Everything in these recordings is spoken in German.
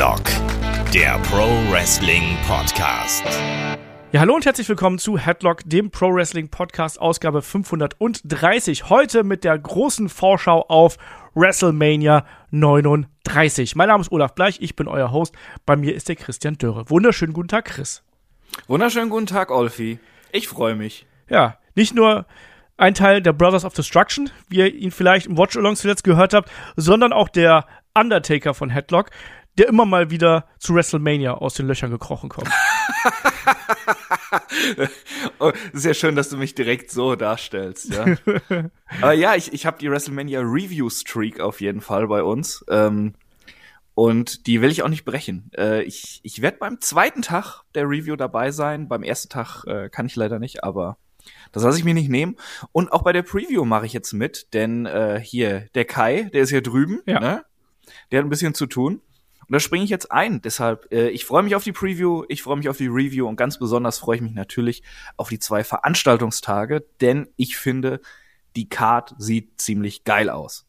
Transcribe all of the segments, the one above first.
Headlock, der Pro Wrestling Podcast. Ja, hallo und herzlich willkommen zu Headlock, dem Pro Wrestling Podcast, Ausgabe 530. Heute mit der großen Vorschau auf WrestleMania 39. Mein Name ist Olaf Bleich, ich bin euer Host. Bei mir ist der Christian Dörre. Wunderschönen guten Tag, Chris. Wunderschönen guten Tag, Olfi. Ich freue mich. Ja, nicht nur ein Teil der Brothers of Destruction, wie ihr ihn vielleicht im Watch-Along zuletzt gehört habt, sondern auch der Undertaker von Headlock, der immer mal wieder zu WrestleMania aus den Löchern gekrochen kommt. oh, sehr schön, dass du mich direkt so darstellst, ja. Aber ja, ich, ich habe die WrestleMania Review Streak auf jeden Fall bei uns. Ähm, und die will ich auch nicht brechen. Äh, ich ich werde beim zweiten Tag der Review dabei sein. Beim ersten Tag äh, kann ich leider nicht, aber das lasse ich mir nicht nehmen. Und auch bei der Preview mache ich jetzt mit, denn äh, hier, der Kai, der ist hier drüben, ja. ne? Der hat ein bisschen zu tun. Und da springe ich jetzt ein. Deshalb, äh, ich freue mich auf die Preview, ich freue mich auf die Review und ganz besonders freue ich mich natürlich auf die zwei Veranstaltungstage, denn ich finde, die Card sieht ziemlich geil aus.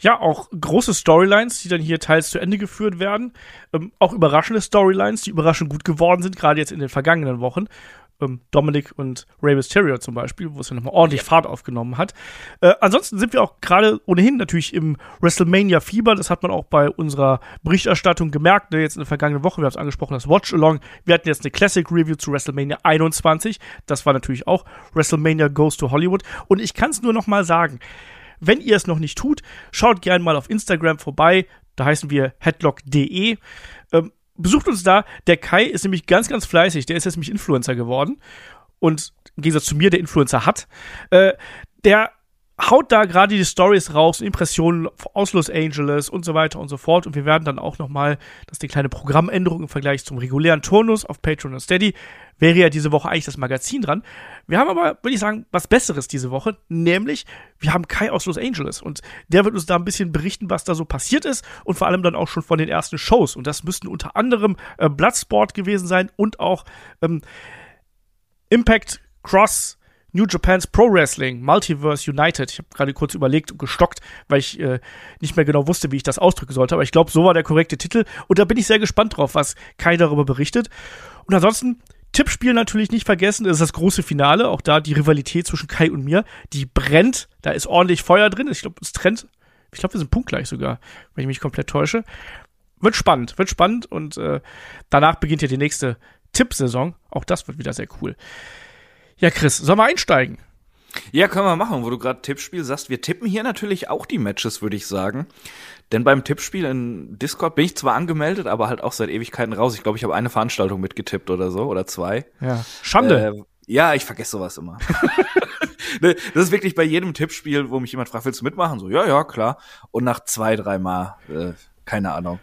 Ja, auch große Storylines, die dann hier teils zu Ende geführt werden. Ähm, auch überraschende Storylines, die überraschend gut geworden sind, gerade jetzt in den vergangenen Wochen ähm, Dominic und Rey Mysterio zum Beispiel, wo es ja nochmal ordentlich Fahrt aufgenommen hat. Äh, ansonsten sind wir auch gerade ohnehin natürlich im WrestleMania-Fieber. Das hat man auch bei unserer Berichterstattung gemerkt. Ne? Jetzt in der vergangenen Woche, wir haben es angesprochen, das Watch-Along. Wir hatten jetzt eine Classic-Review zu WrestleMania 21. Das war natürlich auch WrestleMania Goes to Hollywood. Und ich kann es nur nochmal sagen. Wenn ihr es noch nicht tut, schaut gerne mal auf Instagram vorbei. Da heißen wir headlock.de. Ähm, besucht uns da. Der Kai ist nämlich ganz, ganz fleißig. Der ist jetzt nämlich Influencer geworden. Und im Gegensatz zu mir, der Influencer hat. Äh, der haut da gerade die Stories raus, Impressionen aus Los Angeles und so weiter und so fort. Und wir werden dann auch nochmal, das ist eine kleine Programmänderung im Vergleich zum regulären Turnus auf Patreon und Steady, wäre ja diese Woche eigentlich das Magazin dran. Wir haben aber, würde ich sagen, was Besseres diese Woche, nämlich wir haben Kai aus Los Angeles und der wird uns da ein bisschen berichten, was da so passiert ist und vor allem dann auch schon von den ersten Shows. Und das müssten unter anderem äh, Bloodsport gewesen sein und auch ähm, Impact Cross New Japan's Pro Wrestling, Multiverse United. Ich habe gerade kurz überlegt und gestockt, weil ich äh, nicht mehr genau wusste, wie ich das ausdrücken sollte. Aber ich glaube, so war der korrekte Titel. Und da bin ich sehr gespannt drauf, was Kai darüber berichtet. Und ansonsten, Tippspiel natürlich nicht vergessen. Das ist das große Finale. Auch da die Rivalität zwischen Kai und mir. Die brennt. Da ist ordentlich Feuer drin. Ich glaube, es trennt. Ich glaube, wir sind punktgleich sogar, wenn ich mich komplett täusche. Wird spannend, wird spannend. Und äh, danach beginnt ja die nächste Tippsaison. Auch das wird wieder sehr cool. Ja, Chris, sollen wir einsteigen? Ja, können wir machen, wo du gerade Tippspiel sagst. Wir tippen hier natürlich auch die Matches, würde ich sagen. Denn beim Tippspiel in Discord bin ich zwar angemeldet, aber halt auch seit Ewigkeiten raus. Ich glaube, ich habe eine Veranstaltung mitgetippt oder so, oder zwei. Ja. Schande. Äh, ja, ich vergesse sowas immer. Das ist wirklich bei jedem Tippspiel, wo mich jemand fragt, willst du mitmachen? So, ja, ja, klar. Und nach zwei, drei Mal, äh, keine Ahnung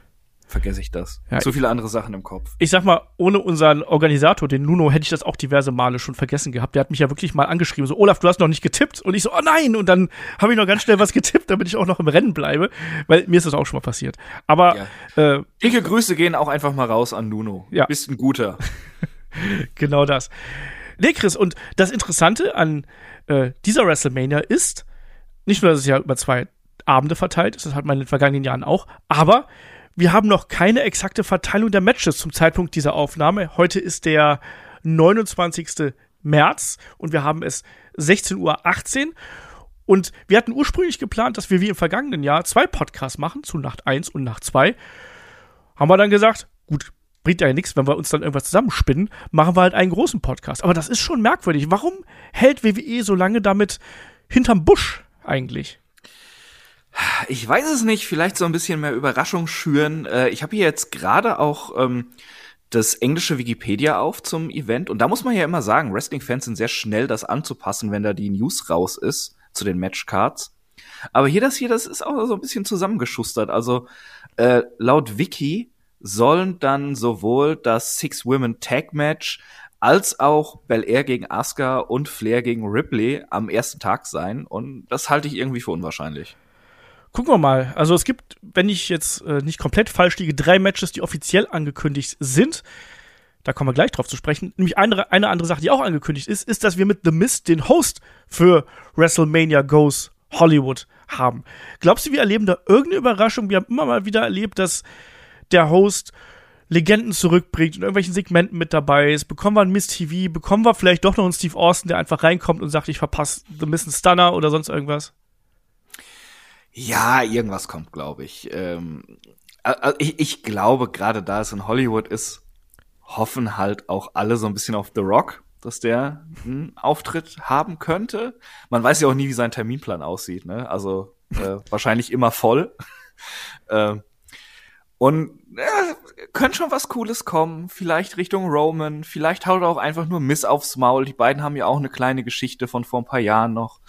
vergesse ich das. Ja, Zu viele andere Sachen im Kopf. Ich sag mal, ohne unseren Organisator, den Nuno, hätte ich das auch diverse Male schon vergessen gehabt. Der hat mich ja wirklich mal angeschrieben, so, Olaf, du hast noch nicht getippt. Und ich so, oh nein! Und dann habe ich noch ganz schnell was getippt, damit ich auch noch im Rennen bleibe. Weil mir ist das auch schon mal passiert. Aber ja. äh, Dicke Grüße gehen auch einfach mal raus an Nuno. Ja. Bist ein guter. genau das. Nee, Chris, und das Interessante an äh, dieser WrestleMania ist, nicht nur, dass es ja über zwei Abende verteilt ist, das hat man in den vergangenen Jahren auch, aber wir haben noch keine exakte Verteilung der Matches zum Zeitpunkt dieser Aufnahme. Heute ist der 29. März und wir haben es 16.18 Uhr. Und wir hatten ursprünglich geplant, dass wir wie im vergangenen Jahr zwei Podcasts machen, zu Nacht 1 und Nacht 2. Haben wir dann gesagt, gut, bringt ja nichts, wenn wir uns dann irgendwas zusammenspinnen, machen wir halt einen großen Podcast. Aber das ist schon merkwürdig. Warum hält WWE so lange damit hinterm Busch eigentlich? Ich weiß es nicht, vielleicht so ein bisschen mehr Überraschung schüren. Äh, ich habe hier jetzt gerade auch ähm, das englische Wikipedia auf zum Event und da muss man ja immer sagen, Wrestling-Fans sind sehr schnell, das anzupassen, wenn da die News raus ist zu den Matchcards. Aber hier das hier, das ist auch so ein bisschen zusammengeschustert. Also äh, laut Wiki sollen dann sowohl das Six Women Tag Match als auch Bel Air gegen Asuka und Flair gegen Ripley am ersten Tag sein. Und das halte ich irgendwie für unwahrscheinlich. Gucken wir mal. Also es gibt, wenn ich jetzt äh, nicht komplett falsch liege, drei Matches, die offiziell angekündigt sind. Da kommen wir gleich drauf zu sprechen. Nämlich eine, eine andere Sache, die auch angekündigt ist, ist, dass wir mit The Mist den Host für WrestleMania Goes Hollywood haben. Glaubst du, wir erleben da irgendeine Überraschung? Wir haben immer mal wieder erlebt, dass der Host Legenden zurückbringt und irgendwelchen Segmenten mit dabei ist. Bekommen wir ein Miss TV, bekommen wir vielleicht doch noch einen Steve Austin, der einfach reinkommt und sagt, ich verpasse The Miss einen Stunner oder sonst irgendwas? Ja, irgendwas kommt, glaube ich. Ähm, ich. Ich glaube, gerade da es in Hollywood ist, hoffen halt auch alle so ein bisschen auf The Rock, dass der einen Auftritt haben könnte. Man weiß ja auch nie, wie sein Terminplan aussieht, ne? Also äh, wahrscheinlich immer voll. ähm, und ja, könnte schon was Cooles kommen. Vielleicht Richtung Roman. Vielleicht haut er auch einfach nur Miss aufs Maul. Die beiden haben ja auch eine kleine Geschichte von vor ein paar Jahren noch.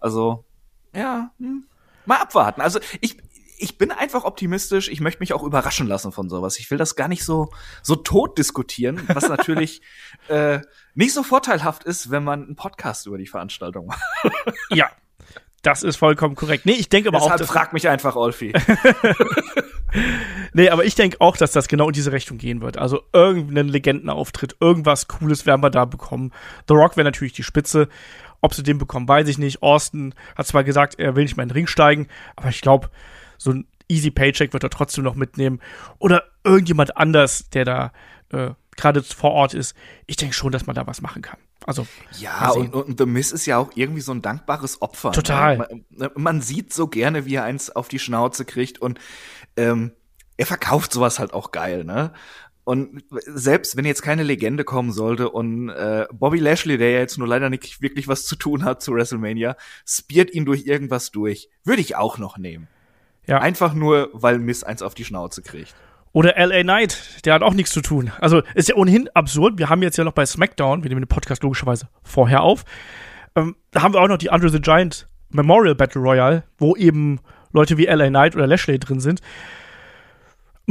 Also, ja, hm, mal abwarten. Also ich, ich bin einfach optimistisch. Ich möchte mich auch überraschen lassen von sowas. Ich will das gar nicht so, so tot diskutieren, was natürlich äh, nicht so vorteilhaft ist, wenn man einen Podcast über die Veranstaltung macht. ja, das ist vollkommen korrekt. Nee, ich denke aber Deshalb auch. frag mich einfach, Olfi. nee, aber ich denke auch, dass das genau in diese Richtung gehen wird. Also irgendeinen Legendenauftritt, irgendwas Cooles werden wir da bekommen. The Rock wäre natürlich die Spitze. Ob sie den bekommen, weiß ich nicht. Austin hat zwar gesagt, er will nicht mehr in den Ring steigen, aber ich glaube, so ein easy Paycheck wird er trotzdem noch mitnehmen. Oder irgendjemand anders, der da äh, gerade vor Ort ist. Ich denke schon, dass man da was machen kann. Also ja, und, und The Miss ist ja auch irgendwie so ein dankbares Opfer. Ne? Total. Ne? Man, man, sieht so gerne, wie er eins auf die Schnauze kriegt und ähm, er verkauft sowas halt auch geil, ne? Und selbst wenn jetzt keine Legende kommen sollte und äh, Bobby Lashley, der ja jetzt nur leider nicht wirklich was zu tun hat zu WrestleMania, spiert ihn durch irgendwas durch, würde ich auch noch nehmen. Ja. Einfach nur, weil Miss eins auf die Schnauze kriegt. Oder LA Knight, der hat auch nichts zu tun. Also ist ja ohnehin absurd. Wir haben jetzt ja noch bei SmackDown, wir nehmen den Podcast logischerweise vorher auf, ähm, da haben wir auch noch die Under the Giant Memorial Battle Royale, wo eben Leute wie LA Knight oder Lashley drin sind.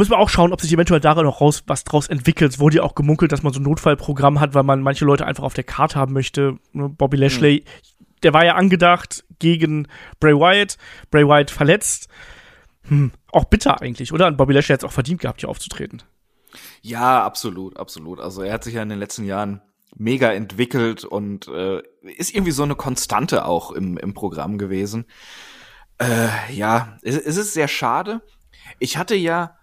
Müssen wir auch schauen, ob sich eventuell daran noch raus, was draus entwickelt. Es wurde ja auch gemunkelt, dass man so ein Notfallprogramm hat, weil man manche Leute einfach auf der Karte haben möchte. Ne, Bobby Lashley, mhm. der war ja angedacht gegen Bray Wyatt. Bray Wyatt verletzt. Hm, auch bitter eigentlich, oder? Und Bobby Lashley hat es auch verdient gehabt, hier aufzutreten. Ja, absolut, absolut. Also er hat sich ja in den letzten Jahren mega entwickelt und äh, ist irgendwie so eine Konstante auch im, im Programm gewesen. Äh, ja, es, es ist sehr schade. Ich hatte ja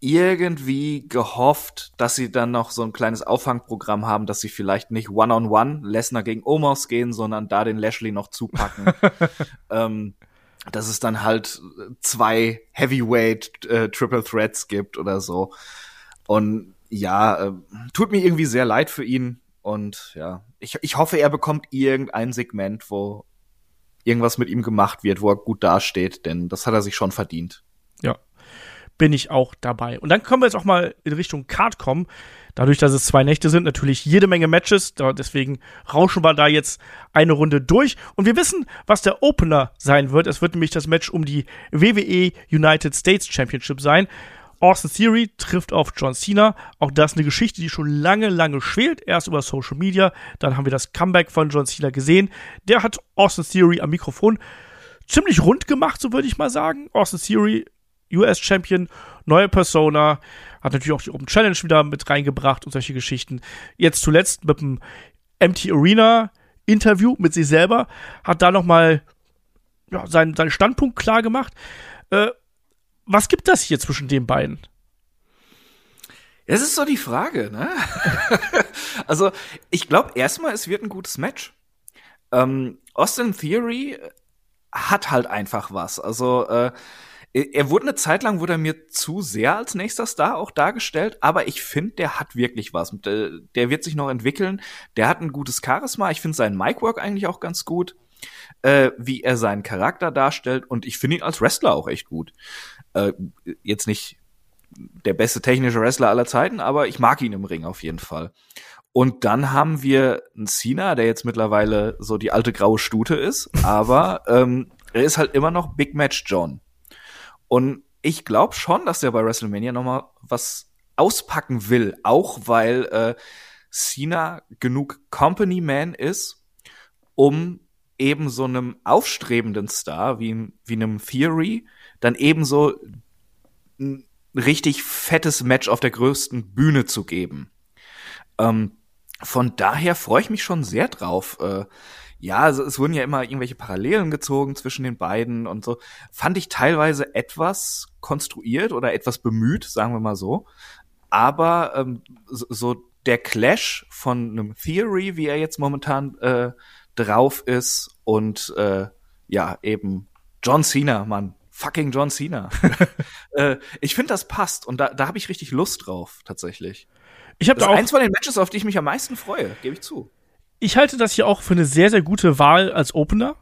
irgendwie gehofft, dass sie dann noch so ein kleines Auffangprogramm haben, dass sie vielleicht nicht One-on-One -on -one Lesnar gegen Omos gehen, sondern da den Lashley noch zupacken. ähm, dass es dann halt zwei Heavyweight äh, Triple Threats gibt oder so. Und ja, äh, tut mir irgendwie sehr leid für ihn. Und ja, ich, ich hoffe, er bekommt irgendein Segment, wo irgendwas mit ihm gemacht wird, wo er gut dasteht, denn das hat er sich schon verdient. Bin ich auch dabei. Und dann können wir jetzt auch mal in Richtung Card kommen. Dadurch, dass es zwei Nächte sind, natürlich jede Menge Matches. Deswegen rauschen wir da jetzt eine Runde durch. Und wir wissen, was der Opener sein wird. Es wird nämlich das Match um die WWE United States Championship sein. Austin Theory trifft auf John Cena. Auch das eine Geschichte, die schon lange, lange schwelt. Erst über Social Media. Dann haben wir das Comeback von John Cena gesehen. Der hat Austin Theory am Mikrofon ziemlich rund gemacht, so würde ich mal sagen. Austin Theory US-Champion, neue Persona, hat natürlich auch die Open Challenge wieder mit reingebracht und solche Geschichten. Jetzt zuletzt mit dem MT Arena Interview mit sich selber, hat da nochmal ja, seinen, seinen Standpunkt klar gemacht. Äh, was gibt das hier zwischen den beiden? Es ist so die Frage, ne? also, ich glaube erstmal, es wird ein gutes Match. Ähm, Austin Theory hat halt einfach was. Also, äh, er wurde eine Zeit lang, wurde er mir zu sehr als nächster Star auch dargestellt, aber ich finde, der hat wirklich was. Der, der, wird sich noch entwickeln. Der hat ein gutes Charisma. Ich finde seinen Micwork eigentlich auch ganz gut, äh, wie er seinen Charakter darstellt. Und ich finde ihn als Wrestler auch echt gut. Äh, jetzt nicht der beste technische Wrestler aller Zeiten, aber ich mag ihn im Ring auf jeden Fall. Und dann haben wir einen Cena, der jetzt mittlerweile so die alte graue Stute ist, aber ähm, er ist halt immer noch Big Match John. Und ich glaube schon, dass der bei WrestleMania noch mal was auspacken will, auch weil äh, Cena genug Company Man ist, um eben so einem aufstrebenden Star wie, wie einem Theory dann ebenso ein richtig fettes Match auf der größten Bühne zu geben. Ähm, von daher freue ich mich schon sehr drauf. Äh, ja, also es wurden ja immer irgendwelche Parallelen gezogen zwischen den beiden und so. Fand ich teilweise etwas konstruiert oder etwas bemüht, sagen wir mal so. Aber ähm, so, so der Clash von einem Theory, wie er jetzt momentan äh, drauf ist, und äh, ja, eben John Cena, Mann. Fucking John Cena. äh, ich finde, das passt und da, da habe ich richtig Lust drauf, tatsächlich. Ich habe Das da ist auch eins von den Matches, auf die ich mich am meisten freue, gebe ich zu. Ich halte das hier auch für eine sehr, sehr gute Wahl als Opener.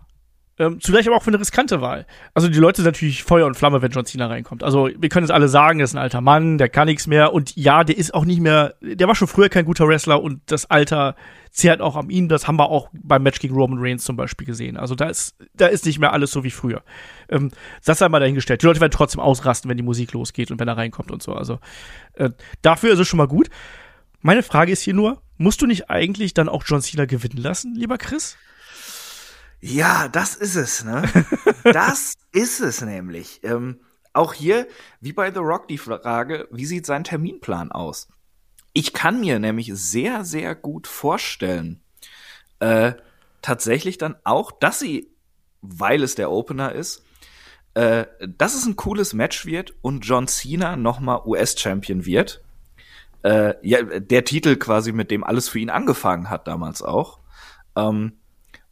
Ähm, zugleich aber auch für eine riskante Wahl. Also die Leute sind natürlich Feuer und Flamme, wenn John Cena reinkommt. Also wir können jetzt alle sagen, der ist ein alter Mann, der kann nichts mehr. Und ja, der ist auch nicht mehr, der war schon früher kein guter Wrestler und das Alter zehrt auch an ihm. Das haben wir auch beim Match gegen Roman Reigns zum Beispiel gesehen. Also da ist, da ist nicht mehr alles so wie früher. Ähm, das sei mal dahingestellt. Die Leute werden trotzdem ausrasten, wenn die Musik losgeht und wenn er reinkommt und so. Also äh, dafür ist es schon mal gut. Meine Frage ist hier nur, musst du nicht eigentlich dann auch John Cena gewinnen lassen, lieber Chris? Ja, das ist es, ne? das ist es nämlich. Ähm, auch hier, wie bei The Rock, die Frage, wie sieht sein Terminplan aus? Ich kann mir nämlich sehr, sehr gut vorstellen, äh, tatsächlich dann auch, dass sie, weil es der Opener ist, äh, dass es ein cooles Match wird und John Cena nochmal US-Champion wird. Äh, ja, der Titel quasi, mit dem alles für ihn angefangen hat damals auch. Ähm,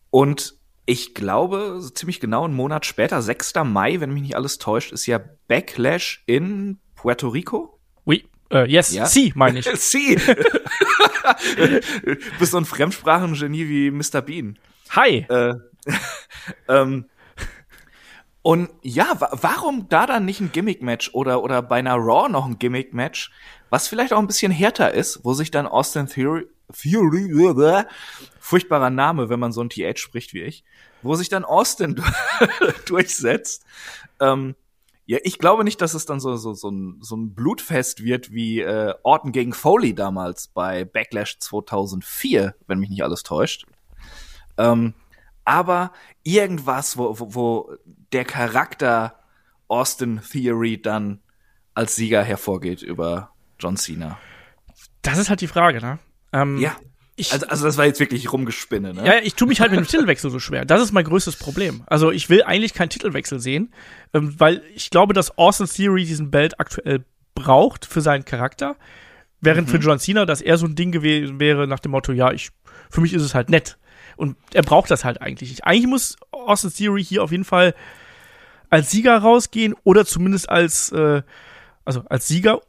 und ich glaube, so ziemlich genau einen Monat später, 6. Mai, wenn mich nicht alles täuscht, ist ja Backlash in Puerto Rico. Oui, äh, yes, Ja? sie, meine ich. Sie! Bist so ein Fremdsprachengenie wie Mr. Bean. Hi. Äh, ähm, und ja, wa warum da dann nicht ein Gimmick-Match oder, oder bei einer Raw noch ein Gimmick-Match, was vielleicht auch ein bisschen härter ist, wo sich dann Austin Theory, Theory, furchtbarer Name, wenn man so ein TH spricht wie ich, wo sich dann Austin durchsetzt. Ähm, ja, ich glaube nicht, dass es dann so, so, so, ein, so ein Blutfest wird wie äh, Orton gegen Foley damals bei Backlash 2004, wenn mich nicht alles täuscht. Ähm, aber irgendwas, wo, wo, wo der Charakter Austin Theory dann als Sieger hervorgeht über John Cena. Das ist halt die Frage, ne? Ähm, Ja. Ich, Also, also das war jetzt wirklich rumgespinne, ne? ja, ich tue mich halt mit dem Titelwechsel so schwer. Das ist mein größtes Problem. Also ich will eigentlich keinen Titelwechsel sehen, ähm, weil ich glaube, dass Austin Theory diesen Belt aktuell braucht für seinen Charakter, während für John Cena das eher so ein Ding gewesen wäre nach dem Motto, ja, ich, für mich ist es halt nett. Und er braucht das halt eigentlich nicht. Eigentlich muss Austin Theory hier auf jeden Fall als Sieger rausgehen oder zumindest als, äh, also als Sieger,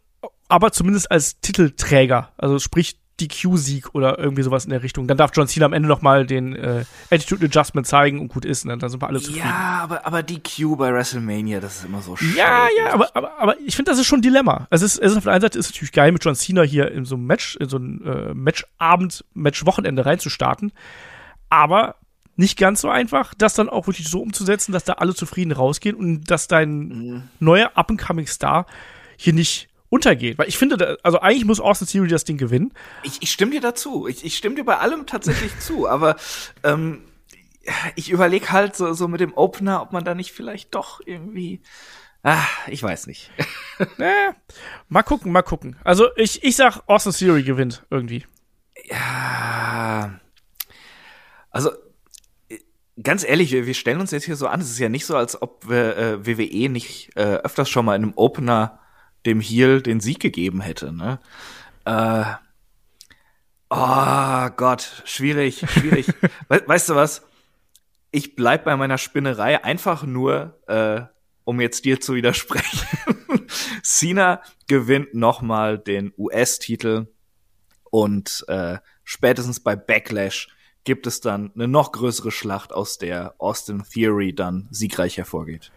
aber zumindest als Titelträger. Also sprich DQ-Sieg oder irgendwie sowas in der Richtung. Dann darf John Cena am Ende noch mal den äh, Attitude Adjustment zeigen und gut ist. Und dann sind wir alle zufrieden. Ja, aber, aber die Q bei WrestleMania, das ist immer so schön. Ja, ja, aber, aber, aber ich finde, das ist schon ein Dilemma. Also es ist, es ist auf der einen Seite ist es natürlich geil, mit John Cena hier in so einem Match, in so ein äh, Matchabend, Matchwochenende reinzustarten. Aber nicht ganz so einfach, das dann auch wirklich so umzusetzen, dass da alle zufrieden rausgehen und dass dein neuer Up-and-Coming-Star hier nicht untergeht. Weil ich finde, da, also eigentlich muss Austin Theory das Ding gewinnen. Ich, ich stimme dir dazu. Ich, ich stimme dir bei allem tatsächlich zu, aber ähm, ich überlege halt so, so mit dem Opener, ob man da nicht vielleicht doch irgendwie. Ah, ich weiß nicht. Äh, mal gucken, mal gucken. Also ich, ich sag, Austin Theory gewinnt irgendwie. Ja. Also, ganz ehrlich, wir, wir stellen uns jetzt hier so an, es ist ja nicht so, als ob wir, äh, WWE nicht äh, öfters schon mal in einem Opener dem Heel den Sieg gegeben hätte, ne? Äh, oh Gott, schwierig, schwierig. We weißt du was? Ich bleib bei meiner Spinnerei einfach nur, äh, um jetzt dir zu widersprechen. Cena gewinnt nochmal den US-Titel und äh, spätestens bei Backlash gibt es dann eine noch größere Schlacht, aus der Austin Theory dann siegreich hervorgeht.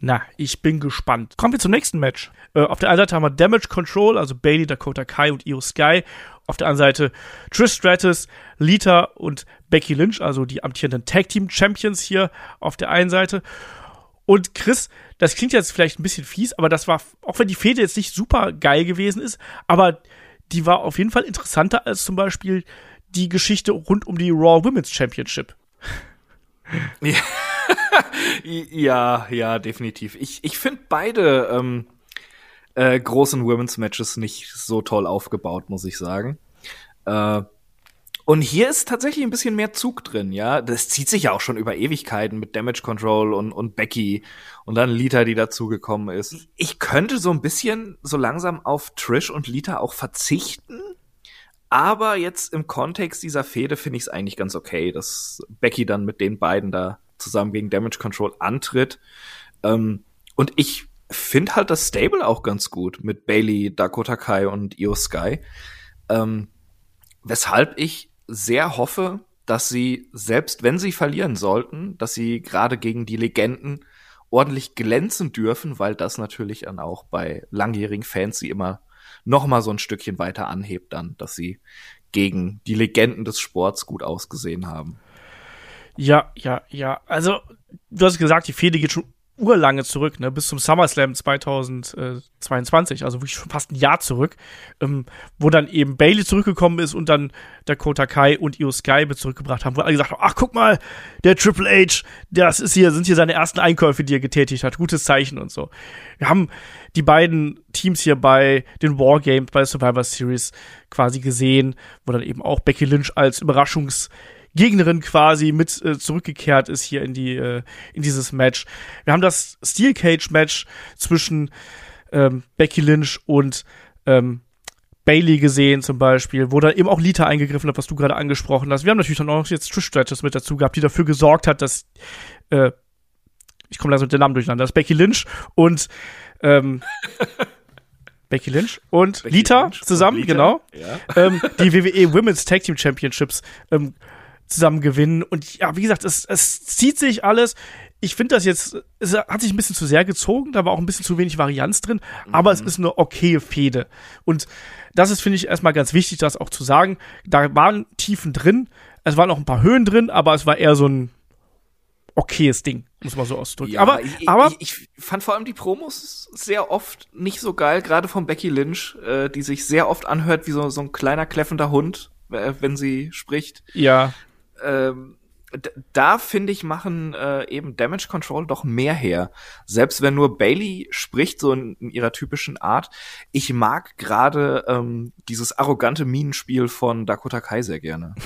Na, ich bin gespannt. Kommen wir zum nächsten Match. Äh, auf der einen Seite haben wir Damage Control, also Bailey, Dakota Kai und Io Sky. Auf der anderen Seite Trish Stratus, Lita und Becky Lynch, also die amtierenden Tag Team Champions hier auf der einen Seite. Und Chris, das klingt jetzt vielleicht ein bisschen fies, aber das war, auch wenn die Fehde jetzt nicht super geil gewesen ist, aber die war auf jeden Fall interessanter als zum Beispiel die Geschichte rund um die Raw Women's Championship. Ja, ja, definitiv. Ich, ich finde beide ähm, äh, großen Women's Matches nicht so toll aufgebaut, muss ich sagen. Äh, Und hier ist tatsächlich ein bisschen mehr Zug drin, ja. Das zieht sich ja auch schon über Ewigkeiten mit Damage Control und, und Becky und dann Lita, die dazugekommen ist. Ich könnte so ein bisschen so langsam auf Trish und Lita auch verzichten. Aber jetzt im Kontext dieser Fehde finde ich es eigentlich ganz okay, dass Becky dann mit den beiden da zusammen gegen Damage Control antritt. Ähm, und ich finde halt das Stable auch ganz gut mit Bailey, Dakota Kai und Io Sky. Ähm, weshalb ich sehr hoffe, dass sie, selbst wenn sie verlieren sollten, dass sie gerade gegen die Legenden ordentlich glänzen dürfen, weil das natürlich dann auch bei langjährigen Fans sie immer noch mal so ein Stückchen weiter anhebt dann, dass sie gegen die Legenden des Sports gut ausgesehen haben. Ja, ja, ja. Also, du hast gesagt, die Fehde geht schon urlange zurück, ne, bis zum SummerSlam 2022, also wirklich schon fast ein Jahr zurück, ähm, wo dann eben Bailey zurückgekommen ist und dann Dakota Kai und Io Sky zurückgebracht haben, wo alle gesagt haben, ach guck mal, der Triple H, das ist hier, sind hier seine ersten Einkäufe, die er getätigt hat, gutes Zeichen und so. Wir haben die beiden Teams hier bei den Wargames, bei Survivor Series quasi gesehen, wo dann eben auch Becky Lynch als Überraschungs Gegnerin quasi mit äh, zurückgekehrt ist hier in die äh, in dieses Match. Wir haben das Steel Cage Match zwischen ähm, Becky Lynch und ähm, Bailey gesehen zum Beispiel, wo da eben auch Lita eingegriffen hat, was du gerade angesprochen hast. Wir haben natürlich dann auch jetzt Trish Stratus mit dazu gehabt, die dafür gesorgt hat, dass äh, ich komme langsam mit den Namen durcheinander, dass Becky Lynch und ähm, Becky Lynch und Becky Lita Lynch zusammen, Lita, genau, ja. ähm, die WWE Women's Tag Team Championships ähm, zusammen gewinnen. Und ja, wie gesagt, es, es zieht sich alles. Ich finde das jetzt, es hat sich ein bisschen zu sehr gezogen, da war auch ein bisschen zu wenig Varianz drin, mhm. aber es ist eine okaye Fehde. Und das ist, finde ich, erstmal ganz wichtig, das auch zu sagen. Da waren Tiefen drin, es waren auch ein paar Höhen drin, aber es war eher so ein okayes Ding, muss man so ausdrücken. Ja, aber, ich, aber ich, ich, fand vor allem die Promos sehr oft nicht so geil, gerade von Becky Lynch, äh, die sich sehr oft anhört wie so, so ein kleiner kläffender Hund, äh, wenn sie spricht. Ja ähm, da finde ich, machen äh, eben Damage Control doch mehr her. Selbst wenn nur Bailey spricht, so in, in ihrer typischen Art. Ich mag gerade ähm, dieses arrogante Minenspiel von Dakota Kai sehr gerne.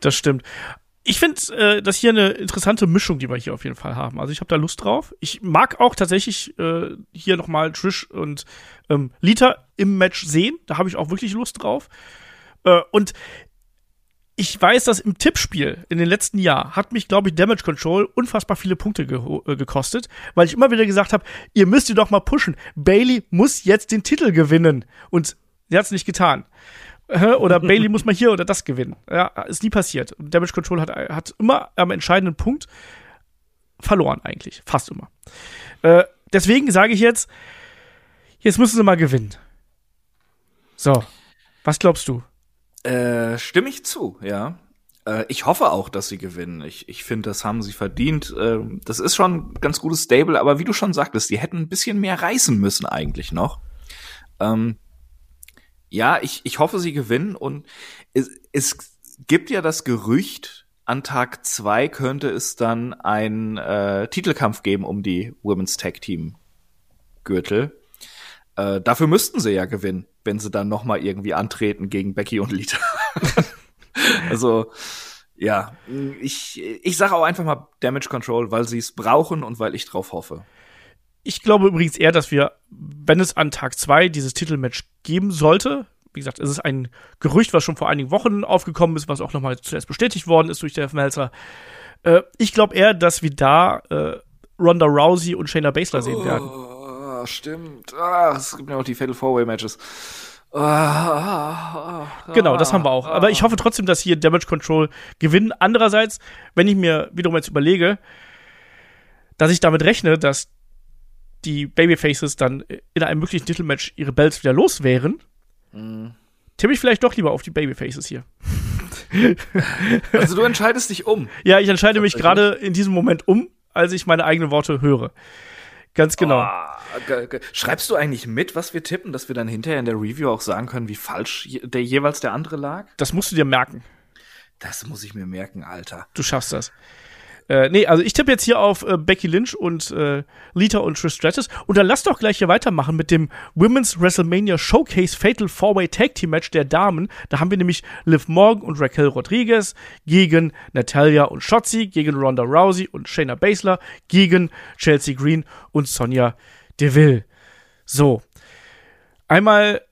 Das stimmt. Ich finde, äh, das hier eine interessante Mischung, die wir hier auf jeden Fall haben. Also ich habe da Lust drauf. Ich mag auch tatsächlich äh, hier noch mal Trish und ähm, Lita im Match sehen. Da habe ich auch wirklich Lust drauf. Äh, und ich weiß, dass im Tippspiel in den letzten Jahren hat mich, glaube ich, Damage Control unfassbar viele Punkte ge äh, gekostet, weil ich immer wieder gesagt habe, ihr müsst ihr doch mal pushen. Bailey muss jetzt den Titel gewinnen. Und sie hat es nicht getan. Oder Bailey muss mal hier oder das gewinnen. Ja, ist nie passiert. Damage Control hat, hat immer am entscheidenden Punkt verloren, eigentlich. Fast immer. Äh, deswegen sage ich jetzt, jetzt müssen sie mal gewinnen. So. Was glaubst du? Äh, stimme ich zu, ja. Äh, ich hoffe auch, dass sie gewinnen. Ich, ich finde, das haben sie verdient. Äh, das ist schon ein ganz gutes Stable, aber wie du schon sagtest, die hätten ein bisschen mehr reißen müssen eigentlich noch. Ähm, ja, ich, ich hoffe, sie gewinnen und es, es gibt ja das Gerücht, an Tag zwei könnte es dann ein äh, Titelkampf geben um die Women's Tag Team Gürtel. Äh, dafür müssten sie ja gewinnen wenn sie dann noch mal irgendwie antreten gegen Becky und Lita. also ja, ich ich sage auch einfach mal Damage Control, weil sie es brauchen und weil ich drauf hoffe. Ich glaube übrigens eher, dass wir, wenn es an Tag zwei dieses Titelmatch geben sollte, wie gesagt, es ist ein Gerücht, was schon vor einigen Wochen aufgekommen ist, was auch nochmal zuerst bestätigt worden ist durch Dave Meltzer. Äh, ich glaube eher, dass wir da äh, Ronda Rousey und Shayna Baszler sehen werden. Oh stimmt. Ah, es gibt ja auch die Fatal Four Way Matches. Ah, genau, das haben wir auch. Aber ich hoffe trotzdem, dass hier Damage Control gewinnen. Andererseits, wenn ich mir wiederum jetzt überlege, dass ich damit rechne, dass die Babyfaces dann in einem möglichen Titelmatch ihre Bells wieder los wären, mhm. tippe ich vielleicht doch lieber auf die Babyfaces hier. also du entscheidest dich um. Ja, ich entscheide mich gerade in diesem Moment um, als ich meine eigenen Worte höre. Ganz genau. Oh, schreibst du eigentlich mit, was wir tippen, dass wir dann hinterher in der Review auch sagen können, wie falsch der jeweils der andere lag? Das musst du dir merken. Das muss ich mir merken, Alter. Du schaffst das. Äh, nee, also ich tippe jetzt hier auf äh, Becky Lynch und äh, Lita und Trish Stratus. Und dann lass doch gleich hier weitermachen mit dem Women's WrestleMania Showcase Fatal Four-Way Tag Team Match der Damen. Da haben wir nämlich Liv Morgan und Raquel Rodriguez gegen Natalia und Shotzi, gegen Ronda Rousey und Shayna Baszler, gegen Chelsea Green und Sonja Deville. So. Einmal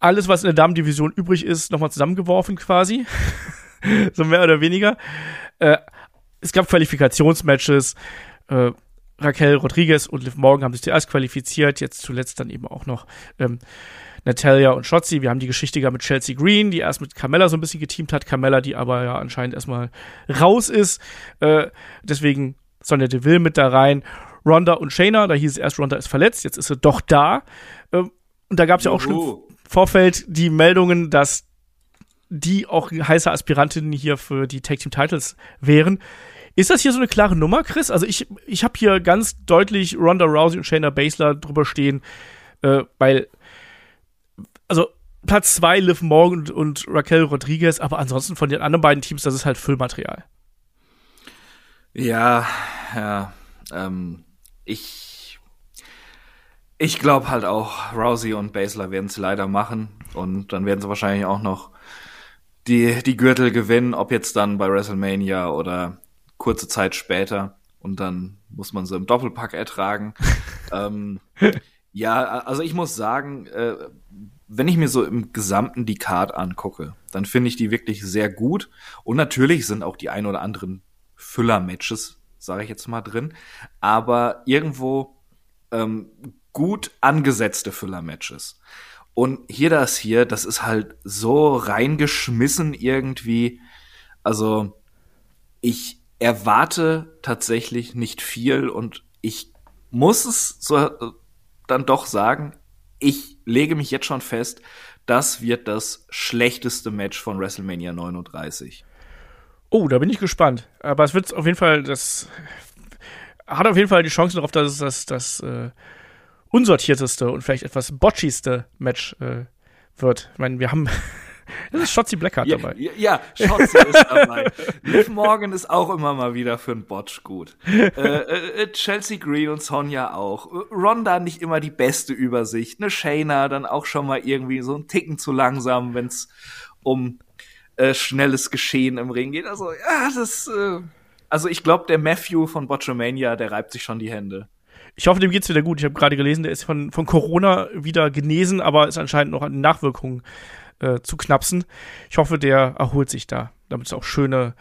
alles, was in der Damendivision übrig ist, nochmal zusammengeworfen quasi. so mehr oder weniger. Äh, es gab Qualifikationsmatches. Äh, Raquel Rodriguez und Liv Morgan haben sich zuerst qualifiziert, jetzt zuletzt dann eben auch noch ähm, Natalia und Shotzi. Wir haben die Geschichte gehabt mit Chelsea Green, die erst mit Carmella so ein bisschen geteamt hat. Carmella, die aber ja anscheinend erstmal raus ist. Äh, deswegen Sonja Deville mit da rein. Ronda und Shayna, da hieß es erst, Ronda ist verletzt, jetzt ist sie doch da. Ähm, und da gab es ja auch schon im Vorfeld die Meldungen, dass die auch heiße Aspirantinnen hier für die Tag Team Titles wären. Ist das hier so eine klare Nummer, Chris? Also ich, ich habe hier ganz deutlich Ronda Rousey und Shayna Baszler drüber stehen, äh, weil, also Platz zwei Liv Morgan und, und Raquel Rodriguez, aber ansonsten von den anderen beiden Teams, das ist halt Füllmaterial. Ja, ja, ähm, ich, ich glaube halt auch, Rousey und Baszler werden es leider machen und dann werden sie wahrscheinlich auch noch die, die Gürtel gewinnen, ob jetzt dann bei WrestleMania oder kurze Zeit später. Und dann muss man sie im Doppelpack ertragen. ähm, ja, also ich muss sagen, äh, wenn ich mir so im Gesamten die Card angucke, dann finde ich die wirklich sehr gut. Und natürlich sind auch die ein oder anderen Füller-Matches, sage ich jetzt mal drin, aber irgendwo ähm, gut angesetzte Füller-Matches. Und hier das hier, das ist halt so reingeschmissen irgendwie. Also ich erwarte tatsächlich nicht viel und ich muss es so äh, dann doch sagen, ich lege mich jetzt schon fest, das wird das schlechteste Match von WrestleMania 39. Oh, da bin ich gespannt. Aber es wird auf jeden Fall das hat auf jeden Fall die Chance darauf, dass es das, das äh, unsortierteste und vielleicht etwas botchigste Match äh, wird. Ich meine, wir haben. Das ist Shotzi Blackheart ja, dabei. Ja, ja Shotzi ist dabei. Liv Morgan ist auch immer mal wieder für einen Botch gut. Äh, äh, äh, Chelsea Green und Sonja auch. Ronda nicht immer die beste Übersicht. Ne Shayna dann auch schon mal irgendwie so einen Ticken zu langsam, wenn es um äh, schnelles Geschehen im Ring geht. Also, ja, das. Äh, also ich glaube, der Matthew von Botchamania, der reibt sich schon die Hände. Ich hoffe, dem geht's wieder gut. Ich habe gerade gelesen, der ist von, von Corona wieder genesen, aber ist anscheinend noch an Nachwirkungen äh, zu knapsen. Ich hoffe, der erholt sich da, damit es auch schöne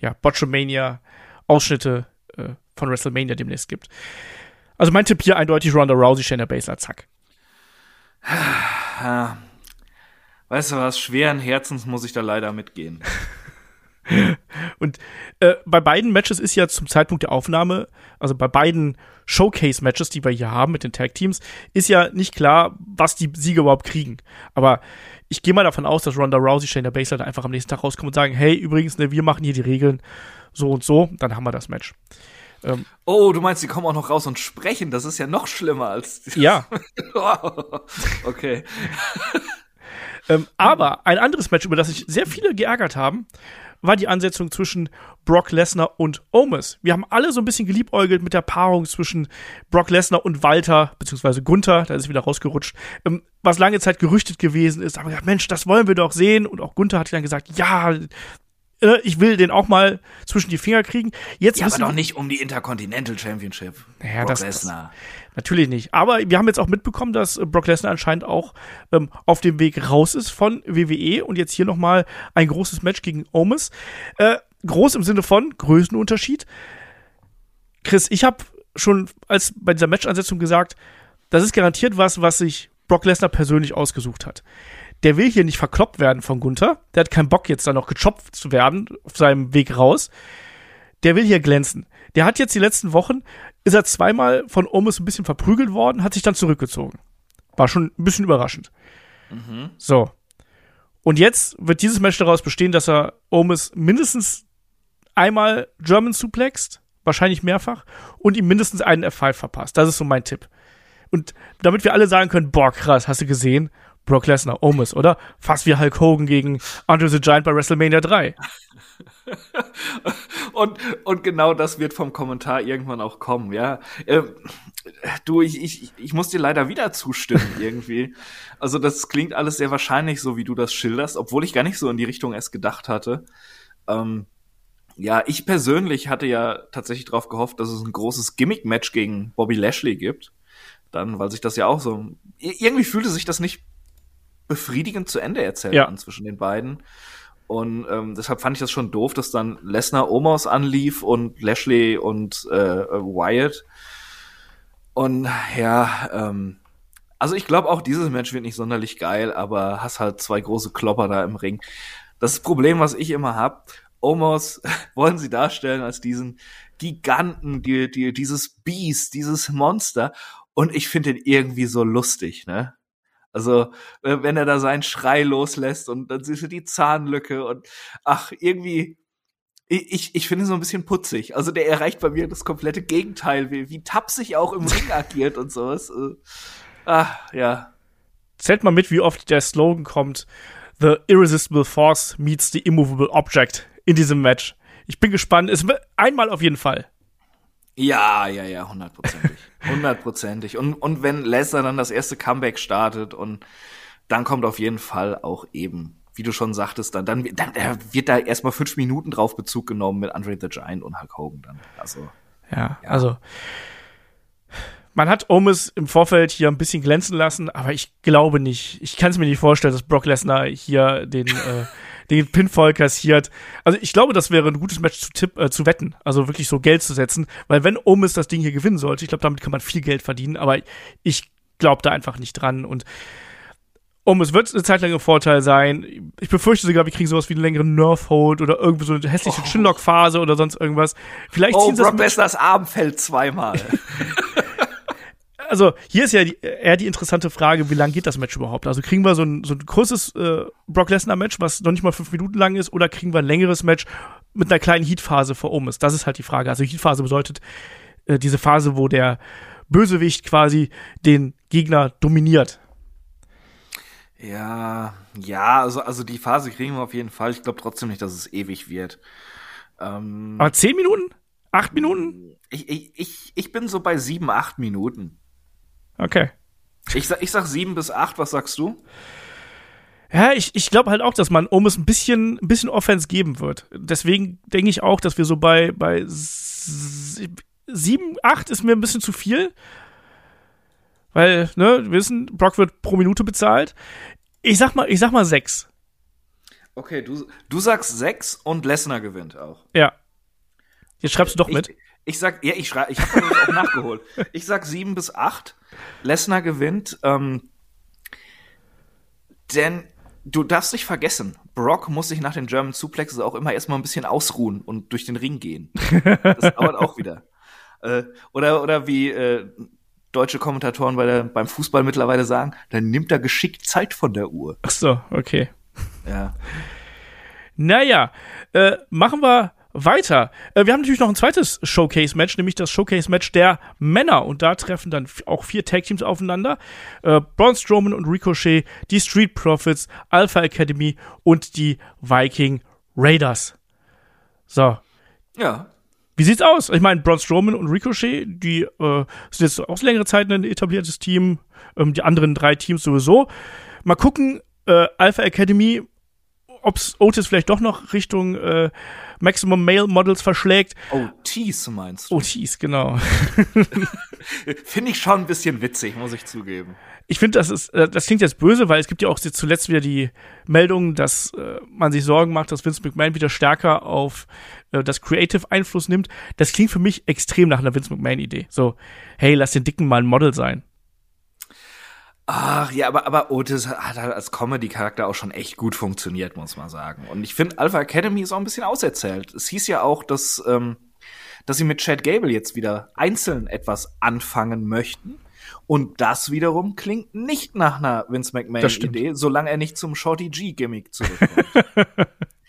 ja, Botchamania-Ausschnitte äh, von WrestleMania demnächst gibt. Also mein Tipp hier eindeutig Ronda Rousey, Shayna Baszler, zack. Ja. Weißt du was, schweren Herzens muss ich da leider mitgehen. Und äh, bei beiden Matches ist ja zum Zeitpunkt der Aufnahme, also bei beiden Showcase-Matches, die wir hier haben mit den Tag-Teams, ist ja nicht klar, was die Sieger überhaupt kriegen. Aber ich gehe mal davon aus, dass Ronda Rousey, Shayna Baszler einfach am nächsten Tag rauskommen und sagen, hey, übrigens, ne, wir machen hier die Regeln so und so, dann haben wir das Match. Ähm, oh, du meinst, die kommen auch noch raus und sprechen? Das ist ja noch schlimmer als. Ja. okay. ähm, aber ein anderes Match, über das sich sehr viele geärgert haben, war die Ansetzung zwischen Brock Lesnar und Omis. Wir haben alle so ein bisschen geliebäugelt mit der Paarung zwischen Brock Lesnar und Walter, beziehungsweise Gunther, da ist wieder rausgerutscht, ähm, was lange Zeit gerüchtet gewesen ist. Aber gesagt, Mensch, das wollen wir doch sehen. Und auch Gunther hat dann gesagt, ja, ich will den auch mal zwischen die Finger kriegen. Jetzt ja, aber doch nicht um die Intercontinental Championship. Ja, Brock das, Lesnar. Natürlich nicht. Aber wir haben jetzt auch mitbekommen, dass äh, Brock Lesnar anscheinend auch ähm, auf dem Weg raus ist von WWE und jetzt hier nochmal ein großes Match gegen Omis. Äh, groß im Sinne von Größenunterschied. Chris, ich habe schon als bei dieser Matchansetzung gesagt, das ist garantiert was, was sich Brock Lesnar persönlich ausgesucht hat der will hier nicht verkloppt werden von Gunther. Der hat keinen Bock, jetzt da noch gechopft zu werden auf seinem Weg raus. Der will hier glänzen. Der hat jetzt die letzten Wochen, ist er zweimal von Omis ein bisschen verprügelt worden, hat sich dann zurückgezogen. War schon ein bisschen überraschend. Mhm. So. Und jetzt wird dieses Match daraus bestehen, dass er Omis mindestens einmal German suplext, wahrscheinlich mehrfach, und ihm mindestens einen F5 verpasst. Das ist so mein Tipp. Und damit wir alle sagen können, boah, krass, hast du gesehen? Brock Lesnar, Omis, oder? Fast wie Hulk Hogan gegen Andre the Giant bei WrestleMania 3. und, und genau das wird vom Kommentar irgendwann auch kommen, ja. Ähm, du, ich, ich, ich muss dir leider wieder zustimmen, irgendwie. Also, das klingt alles sehr wahrscheinlich, so wie du das schilderst, obwohl ich gar nicht so in die Richtung erst gedacht hatte. Ähm, ja, ich persönlich hatte ja tatsächlich darauf gehofft, dass es ein großes Gimmick-Match gegen Bobby Lashley gibt. Dann, weil sich das ja auch so. Irgendwie fühlte sich das nicht befriedigend zu Ende erzählt ja. an zwischen den beiden. Und ähm, deshalb fand ich das schon doof, dass dann Lesnar Omos anlief und Lashley und äh, Wyatt. Und ja, ähm, also ich glaube auch dieses Match wird nicht sonderlich geil, aber hast halt zwei große Klopper da im Ring. Das Problem, was ich immer hab, Omos wollen sie darstellen als diesen Giganten, die, die, dieses Biest, dieses Monster. Und ich finde ihn irgendwie so lustig, ne? Also, wenn er da seinen Schrei loslässt und dann siehst du die Zahnlücke und ach, irgendwie, ich, ich finde ihn so ein bisschen putzig. Also der erreicht bei mir das komplette Gegenteil, wie, wie tapsig auch im Ring agiert und sowas. Äh, ach, ja. Zählt mal mit, wie oft der Slogan kommt, The Irresistible Force meets the Immovable Object in diesem Match. Ich bin gespannt. Es, einmal auf jeden Fall. Ja, ja, ja, hundertprozentig. Hundertprozentig. Und, und wenn Lesnar dann das erste Comeback startet und dann kommt auf jeden Fall auch eben, wie du schon sagtest, dann, dann, dann wird da erstmal fünf Minuten drauf Bezug genommen mit Andre the Giant und Hulk Hogan dann. Also. Ja, ja. also. Man hat Omis im Vorfeld hier ein bisschen glänzen lassen, aber ich glaube nicht. Ich kann es mir nicht vorstellen, dass Brock Lesnar hier den äh, den Pinfall kassiert. Also ich glaube, das wäre ein gutes Match zu, tipp, äh, zu wetten, also wirklich so Geld zu setzen, weil wenn Omis das Ding hier gewinnen sollte, ich glaube, damit kann man viel Geld verdienen, aber ich glaube da einfach nicht dran und um, es wird eine Zeit lang ein Vorteil sein. Ich befürchte sogar, wir kriegen sowas wie einen längeren Nerf-Hold oder irgendwie so eine hässliche oh. Chinlock-Phase oder sonst irgendwas. Vielleicht oh, ziehen sie Brock Lesnar's Arm fällt zweimal. also hier ist ja die, eher die interessante Frage, wie lang geht das Match überhaupt? Also kriegen wir so ein, so ein kurzes äh, Brock Lesnar-Match, was noch nicht mal fünf Minuten lang ist, oder kriegen wir ein längeres Match mit einer kleinen Heat-Phase vor oben ist? Das ist halt die Frage. Also Heat-Phase bedeutet äh, diese Phase, wo der Bösewicht quasi den Gegner dominiert. Ja, ja, also, also die Phase kriegen wir auf jeden Fall. Ich glaube trotzdem nicht, dass es ewig wird. Ähm, Aber zehn Minuten? Acht Minuten? Ich, ich, ich bin so bei sieben, acht Minuten. Okay. Ich sag, ich sag sieben bis acht, was sagst du? Ja, ich, ich glaube halt auch, dass man um es ein bisschen, ein bisschen Offense geben wird. Deswegen denke ich auch, dass wir so bei, bei sieben, acht ist mir ein bisschen zu viel. Weil, ne, wir wissen, Brock wird pro Minute bezahlt. Ich sag mal, ich sag mal sechs. Okay, du, du sagst sechs und Lesnar gewinnt auch. Ja. Jetzt schreibst du doch mit. Ich, ich sag, ja, ich schreibe, ich habe das auch nachgeholt. Ich sag sieben bis acht. Lesnar gewinnt. Ähm, denn du darfst nicht vergessen, Brock muss sich nach den German Suplexes auch immer erstmal ein bisschen ausruhen und durch den Ring gehen. Das dauert auch wieder. Äh, oder, oder wie äh, deutsche Kommentatoren bei der, beim Fußball mittlerweile sagen, dann nimmt er geschickt Zeit von der Uhr. Ach so, okay. Ja. Naja, äh, machen wir weiter. Äh, wir haben natürlich noch ein zweites Showcase-Match, nämlich das Showcase-Match der Männer. Und da treffen dann auch vier Tag-Teams aufeinander. Äh, Braun Strowman und Ricochet, die Street Profits, Alpha Academy und die Viking Raiders. So. Ja. Wie sieht's aus? Ich meine, Braun Strowman und Ricochet, die äh, sind jetzt auch längere Zeit ein etabliertes Team. Ähm, die anderen drei Teams sowieso. Mal gucken, äh, Alpha Academy, ob's Otis vielleicht doch noch Richtung äh, Maximum Male Models verschlägt. Tease meinst du? Tease, genau. Finde ich schon ein bisschen witzig, muss ich zugeben. Ich finde, das ist, äh, das klingt jetzt böse, weil es gibt ja auch zuletzt wieder die Meldung, dass äh, man sich Sorgen macht, dass Vince McMahon wieder stärker auf äh, das Creative Einfluss nimmt. Das klingt für mich extrem nach einer Vince McMahon Idee. So, hey, lass den Dicken mal ein Model sein. Ach ja, aber, aber Otis hat halt als Comedy-Charakter auch schon echt gut funktioniert, muss man sagen. Und ich finde, Alpha Academy ist auch ein bisschen auserzählt. Es hieß ja auch, dass, ähm, dass sie mit Chad Gable jetzt wieder einzeln etwas anfangen möchten. Und das wiederum klingt nicht nach einer Vince McMahon-Idee, solange er nicht zum Shorty G-Gimmick zurückkommt.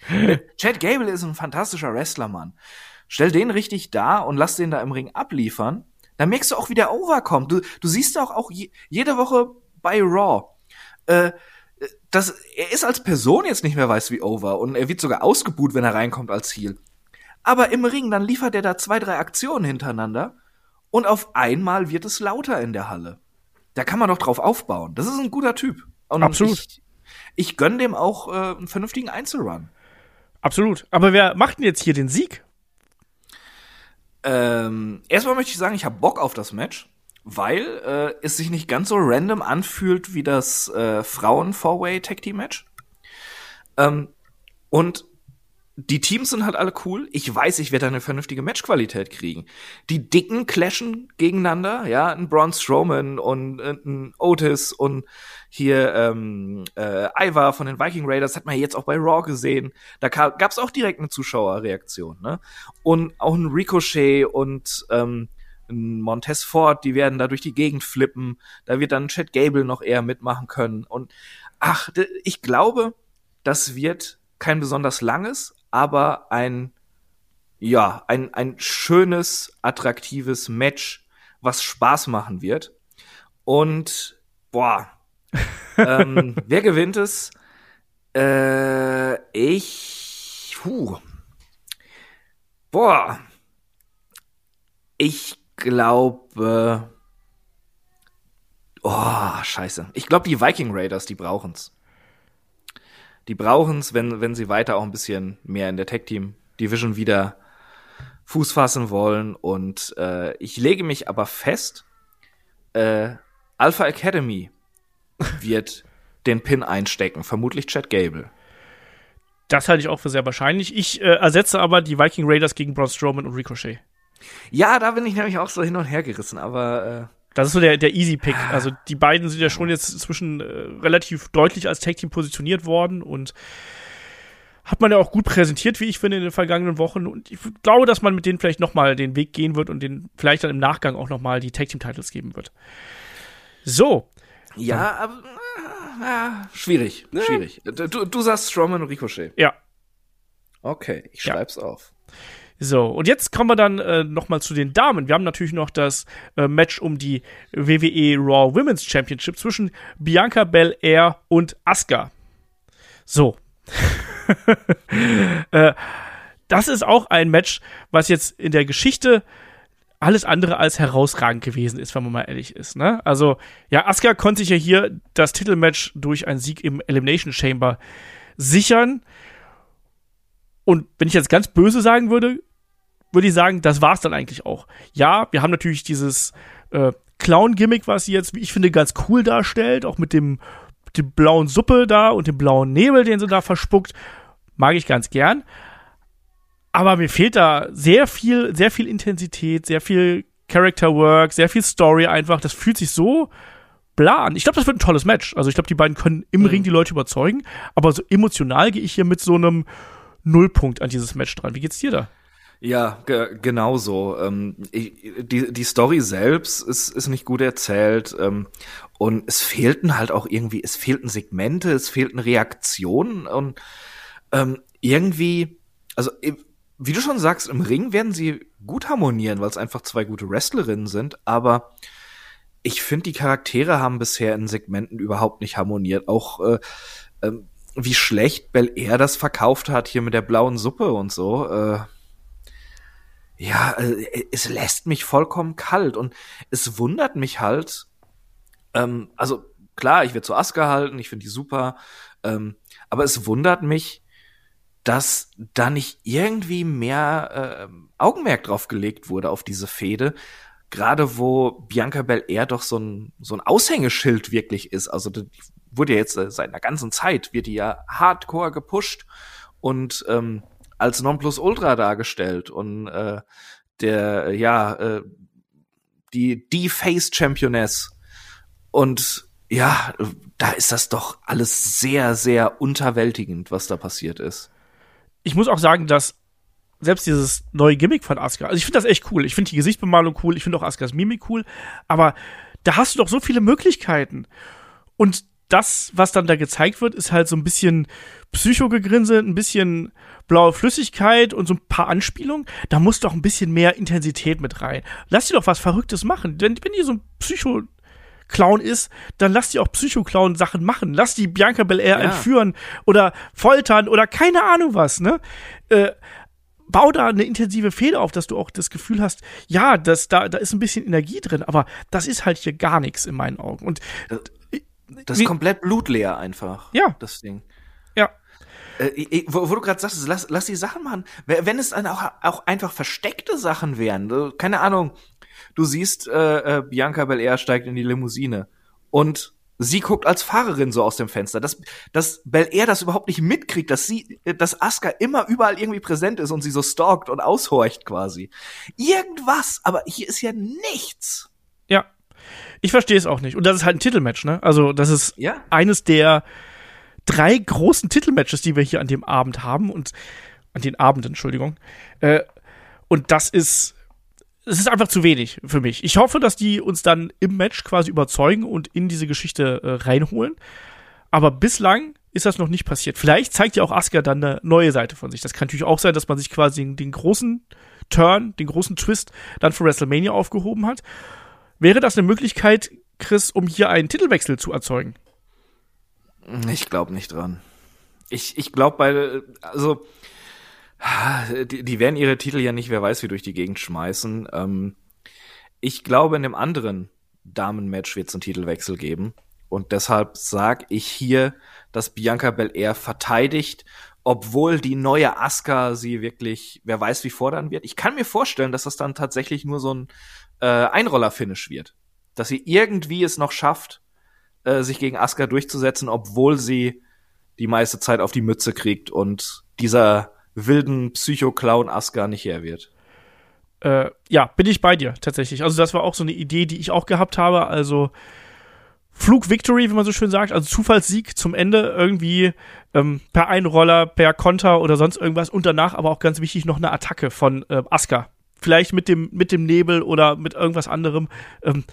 Chad Gable ist ein fantastischer Wrestler, Mann. Stell den richtig da und lass den da im Ring abliefern. Dann merkst du auch, wie der overkommt. Du, du siehst auch, auch je, jede Woche bei Raw. Äh, das, er ist als Person jetzt nicht mehr weiß wie over und er wird sogar ausgebuht, wenn er reinkommt als Heel. Aber im Ring, dann liefert er da zwei, drei Aktionen hintereinander und auf einmal wird es lauter in der Halle. Da kann man doch drauf aufbauen. Das ist ein guter Typ. Und Absolut. Ich, ich gönn dem auch äh, einen vernünftigen Einzelrun. Absolut. Aber wer macht denn jetzt hier den Sieg? Ähm, erstmal möchte ich sagen, ich habe Bock auf das Match, weil äh, es sich nicht ganz so random anfühlt wie das äh, Frauen-Four-Way-Tag-Team-Match. Ähm, und die Teams sind halt alle cool. Ich weiß, ich werde eine vernünftige Matchqualität kriegen. Die Dicken clashen gegeneinander, ja, ein Braun Strowman und äh, ein Otis und hier ähm, äh, Ivar von den Viking Raiders hat man jetzt auch bei Raw gesehen. Da gab es auch direkt eine Zuschauerreaktion, ne? Und auch ein Ricochet und ähm, ein Montez Ford, die werden da durch die Gegend flippen. Da wird dann Chad Gable noch eher mitmachen können. Und ach, ich glaube, das wird kein besonders langes, aber ein, ja, ein, ein schönes, attraktives Match, was Spaß machen wird. Und, boah, ähm, wer gewinnt es? Äh, ich, puh, boah, ich glaube, oh, scheiße. Ich glaube, die Viking Raiders, die brauchen's die brauchen es, wenn, wenn sie weiter auch ein bisschen mehr in der Tech-Team-Division wieder Fuß fassen wollen. Und äh, ich lege mich aber fest, äh, Alpha Academy wird den Pin einstecken, vermutlich Chad Gable. Das halte ich auch für sehr wahrscheinlich. Ich äh, ersetze aber die Viking Raiders gegen Braun Strowman und Ricochet. Ja, da bin ich nämlich auch so hin und her gerissen, aber äh, das ist so der, der Easy Pick. Also die beiden sind ja schon jetzt zwischen äh, relativ deutlich als Tag Team positioniert worden und hat man ja auch gut präsentiert, wie ich finde, in den vergangenen Wochen. Und ich glaube, dass man mit denen vielleicht nochmal den Weg gehen wird und den vielleicht dann im Nachgang auch nochmal die Tag Team Titles geben wird. So. Ja, aber äh, schwierig, ja. schwierig. Du, du sagst Strowman und Ricochet. Ja. Okay, ich schreib's ja. auf. So, und jetzt kommen wir dann äh, nochmal zu den Damen. Wir haben natürlich noch das äh, Match um die WWE Raw Women's Championship zwischen Bianca Belair und Asuka. So. äh, das ist auch ein Match, was jetzt in der Geschichte alles andere als herausragend gewesen ist, wenn man mal ehrlich ist. Ne? Also, ja, Asuka konnte sich ja hier das Titelmatch durch einen Sieg im Elimination Chamber sichern. Und wenn ich jetzt ganz böse sagen würde, würde ich sagen, das war's dann eigentlich auch. Ja, wir haben natürlich dieses äh, Clown-Gimmick, was sie jetzt, wie ich finde, ganz cool darstellt, auch mit dem, dem blauen Suppe da und dem blauen Nebel, den sie da verspuckt. Mag ich ganz gern. Aber mir fehlt da sehr viel, sehr viel Intensität, sehr viel Character Work, sehr viel Story einfach. Das fühlt sich so bla an. Ich glaube, das wird ein tolles Match. Also ich glaube, die beiden können im mhm. Ring die Leute überzeugen. Aber so emotional gehe ich hier mit so einem Nullpunkt an dieses Match dran. Wie geht's dir da? Ja, ge genau so. Ähm, die, die Story selbst ist, ist nicht gut erzählt. Ähm, und es fehlten halt auch irgendwie, es fehlten Segmente, es fehlten Reaktionen und ähm, irgendwie, also wie du schon sagst, im Ring werden sie gut harmonieren, weil es einfach zwei gute Wrestlerinnen sind, aber ich finde, die Charaktere haben bisher in Segmenten überhaupt nicht harmoniert. Auch äh, ähm, wie schlecht Bel Air das verkauft hat hier mit der blauen Suppe und so. Äh, ja, äh, es lässt mich vollkommen kalt und es wundert mich halt, ähm, also klar, ich werde zu Aska halten, ich finde die super, ähm, aber es wundert mich, dass da nicht irgendwie mehr äh, Augenmerk drauf gelegt wurde auf diese Fehde, gerade wo Bianca Belair doch so ein, so ein Aushängeschild wirklich ist. Also die wurde ja jetzt äh, seit einer ganzen Zeit, wird die ja hardcore gepusht und ähm, als Nonplusultra dargestellt und äh, der ja äh, die die Face Championess und ja, da ist das doch alles sehr sehr unterwältigend, was da passiert ist. Ich muss auch sagen, dass selbst dieses neue Gimmick von Asuka, also ich finde das echt cool. Ich finde die Gesichtsbemalung cool, ich finde auch Askas Mimik cool, aber da hast du doch so viele Möglichkeiten. Und das, was dann da gezeigt wird, ist halt so ein bisschen Psychogegrinse, ein bisschen blaue Flüssigkeit und so ein paar Anspielungen. Da muss doch ein bisschen mehr Intensität mit rein. Lass die doch was Verrücktes machen. Denn wenn die so ein Psycho Clown ist, dann lass die auch Psycho-Clown Sachen machen. Lass die Bianca Belair ja. entführen oder foltern oder keine Ahnung was, ne? Äh, bau da eine intensive Fehde auf, dass du auch das Gefühl hast, ja, das, da, da ist ein bisschen Energie drin, aber das ist halt hier gar nichts in meinen Augen. Und das, ist komplett blutleer einfach. Ja. Das Ding. Ja. Äh, wo, wo, du gerade sagst, lass, lass die Sachen machen. Wenn es dann auch, auch einfach versteckte Sachen wären, keine Ahnung, du siehst, äh, äh, Bianca Belair steigt in die Limousine und sie guckt als Fahrerin so aus dem Fenster, dass, dass Belair das überhaupt nicht mitkriegt, dass sie, dass Asuka immer überall irgendwie präsent ist und sie so stalkt und aushorcht quasi. Irgendwas, aber hier ist ja nichts. Ich verstehe es auch nicht. Und das ist halt ein Titelmatch, ne? Also, das ist ja? eines der drei großen Titelmatches, die wir hier an dem Abend haben und an den Abenden, Entschuldigung. Äh, und das ist es ist einfach zu wenig für mich. Ich hoffe, dass die uns dann im Match quasi überzeugen und in diese Geschichte äh, reinholen. Aber bislang ist das noch nicht passiert. Vielleicht zeigt ja auch Asuka dann eine neue Seite von sich. Das kann natürlich auch sein, dass man sich quasi den, den großen Turn, den großen Twist dann für WrestleMania aufgehoben hat. Wäre das eine Möglichkeit, Chris, um hier einen Titelwechsel zu erzeugen? Ich glaube nicht dran. Ich, ich glaube bei, also die, die werden ihre Titel ja nicht, wer weiß, wie durch die Gegend schmeißen. Ähm, ich glaube, in dem anderen Damenmatch wird es einen Titelwechsel geben. Und deshalb sag ich hier, dass Bianca Belair verteidigt, obwohl die neue Asuka sie wirklich, wer weiß, wie fordern wird. Ich kann mir vorstellen, dass das dann tatsächlich nur so ein äh, Einroller-Finish wird. Dass sie irgendwie es noch schafft, äh, sich gegen Asuka durchzusetzen, obwohl sie die meiste Zeit auf die Mütze kriegt und dieser wilden Psycho-Clown Asuka nicht her wird. Äh, ja, bin ich bei dir tatsächlich. Also das war auch so eine Idee, die ich auch gehabt habe. Also Flug Victory, wie man so schön sagt, also Zufallssieg zum Ende irgendwie ähm, per Einroller, per Konter oder sonst irgendwas und danach aber auch ganz wichtig noch eine Attacke von äh, Asuka. Vielleicht mit dem mit dem Nebel oder mit irgendwas anderem, ähm,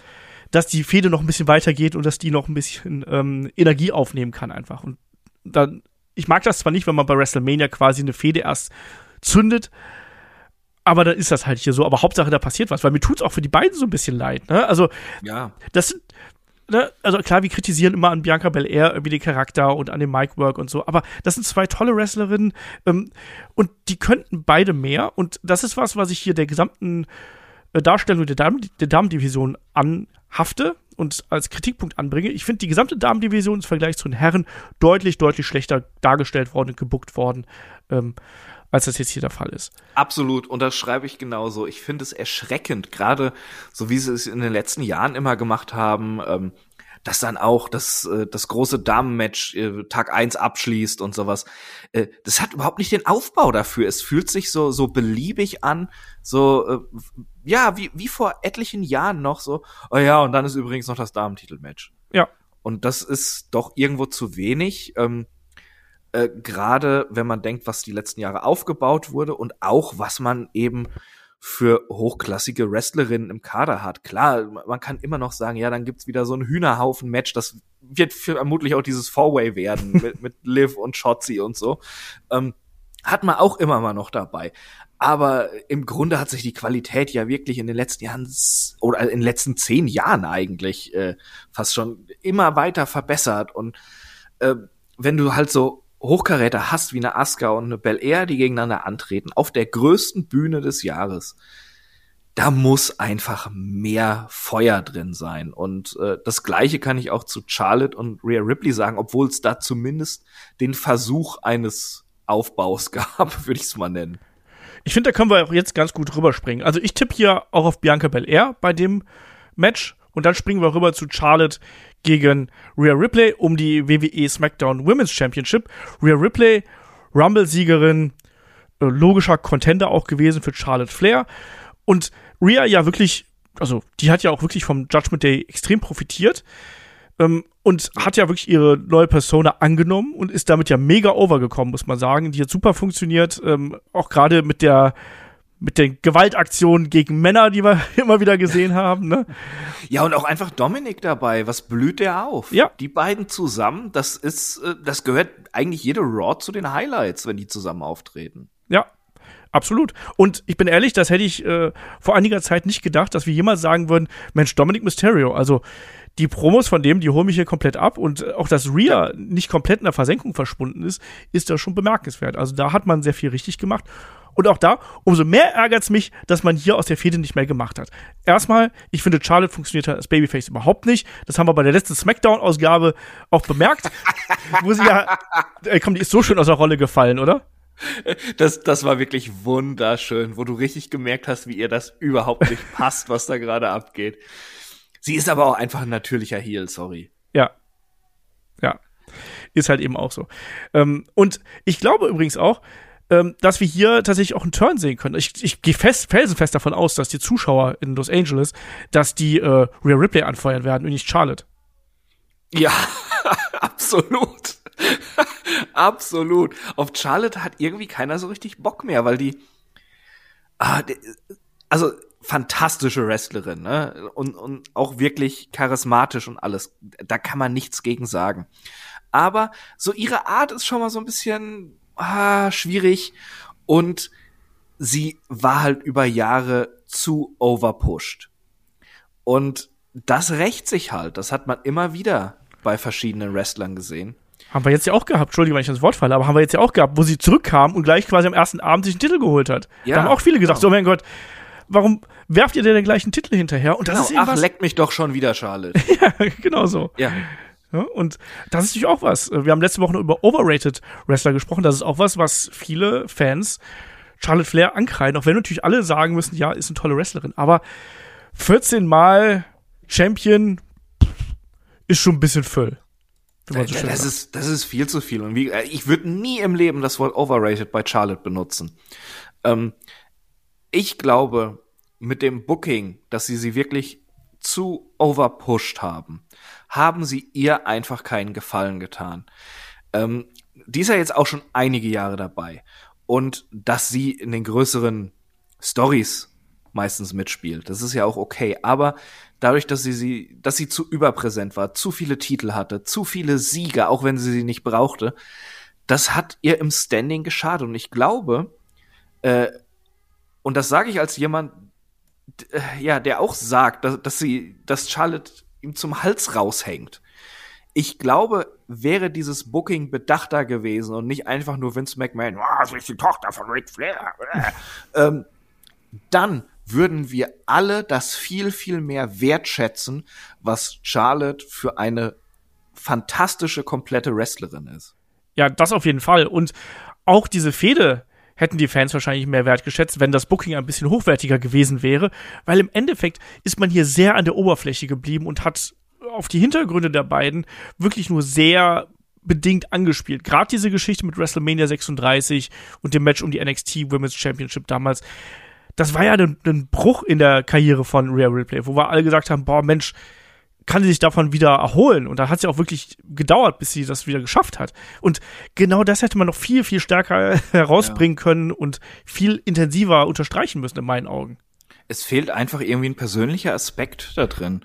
dass die Fehde noch ein bisschen weitergeht und dass die noch ein bisschen ähm, Energie aufnehmen kann einfach. Und dann ich mag das zwar nicht, wenn man bei WrestleMania quasi eine Fehde erst zündet, aber dann ist das halt hier so. Aber Hauptsache, da passiert was, weil mir tut's auch für die beiden so ein bisschen leid. Ne? Also, ja. das sind, ne? also klar, wir kritisieren immer an Bianca Belair irgendwie den Charakter und an dem Mic-Work und so, aber das sind zwei tolle Wrestlerinnen ähm, und die könnten beide mehr. Und das ist was, was ich hier der gesamten äh, Darstellung der, Damen, der Damendivision anhafte und als Kritikpunkt anbringe. Ich finde, die gesamte Damendivision im Vergleich zu den Herren deutlich, deutlich schlechter dargestellt worden und gebuckt worden, ähm, als das jetzt hier der Fall ist. Absolut, und das schreibe ich genauso. Ich finde es erschreckend, gerade so wie sie es in den letzten Jahren immer gemacht haben, ähm, dass dann auch das, äh, das große Damenmatch äh, Tag eins abschließt und sowas. Äh, das hat überhaupt nicht den Aufbau dafür. Es fühlt sich so, so beliebig an, so, äh, ja, wie, wie vor etlichen Jahren noch so. Oh ja, und dann ist übrigens noch das Damentitelmatch. Ja. Und das ist doch irgendwo zu wenig. Ähm, äh, Gerade wenn man denkt, was die letzten Jahre aufgebaut wurde und auch was man eben für hochklassige Wrestlerinnen im Kader hat. Klar, man kann immer noch sagen, ja, dann gibt's wieder so ein Hühnerhaufen-Match, das wird vermutlich auch dieses Four-Way werden mit, mit Liv und Shotzi und so. Ähm, hat man auch immer mal noch dabei. Aber im Grunde hat sich die Qualität ja wirklich in den letzten Jahren oder in den letzten zehn Jahren eigentlich äh, fast schon immer weiter verbessert. Und äh, wenn du halt so Hochkaräter hast wie eine Asuka und eine Bel Air, die gegeneinander antreten, auf der größten Bühne des Jahres, da muss einfach mehr Feuer drin sein. Und äh, das Gleiche kann ich auch zu Charlotte und Rhea Ripley sagen, obwohl es da zumindest den Versuch eines Aufbaus gab, würde ich es mal nennen. Ich finde, da können wir auch jetzt ganz gut rüberspringen. Also ich tippe hier auch auf Bianca Belair bei dem Match und dann springen wir rüber zu Charlotte gegen Rhea Ripley um die WWE SmackDown Women's Championship. Rhea Ripley, Rumble-Siegerin, äh, logischer Contender auch gewesen für Charlotte Flair. Und Rhea ja wirklich, also die hat ja auch wirklich vom Judgment Day extrem profitiert. Ähm, und hat ja wirklich ihre neue Persona angenommen und ist damit ja mega overgekommen, muss man sagen. Die hat super funktioniert, ähm, auch gerade mit der mit den Gewaltaktionen gegen Männer, die wir immer wieder gesehen haben. Ne? Ja, und auch einfach Dominik dabei. Was blüht der auf? Ja. Die beiden zusammen, das ist, äh, das gehört eigentlich jede Raw zu den Highlights, wenn die zusammen auftreten. Ja. Absolut. Und ich bin ehrlich, das hätte ich äh, vor einiger Zeit nicht gedacht, dass wir jemals sagen würden, Mensch, Dominic Mysterio, also die Promos von dem, die holen mich hier komplett ab und auch, dass Rhea nicht komplett in der Versenkung verschwunden ist, ist da schon bemerkenswert. Also da hat man sehr viel richtig gemacht. Und auch da, umso mehr ärgert es mich, dass man hier aus der Fehde nicht mehr gemacht hat. Erstmal, ich finde, Charlotte funktioniert als Babyface überhaupt nicht. Das haben wir bei der letzten Smackdown-Ausgabe auch bemerkt. wo sie ja, äh, komm, die ist so schön aus der Rolle gefallen, oder? Das, das war wirklich wunderschön, wo du richtig gemerkt hast, wie ihr das überhaupt nicht passt, was da gerade abgeht. Sie ist aber auch einfach ein natürlicher Heel, sorry. Ja. Ja. Ist halt eben auch so. Ähm, und ich glaube übrigens auch, ähm, dass wir hier tatsächlich auch einen Turn sehen können. Ich, ich gehe fest, felsenfest davon aus, dass die Zuschauer in Los Angeles, dass die äh, Rhea Ripley anfeuern werden und nicht Charlotte. Ja, absolut. absolut. Auf Charlotte hat irgendwie keiner so richtig Bock mehr, weil die, ah, die also fantastische Wrestlerin, ne? Und, und auch wirklich charismatisch und alles. Da kann man nichts gegen sagen. Aber so ihre Art ist schon mal so ein bisschen ah, schwierig und sie war halt über Jahre zu overpushed. Und das rächt sich halt. Das hat man immer wieder bei verschiedenen Wrestlern gesehen. Haben wir jetzt ja auch gehabt, Entschuldigung, wenn ich ins Wort falle, aber haben wir jetzt ja auch gehabt, wo sie zurückkam und gleich quasi am ersten Abend sich einen Titel geholt hat. Ja, da haben auch viele gesagt, genau. so mein Gott, warum werft ihr denn den gleichen Titel hinterher? Und das genau. ist eben Ach, was, leckt mich doch schon wieder, Charlotte. ja, genau so. Ja. Ja, und das ist natürlich auch was. Wir haben letzte Woche noch über Overrated Wrestler gesprochen. Das ist auch was, was viele Fans Charlotte Flair ankreiden. Auch wenn natürlich alle sagen müssen, ja, ist eine tolle Wrestlerin. Aber 14 Mal Champion ist schon ein bisschen Füll. So das, das ist, das ist viel zu viel. Und wie, äh, ich würde nie im Leben das Wort overrated bei Charlotte benutzen. Ähm, ich glaube, mit dem Booking, dass sie sie wirklich zu overpushed haben, haben sie ihr einfach keinen Gefallen getan. Ähm, die ist ja jetzt auch schon einige Jahre dabei. Und dass sie in den größeren Stories meistens mitspielt, das ist ja auch okay. Aber dadurch, dass sie, sie, dass sie zu überpräsent war, zu viele Titel hatte, zu viele Siege, auch wenn sie sie nicht brauchte, das hat ihr im Standing geschadet. Und ich glaube, äh, und das sage ich als jemand, äh, ja, der auch sagt, dass, dass sie, dass Charlotte ihm zum Hals raushängt. Ich glaube, wäre dieses Booking bedachter gewesen und nicht einfach nur Vince McMahon, oh, das ist die Tochter von Ric Flair, ähm, dann würden wir alle das viel, viel mehr wertschätzen, was Charlotte für eine fantastische, komplette Wrestlerin ist. Ja, das auf jeden Fall. Und auch diese Fehde hätten die Fans wahrscheinlich mehr wertgeschätzt, wenn das Booking ein bisschen hochwertiger gewesen wäre, weil im Endeffekt ist man hier sehr an der Oberfläche geblieben und hat auf die Hintergründe der beiden wirklich nur sehr bedingt angespielt. Gerade diese Geschichte mit WrestleMania 36 und dem Match um die NXT Women's Championship damals, das war ja ein, ein Bruch in der Karriere von Rhea Ripley, wo wir alle gesagt haben, boah, Mensch, kann sie sich davon wieder erholen. Und da hat ja auch wirklich gedauert, bis sie das wieder geschafft hat. Und genau das hätte man noch viel, viel stärker herausbringen ja. können und viel intensiver unterstreichen müssen, in meinen Augen. Es fehlt einfach irgendwie ein persönlicher Aspekt da drin.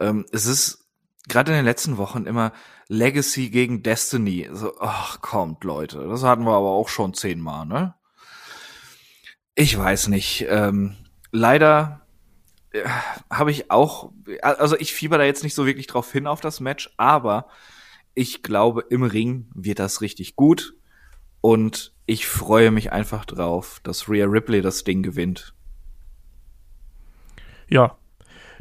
Ähm, es ist gerade in den letzten Wochen immer Legacy gegen Destiny. So, ach, kommt, Leute. Das hatten wir aber auch schon zehnmal, ne? Ich weiß nicht. Ähm, leider habe ich auch, also ich fieber da jetzt nicht so wirklich drauf hin auf das Match, aber ich glaube, im Ring wird das richtig gut und ich freue mich einfach drauf, dass Rhea Ripley das Ding gewinnt. Ja,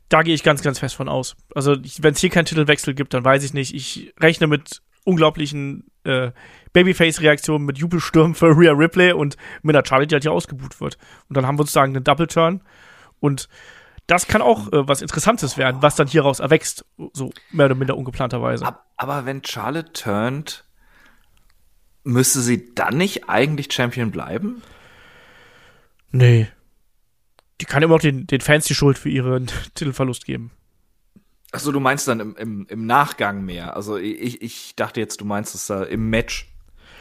da gehe ich ganz, ganz fest von aus. Also, wenn es hier keinen Titelwechsel gibt, dann weiß ich nicht. Ich rechne mit unglaublichen äh, Babyface-Reaktionen, mit Jubelstürmen für Rhea Ripley und mit einer Charlie, die halt hier ausgebucht wird. Und dann haben wir sozusagen einen Double-Turn und das kann auch äh, was Interessantes werden, was dann hieraus erwächst, so mehr oder minder ungeplanterweise. Aber wenn Charlotte turnt, müsste sie dann nicht eigentlich Champion bleiben? Nee. Die kann immer noch den, den Fans die Schuld für ihren Titelverlust geben. Achso, du meinst dann im, im, im Nachgang mehr. Also ich, ich dachte jetzt, du meinst es da im Match.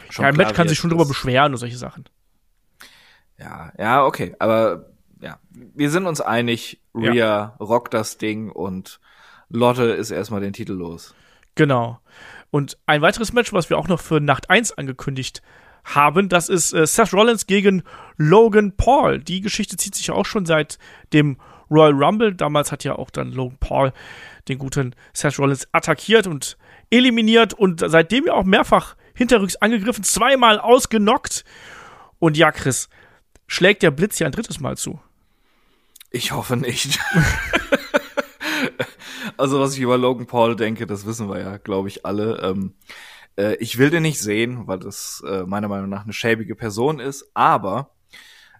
Schon ja, im Match kann sich schon drüber beschweren und solche Sachen. Ja, ja, okay. Aber ja, wir sind uns einig, Rhea ja. rockt das Ding und Lotte ist erstmal den Titel los. Genau. Und ein weiteres Match, was wir auch noch für Nacht 1 angekündigt haben. Das ist äh, Seth Rollins gegen Logan Paul. Die Geschichte zieht sich ja auch schon seit dem Royal Rumble. Damals hat ja auch dann Logan Paul den guten Seth Rollins attackiert und eliminiert und seitdem ja auch mehrfach hinterrücks angegriffen, zweimal ausgenockt. Und ja, Chris, schlägt der Blitz ja ein drittes Mal zu. Ich hoffe nicht. also, was ich über Logan Paul denke, das wissen wir ja, glaube ich, alle. Ähm, äh, ich will den nicht sehen, weil das äh, meiner Meinung nach eine schäbige Person ist, aber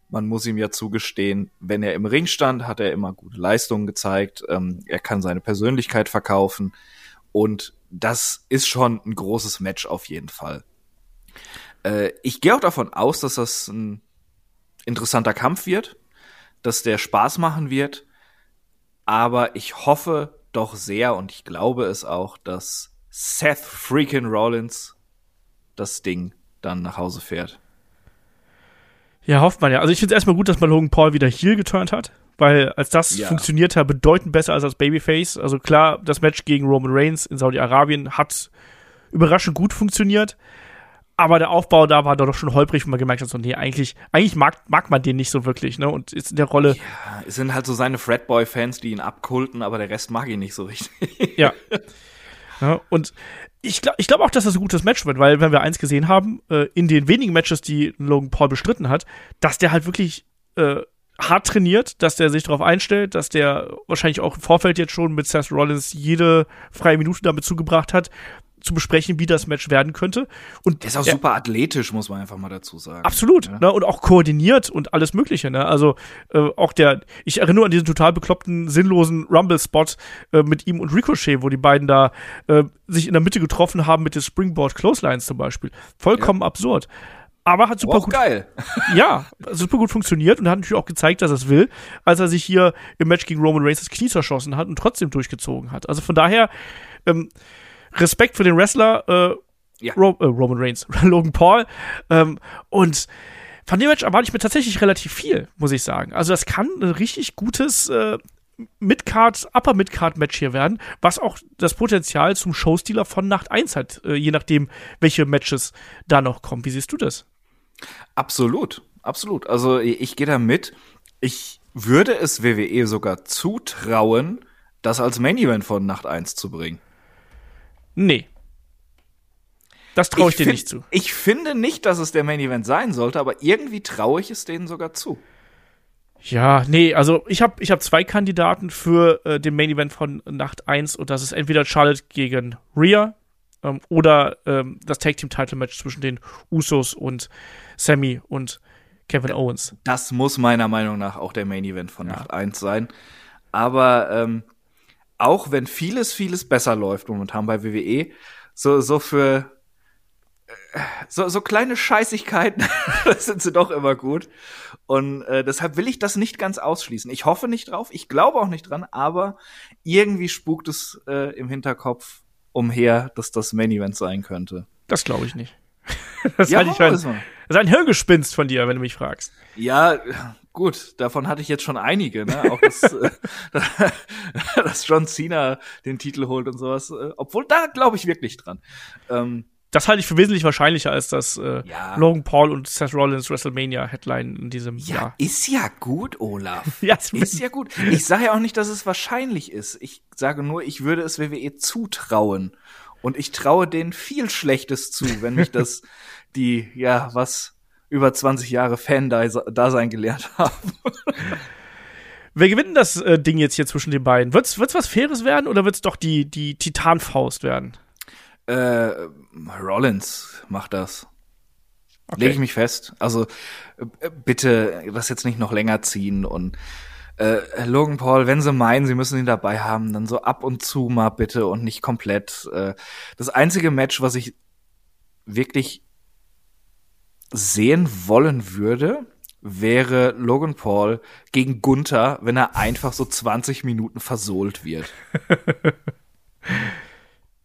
man muss ihm ja zugestehen, wenn er im Ring stand, hat er immer gute Leistungen gezeigt. Ähm, er kann seine Persönlichkeit verkaufen. Und das ist schon ein großes Match auf jeden Fall. Äh, ich gehe auch davon aus, dass das ein interessanter Kampf wird, dass der Spaß machen wird. Aber ich hoffe doch sehr und ich glaube es auch, dass Seth freaking Rollins das Ding dann nach Hause fährt. Ja, hofft man ja. Also ich finde es erstmal gut, dass man Logan Paul wieder Heel geturnt hat, weil als das Ja. funktioniert hat, bedeutend besser als als Babyface. Also klar, das Match gegen Roman Reigns in Saudi-Arabien hat überraschend gut funktioniert. Aber der Aufbau da war doch schon holprig, wo man gemerkt hat, so, nee, eigentlich, eigentlich mag, mag man den nicht so wirklich, ne? Und ist in der Rolle, Ja, es sind halt so seine Fredboy-Fans, die ihn abkulten, aber der Rest mag ihn nicht so richtig. Ja. ja und ich glaube ich glaub auch, dass das ein gutes Match wird, weil wenn wir eins gesehen haben, äh, in den wenigen Matches, die Logan Paul bestritten hat, dass der halt wirklich äh, hart trainiert, dass der sich darauf einstellt, dass der wahrscheinlich auch im Vorfeld jetzt schon mit Seth Rollins jede freie Minute damit zugebracht hat, zu besprechen, wie das Match werden könnte. Und Der ist auch er- super athletisch, muss man einfach mal dazu sagen. Absolut, Ja. ne? Und auch koordiniert und alles Mögliche, ne? Also äh, auch der, ich erinnere an diesen total bekloppten, sinnlosen Rumble-Spot äh, mit ihm und Ricochet, wo die beiden da äh, sich in der Mitte getroffen haben mit den Springboard Clotheslines zum Beispiel. Vollkommen absurd. Aber hat super auch gut, geil. ja, super gut funktioniert und hat natürlich auch gezeigt, dass er es will, als er sich hier im Match gegen Roman Reigns das Knie zerschossen hat und trotzdem durchgezogen hat. Also von daher, ähm, Respekt für den Wrestler, äh, Ja. Ro äh, Roman Reigns, Logan Paul. Ähm, und von dem Match erwarte ich mir tatsächlich relativ viel, muss ich sagen. Also das kann ein richtig gutes äh, Midcard, Upper Midcard Match hier werden, was auch das Potenzial zum Showstealer von Nacht 1 hat, äh, je nachdem, welche Matches da noch kommen. Wie siehst du das? Absolut, absolut. Also ich, ich gehe da mit. Ich würde es WWE sogar zutrauen, das als Main Event von Nacht 1 zu bringen. Nee. Das traue ich, dir find- nicht zu. Ich finde nicht, dass es der Main Event sein sollte, aber irgendwie traue ich es denen sogar zu. Ja, nee, also ich habe ich hab zwei Kandidaten für äh, den Main Event von Nacht 1 und das ist entweder Charlotte gegen Rhea ähm, oder ähm, das Tag Team Title Match zwischen den Usos und Sammy und Kevin Owens. Das muss meiner Meinung nach auch der Main Event von Nacht 1 sein. Aber ähm, auch wenn vieles, vieles besser läuft momentan bei WWE, so, so für äh, so, so kleine Scheißigkeiten, das sind sie doch immer gut. Und äh, deshalb will ich das nicht ganz ausschließen. Ich hoffe nicht drauf, ich glaube auch nicht dran, aber irgendwie spukt es äh, im Hinterkopf umher, dass das Main Event sein könnte. Das glaube ich nicht. Das, Ja, halte ich für ein, das ist ein Hirngespinst von dir, wenn du mich fragst. Ja, gut, davon hatte ich jetzt schon einige, ne? Auch dass, äh, dass John Cena den Titel holt und sowas. äh, Obwohl, da glaube ich wirklich dran. Ähm, Das halte ich für wesentlich wahrscheinlicher als das äh, Ja. Logan Paul und Seth Rollins WrestleMania Headline in diesem ja, Jahr. ist ja gut, Olaf. Ja, Ist ja gut. Ich sage ja auch nicht, dass es wahrscheinlich ist. Ich sage nur, ich würde es WWE zutrauen. Und ich traue denen viel Schlechtes zu, wenn mich das die, ja, was über 20 Jahre Fan-Dasein gelernt haben. Wer gewinnt das äh, Ding jetzt hier zwischen den beiden? Wird's, wird's was Faires werden oder wird's doch die, die Titanfaust werden? Äh, Rollins macht das. Okay. Lege ich mich fest. Also äh, bitte das jetzt nicht noch länger ziehen und äh, Logan Paul, wenn sie meinen, sie müssen ihn dabei haben, dann so ab und zu mal bitte und nicht komplett. Äh, das einzige Match, was ich wirklich sehen wollen würde, wäre Logan Paul gegen Gunther, wenn er einfach so 20 Minuten versohlt wird.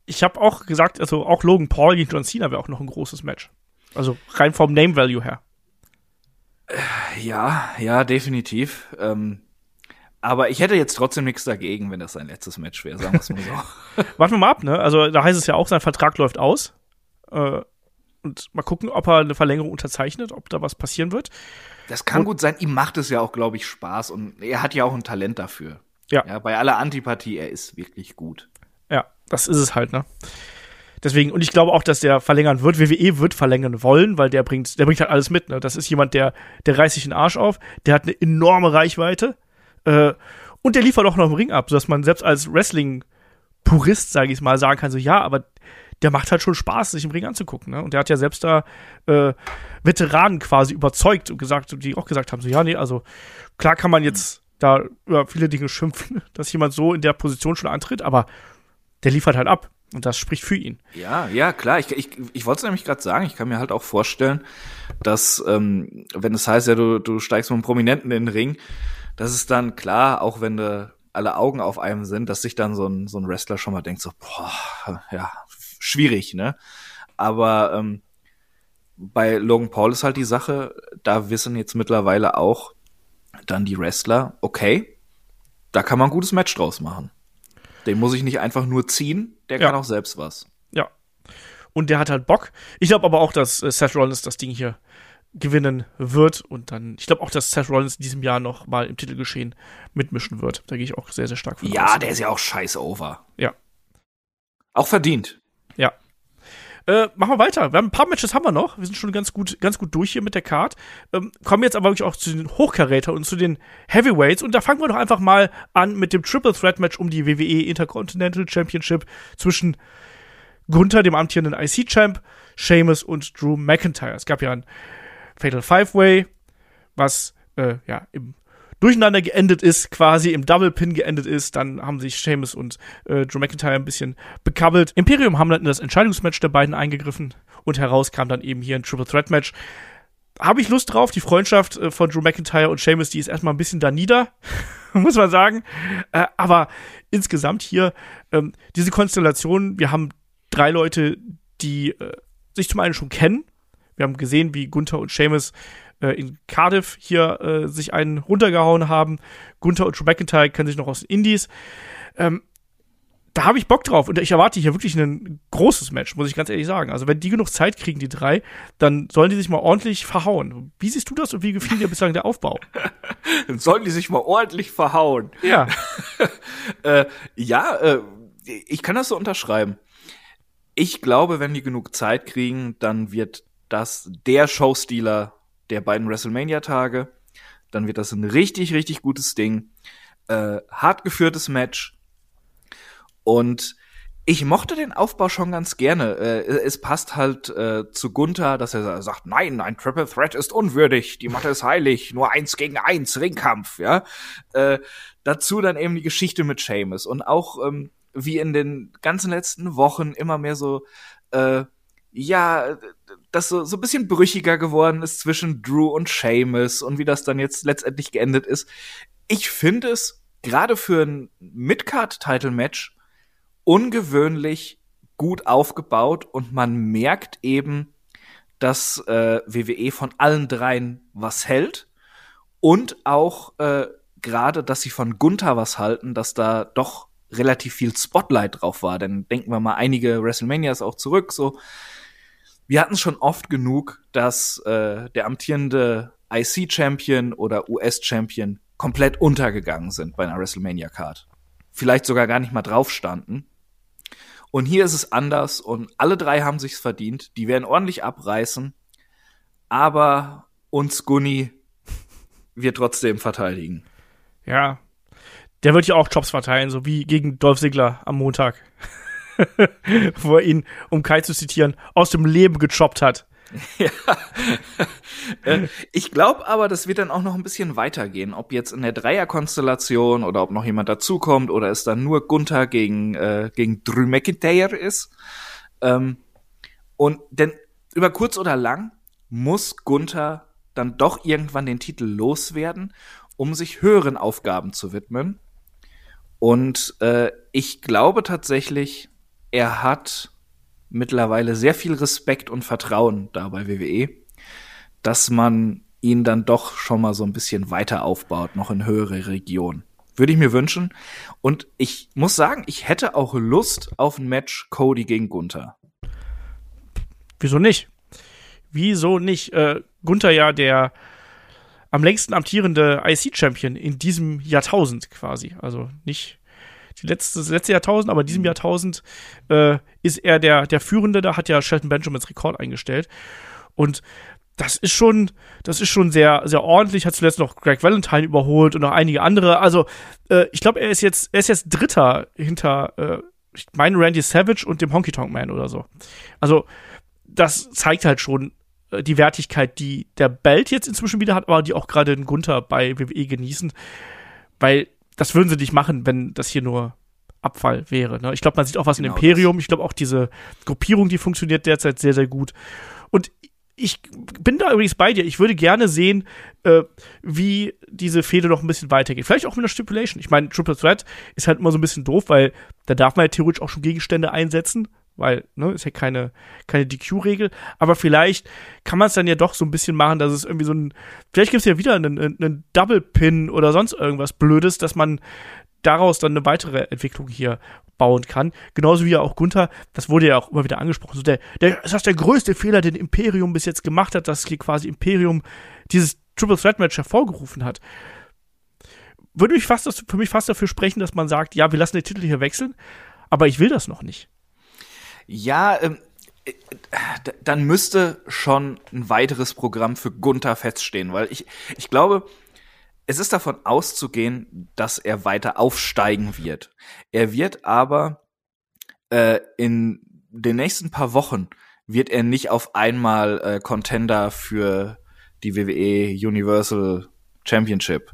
Ich habe auch gesagt, also auch Logan Paul gegen John Cena wäre auch noch ein großes Match. Also rein vom Name Value her. Ja, ja, definitiv. Ähm, aber ich hätte jetzt trotzdem nichts dagegen, wenn das sein letztes Match wäre, sagen wir es mal so. Warten wir mal ab, ne? Also da heißt es ja auch, sein Vertrag läuft aus. Äh, und mal gucken, ob er eine Verlängerung unterzeichnet, ob da was passieren wird. Das kann und, gut sein. Ihm macht es ja auch, glaube ich, Spaß und er hat ja auch ein Talent dafür. Ja. ja. Bei aller Antipathie, er ist wirklich gut. Ja, das ist es halt, ne? Deswegen, und ich glaube auch, dass der verlängern wird. WWE wird verlängern wollen, weil der bringt, der bringt halt alles mit, ne? Das ist jemand, der, der reißt sich den Arsch auf, der hat eine enorme Reichweite, äh, und der liefert auch noch im Ring ab, sodass man selbst als Wrestling-Purist, sage ich mal, sagen kann, so, ja, aber der macht halt schon Spaß, sich im Ring anzugucken. Ne? Und der hat ja selbst da äh, Veteranen quasi überzeugt und gesagt, die auch gesagt haben, so ja, nee, also klar kann man jetzt da über viele Dinge schimpfen, dass jemand so in der Position schon antritt, aber der liefert halt ab. Und das spricht für ihn. Ja, ja, klar. Ich, ich, ich wollte es nämlich gerade sagen. Ich kann mir halt auch vorstellen, dass, ähm, wenn es heißt, ja, du, du steigst mit einem Prominenten in den Ring, das ist dann klar, auch wenn du alle Augen auf einem sind, dass sich dann so ein, so ein Wrestler schon mal denkt, so, boah, ja, schwierig, ne? Aber ähm, bei Logan Paul ist halt die Sache, da wissen jetzt mittlerweile auch dann die Wrestler, okay, da kann man ein gutes Match draus machen. Den muss ich nicht einfach nur ziehen, der ja. kann auch selbst was. Ja. Und der hat halt Bock. Ich glaube aber auch, dass äh, Seth Rollins das Ding hier gewinnen wird und dann, ich glaube auch, dass Seth Rollins in diesem Jahr noch mal im Titelgeschehen mitmischen wird. Da gehe ich auch sehr, sehr stark von Ja, aus. der ist ja auch scheiße over. Ja. Auch verdient. Äh, machen wir weiter. Wir haben ein paar Matches haben wir noch. Wir sind schon ganz gut, ganz gut durch hier mit der Card. Ähm, kommen jetzt aber wirklich auch zu den Hochkaräter und zu den Heavyweights. Und da fangen wir doch einfach mal an mit dem Triple Threat Match um die WWE Intercontinental Championship zwischen Gunther, dem amtierenden IC-Champ, Sheamus und Drew McIntyre. Es gab ja ein Fatal Five Way, was äh, ja im Durcheinander geendet ist, quasi im Double Pin geendet ist. Dann haben sich Sheamus und äh, Drew McIntyre ein bisschen bekabbelt. Imperium haben dann in das Entscheidungsmatch der beiden eingegriffen und heraus kam dann eben hier ein Triple Threat Match. Habe ich Lust drauf. Die Freundschaft äh, von Drew McIntyre und Sheamus, die ist erstmal ein bisschen da nieder, muss man sagen. Äh, aber insgesamt hier ähm, diese Konstellation, wir haben drei Leute, die äh, sich zum einen schon kennen, wir haben gesehen, wie Gunther und Seamus äh, in Cardiff hier äh, sich einen runtergehauen haben. Gunther und Drew McIntyre kennen sich noch aus den Indies. Ähm, da habe ich Bock drauf und ich erwarte hier wirklich ein großes Match, muss ich ganz ehrlich sagen. Also wenn die genug Zeit kriegen, die drei, dann sollen die sich mal ordentlich verhauen. Wie siehst du das und wie gefiel dir bislang der Aufbau? dann sollen die sich mal ordentlich verhauen. Ja. äh, ja, äh, ich kann das so unterschreiben. Ich glaube, wenn die genug Zeit kriegen, dann wird das der Showstealer der beiden WrestleMania-Tage. Dann wird das ein richtig, richtig gutes Ding. Äh, hart geführtes Match. Und ich mochte den Aufbau schon ganz gerne. Äh, es passt halt äh, zu Gunther, dass er sagt, nein, ein Triple Threat ist unwürdig, die Matte ist heilig, nur eins gegen eins, Ringkampf, ja. Äh, dazu dann eben die Geschichte mit Seamus und auch ähm, wie in den ganzen letzten Wochen immer mehr so äh, ja, das so, so ein bisschen brüchiger geworden ist zwischen Drew und Seamus und wie das dann jetzt letztendlich geendet ist. Ich finde es gerade für ein Midcard-Title-Match ungewöhnlich gut aufgebaut und man merkt eben, dass äh, WWE von allen dreien was hält und auch äh, gerade, dass sie von Gunther was halten, dass da doch relativ viel Spotlight drauf war. Denn denken wir mal einige WrestleManias auch zurück, so wir hatten es schon oft genug, dass äh, der amtierende IC-Champion oder US-Champion komplett untergegangen sind bei einer WrestleMania-Card. Vielleicht sogar gar nicht mal drauf standen. Und hier ist es anders und alle drei haben sich's verdient. Die werden ordentlich abreißen. Aber uns Gunny wird trotzdem verteidigen. Ja. Der wird ja auch Jobs verteilen, so wie gegen Dolph Ziggler am Montag. wo er ihn, um Kai zu zitieren, aus dem Leben gechoppt hat. Ja. Äh, ich glaube aber, das wird dann auch noch ein bisschen weitergehen. Ob jetzt in der Dreierkonstellation oder ob noch jemand dazukommt oder es dann nur Gunther gegen, äh, gegen Drew McIntyre ist. Ähm, und denn über kurz oder lang muss Gunther dann doch irgendwann den Titel loswerden, um sich höheren Aufgaben zu widmen. Und äh, ich glaube tatsächlich, er hat mittlerweile sehr viel Respekt und Vertrauen da bei WWE, dass man ihn dann doch schon mal so ein bisschen weiter aufbaut, noch in höhere Regionen. Würde ich mir wünschen. Und ich muss sagen, ich hätte auch Lust auf ein Match Cody gegen Gunther. Wieso nicht? Wieso nicht? Äh, Gunther ja der am längsten amtierende IC-Champion in diesem Jahrtausend quasi. Also nicht die letzte, das letzte Jahrtausend, aber in diesem Jahrtausend äh, ist er der, der Führende. Da hat ja Shelton Benjamins Rekord eingestellt. Und das ist schon, das ist schon sehr, sehr ordentlich. Hat zuletzt noch Greg Valentine überholt und noch einige andere. Also, äh, ich glaube, er ist jetzt, er ist jetzt Dritter hinter, äh, ich meine, Randy Savage und dem Honky Tonk Man oder so. Also, das zeigt halt schon äh, die Wertigkeit, die der Belt jetzt inzwischen wieder hat, aber die auch gerade den Gunther bei WWE genießen. Weil das würden sie nicht machen, wenn das hier nur Abfall wäre. Ne? Ich glaube, man sieht auch was genau im Imperium. Das. Ich glaube auch diese Gruppierung, die funktioniert derzeit sehr, sehr gut. Und ich bin da übrigens bei dir. Ich würde gerne sehen, äh, wie diese Fehde noch ein bisschen weitergeht. Vielleicht auch mit einer Stipulation. Ich meine, Triple Threat ist halt immer so ein bisschen doof, weil da darf man ja theoretisch auch schon Gegenstände einsetzen, weil, ne, ist ja keine, keine DQ-Regel. Aber vielleicht kann man es dann ja doch so ein bisschen machen, dass es irgendwie so ein, vielleicht gibt es ja wieder einen, einen Double-Pin oder sonst irgendwas Blödes, dass man daraus dann eine weitere Entwicklung hier bauen kann. Genauso wie ja auch Gunther, das wurde ja auch immer wieder angesprochen. So der, der, das ist der größte Fehler, den Imperium bis jetzt gemacht hat, dass hier quasi Imperium dieses Triple Threat Match hervorgerufen hat. Würde mich fast das, für mich fast dafür sprechen, dass man sagt, ja, wir lassen den Titel hier wechseln, aber ich will das noch nicht. Ja, ähm, äh, dann müsste schon ein weiteres Programm für Gunther feststehen, weil ich, ich glaube, es ist davon auszugehen, dass er weiter aufsteigen wird. Er wird aber äh, in den nächsten paar Wochen wird er nicht auf einmal äh, Contender für die WWE Universal Championship.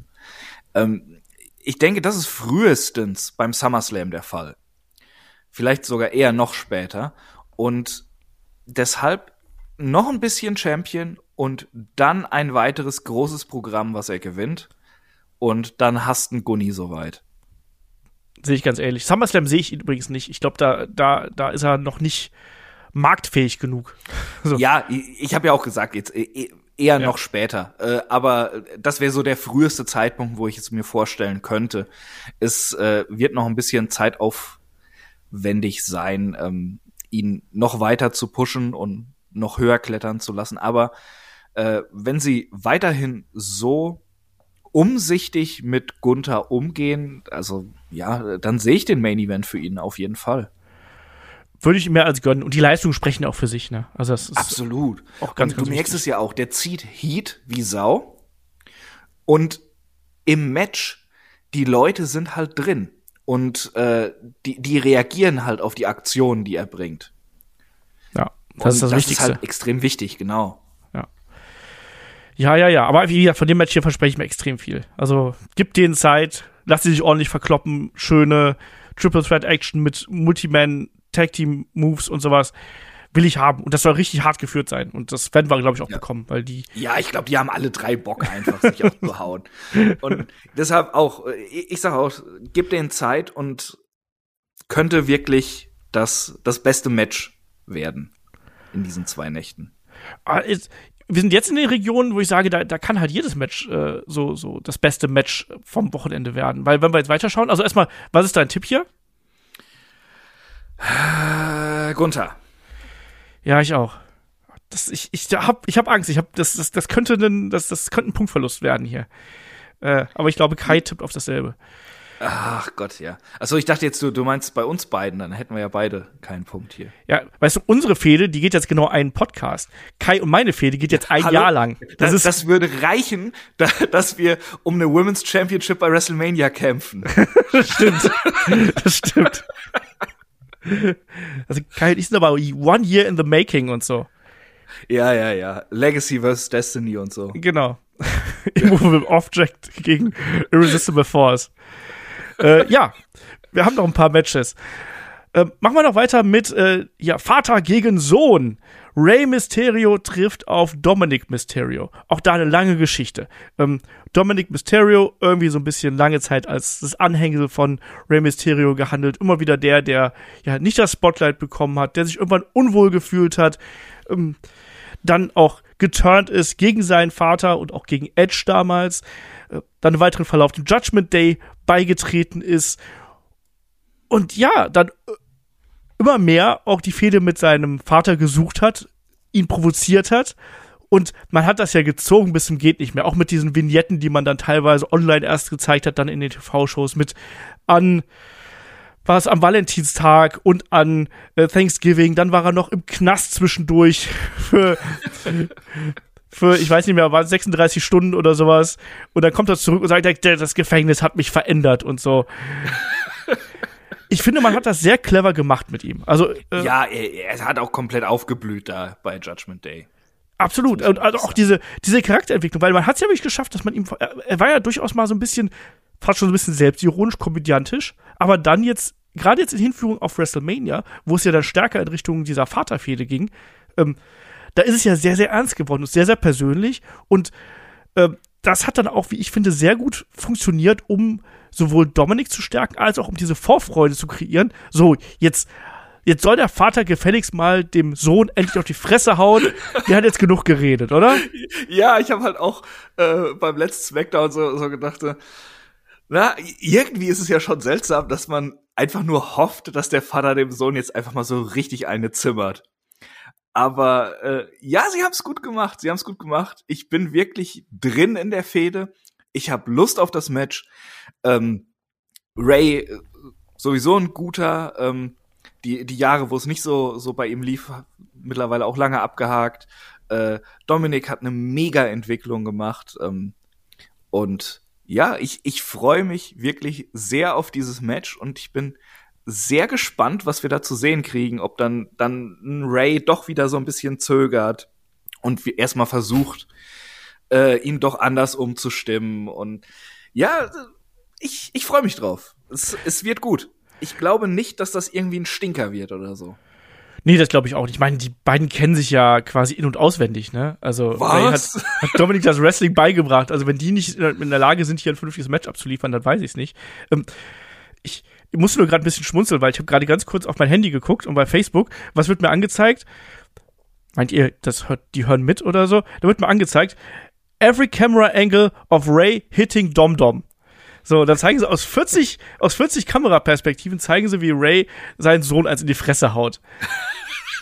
Ähm, ich denke, das ist frühestens beim SummerSlam der Fall. Vielleicht sogar eher noch später. Und deshalb noch ein bisschen Champion und dann ein weiteres großes Programm, was er gewinnt und dann hast du Gunni soweit. Sehe ich ganz ehrlich. SummerSlam sehe ich ihn übrigens nicht. Ich glaube, da, da, da ist er noch nicht marktfähig genug. so. Ja, ich, ich habe ja auch gesagt, jetzt e, e, eher ja. noch später. Äh, aber das wäre so der früheste Zeitpunkt, wo ich es mir vorstellen könnte. Es äh, wird noch ein bisschen zeitaufwendig sein, ähm, ihn noch weiter zu pushen und noch höher klettern zu lassen. Aber äh, wenn sie weiterhin so umsichtig mit Gunther umgehen, also ja, dann sehe ich den Main Event für ihn auf jeden Fall. Würde ich mehr als gönnen. Und die Leistungen sprechen auch für sich, ne? Also das ist Absolut. Auch ganz, und du ganz merkst wichtig. es ja auch, der zieht Heat wie Sau. Und im Match, die Leute sind halt drin. Und äh, die, die reagieren halt auf die Aktionen, die er bringt. Ja, das und ist das, das Wichtigste. Das ist halt extrem wichtig, genau. Ja, ja, ja. Aber wie gesagt, von dem Match hier verspreche ich mir extrem viel. Also, gib denen Zeit, lass sie sich ordentlich verkloppen, schöne Triple Threat Action mit Multiman Tag Team Moves und sowas. Will ich haben. Und das soll richtig hart geführt sein. Und das werden wir, glaube ich, auch ja. bekommen, weil die. Ja, ich glaube, die haben alle drei Bock einfach, sich aufzuhauen. Und deshalb auch, äh, ich sage auch, gib denen Zeit und könnte wirklich das, das beste Match werden in diesen zwei Nächten. Ah, wir sind jetzt in den Regionen, wo ich sage, da, da kann halt jedes Match äh, so, so das beste Match vom Wochenende werden. Weil, wenn wir jetzt weiterschauen, also erstmal, was ist dein Tipp hier? Äh, Gunther. Ja, ich auch. Das, ich, ich hab, ich hab Angst. Ich hab, das, das, das könnte ein, das, das könnte ein Punktverlust werden hier. Äh, aber ich glaube, Kai tippt auf dasselbe. Ach Gott, ja. Also ich dachte jetzt, du, du meinst bei uns beiden, dann hätten wir ja beide keinen Punkt hier. Ja, weißt du, unsere Fehde, die geht jetzt genau einen Podcast. Kai und meine Fehde geht jetzt ein Hallo? Jahr lang. Das, das, das würde reichen, da, dass wir um eine Women's Championship bei WrestleMania kämpfen. das stimmt. Das stimmt. Also und ich sind aber one year in the making und so. Ja, ja, ja. Legacy vs. Destiny und so. Genau. Immovable Object gegen Irresistible Force äh, ja, wir haben noch ein paar Matches. Äh, machen wir noch weiter mit äh, ja, Vater gegen Sohn. Rey Mysterio trifft auf Dominic Mysterio. Auch da eine lange Geschichte. Ähm, Dominic Mysterio irgendwie so ein bisschen lange Zeit als das Anhängsel von Rey Mysterio gehandelt. Immer wieder der, der ja nicht das Spotlight bekommen hat, der sich irgendwann unwohl gefühlt hat. Ähm, dann auch geturnt ist gegen seinen Vater und auch gegen Edge damals. Äh, dann im weiteren Verlauf dem Judgment Day beigetreten ist. Und ja, dann äh, immer mehr auch die Fehde mit seinem Vater gesucht hat. ihn provoziert hat. Und man hat das ja gezogen bis zum geht nicht mehr. Auch mit diesen Vignetten, die man dann teilweise online erst gezeigt hat, dann in den TV-Shows mit an war es am Valentinstag und an äh, Thanksgiving. Dann war er noch im Knast zwischendurch für, für, ich weiß nicht mehr, war 36 Stunden oder sowas. Und dann kommt er zurück und sagt, das Gefängnis hat mich verändert und so. Ich finde, man hat das sehr clever gemacht mit ihm. Also äh, ja, er, er hat auch komplett aufgeblüht da bei Judgment Day. Absolut. Und also auch diese, diese Charakterentwicklung, weil man hat es ja wirklich geschafft, dass man ihm, er war ja durchaus mal so ein bisschen, fast schon so ein bisschen selbstironisch, komödiantisch, aber dann jetzt, gerade jetzt in Hinführung auf WrestleMania, wo es ja dann stärker in Richtung dieser Vaterfehde ging, ähm, da ist es ja sehr, sehr ernst geworden und sehr, sehr persönlich und ähm, das hat dann auch, wie ich finde, sehr gut funktioniert, um sowohl Dominik zu stärken, als auch um diese Vorfreude zu kreieren. So, jetzt jetzt soll der Vater gefälligst mal dem Sohn endlich auf die Fresse hauen. Der hat jetzt genug geredet, oder? Ja, ich habe halt auch äh, beim letzten Smackdown so, so gedacht, äh, na, irgendwie ist es ja schon seltsam, dass man einfach nur hofft, dass der Vater dem Sohn jetzt einfach mal so richtig eine zimmert. Aber äh, ja, sie haben es gut gemacht. Sie haben es gut gemacht. Ich bin wirklich drin in der Fehde. Ich habe Lust auf das Match. Ähm, Ray äh, sowieso ein guter. Ähm, die, die Jahre, wo es nicht so, so bei ihm lief, mittlerweile auch lange abgehakt. Äh, Dominik hat eine Mega-Entwicklung gemacht. Ähm, und ja, ich, ich freue mich wirklich sehr auf dieses Match und ich bin sehr gespannt, was wir da zu sehen kriegen, ob dann, dann Ray doch wieder so ein bisschen zögert und erstmal versucht, äh, ihn doch anders umzustimmen. Und ja, ich, ich freue mich drauf. Es, es wird gut ich glaube nicht, dass das irgendwie ein Stinker wird oder so. Nee, das glaube ich auch nicht. Ich meine, die beiden kennen sich ja quasi in- und auswendig, ne? Also Ray hat, hat Dominik das Wrestling beigebracht. Also wenn die nicht in der Lage sind, hier ein vernünftiges Match abzuliefern, dann weiß ich es nicht. Ähm, ich, ich muss nur gerade ein bisschen schmunzeln, weil ich habe gerade ganz kurz auf mein Handy geguckt und bei Facebook, was wird mir angezeigt? Meint ihr, das hört, die hören mit oder so? Da wird mir angezeigt, every camera angle of Ray hitting Dom Dom. So, dann zeigen sie aus 40, aus 40 Kameraperspektiven zeigen sie, wie Ray seinen Sohn als in die Fresse haut.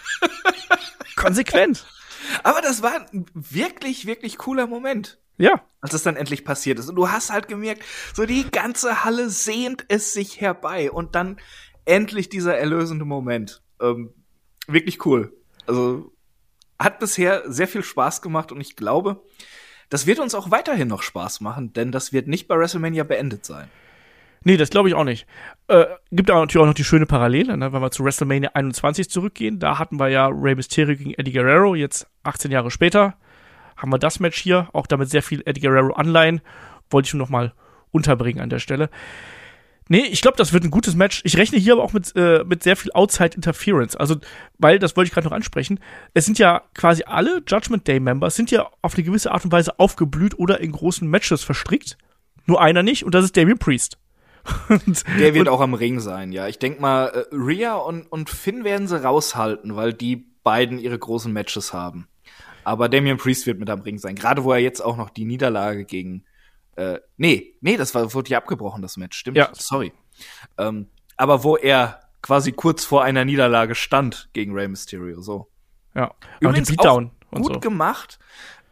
Konsequent. Aber das war ein wirklich, wirklich cooler Moment. Ja. Als es dann endlich passiert ist. Und du hast halt gemerkt, so die ganze Halle sehnt es sich herbei. Und dann endlich dieser erlösende Moment. Ähm, wirklich cool. Also hat bisher sehr viel Spaß gemacht und ich glaube, das wird uns auch weiterhin noch Spaß machen, denn das wird nicht bei WrestleMania beendet sein. Nee, das glaube ich auch nicht. Äh, gibt aber natürlich auch noch die schöne Parallele, ne? wenn wir zu WrestleMania 21 zurückgehen. Da hatten wir ja Rey Mysterio gegen Eddie Guerrero, jetzt 18 Jahre später haben wir das Match hier, auch damit sehr viel Eddie Guerrero Anleihen. Wollte ich nur noch mal unterbringen an der Stelle. Nee, ich glaube, das wird ein gutes Match. Ich rechne hier aber auch mit, äh, mit sehr viel Outside Interference. Also, weil, das wollte ich gerade noch ansprechen, es sind ja quasi alle Judgment Day Members sind ja auf eine gewisse Art und Weise aufgeblüht oder in großen Matches verstrickt. Nur einer nicht, und das ist Damien Priest. und, Der wird auch am Ring sein, ja. Ich denk mal, äh, Rhea und, und Finn werden sie raushalten, weil die beiden ihre großen Matches haben. Aber Damien Priest wird mit am Ring sein. Gerade wo er jetzt auch noch die Niederlage gegen äh, nee, nee, das war, wurde ja abgebrochen, das Match, stimmt? Ja. Sorry. Ähm, aber wo er quasi kurz vor einer Niederlage stand gegen Rey Mysterio, so. Ja. Übrigens und Beatdown auch gut so. gemacht,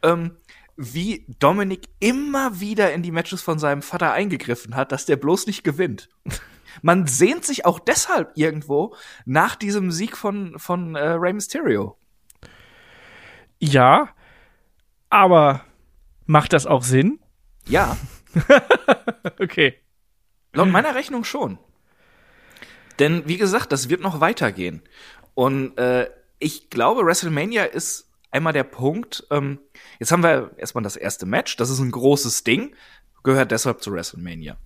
ähm, wie Dominik immer wieder in die Matches von seinem Vater eingegriffen hat, dass der bloß nicht gewinnt. Man sehnt sich auch deshalb irgendwo nach diesem Sieg von, von äh, Rey Mysterio. Ja, aber macht das auch Sinn? Ja. okay. Laut meiner Rechnung schon. Denn wie gesagt, das wird noch weitergehen. Und äh, ich glaube, WrestleMania ist einmal der Punkt. Ähm, jetzt haben wir erstmal das erste Match. Das ist ein großes Ding. Gehört deshalb zu WrestleMania.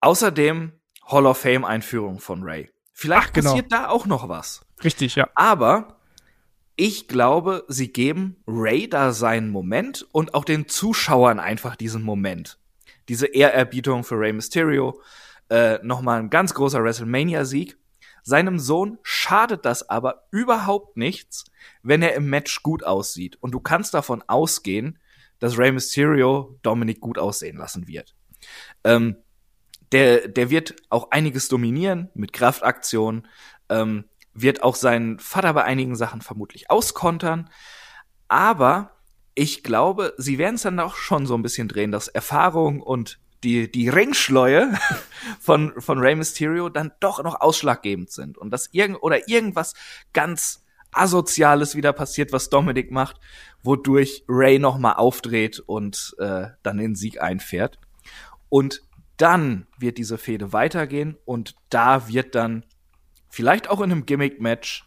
Außerdem Hall of Fame Einführung von Ray. Vielleicht Ach, genau. passiert da auch noch was. Richtig, ja. Aber ich glaube, sie geben Ray da seinen Moment und auch den Zuschauern einfach diesen Moment. Diese Ehrerbietung für Ray Mysterio. Äh, Nochmal ein ganz großer WrestleMania-Sieg. Seinem Sohn schadet das aber überhaupt nichts, wenn er im Match gut aussieht. Und du kannst davon ausgehen, dass Ray Mysterio Dominic gut aussehen lassen wird. Ähm, der, der wird auch einiges dominieren mit Kraftaktionen. Ähm, wird auch seinen Vater bei einigen Sachen vermutlich auskontern. Aber ich glaube, sie werden es dann auch schon so ein bisschen drehen, dass Erfahrung und die, die Ringschleue von, von Rey Mysterio dann doch noch ausschlaggebend sind und dass irgend, oder irgendwas ganz Asoziales wieder passiert, was Dominik macht, wodurch Ray nochmal aufdreht und äh, dann den Sieg einfährt. Und dann wird diese Fehde weitergehen und da wird dann vielleicht auch in einem Gimmick-Match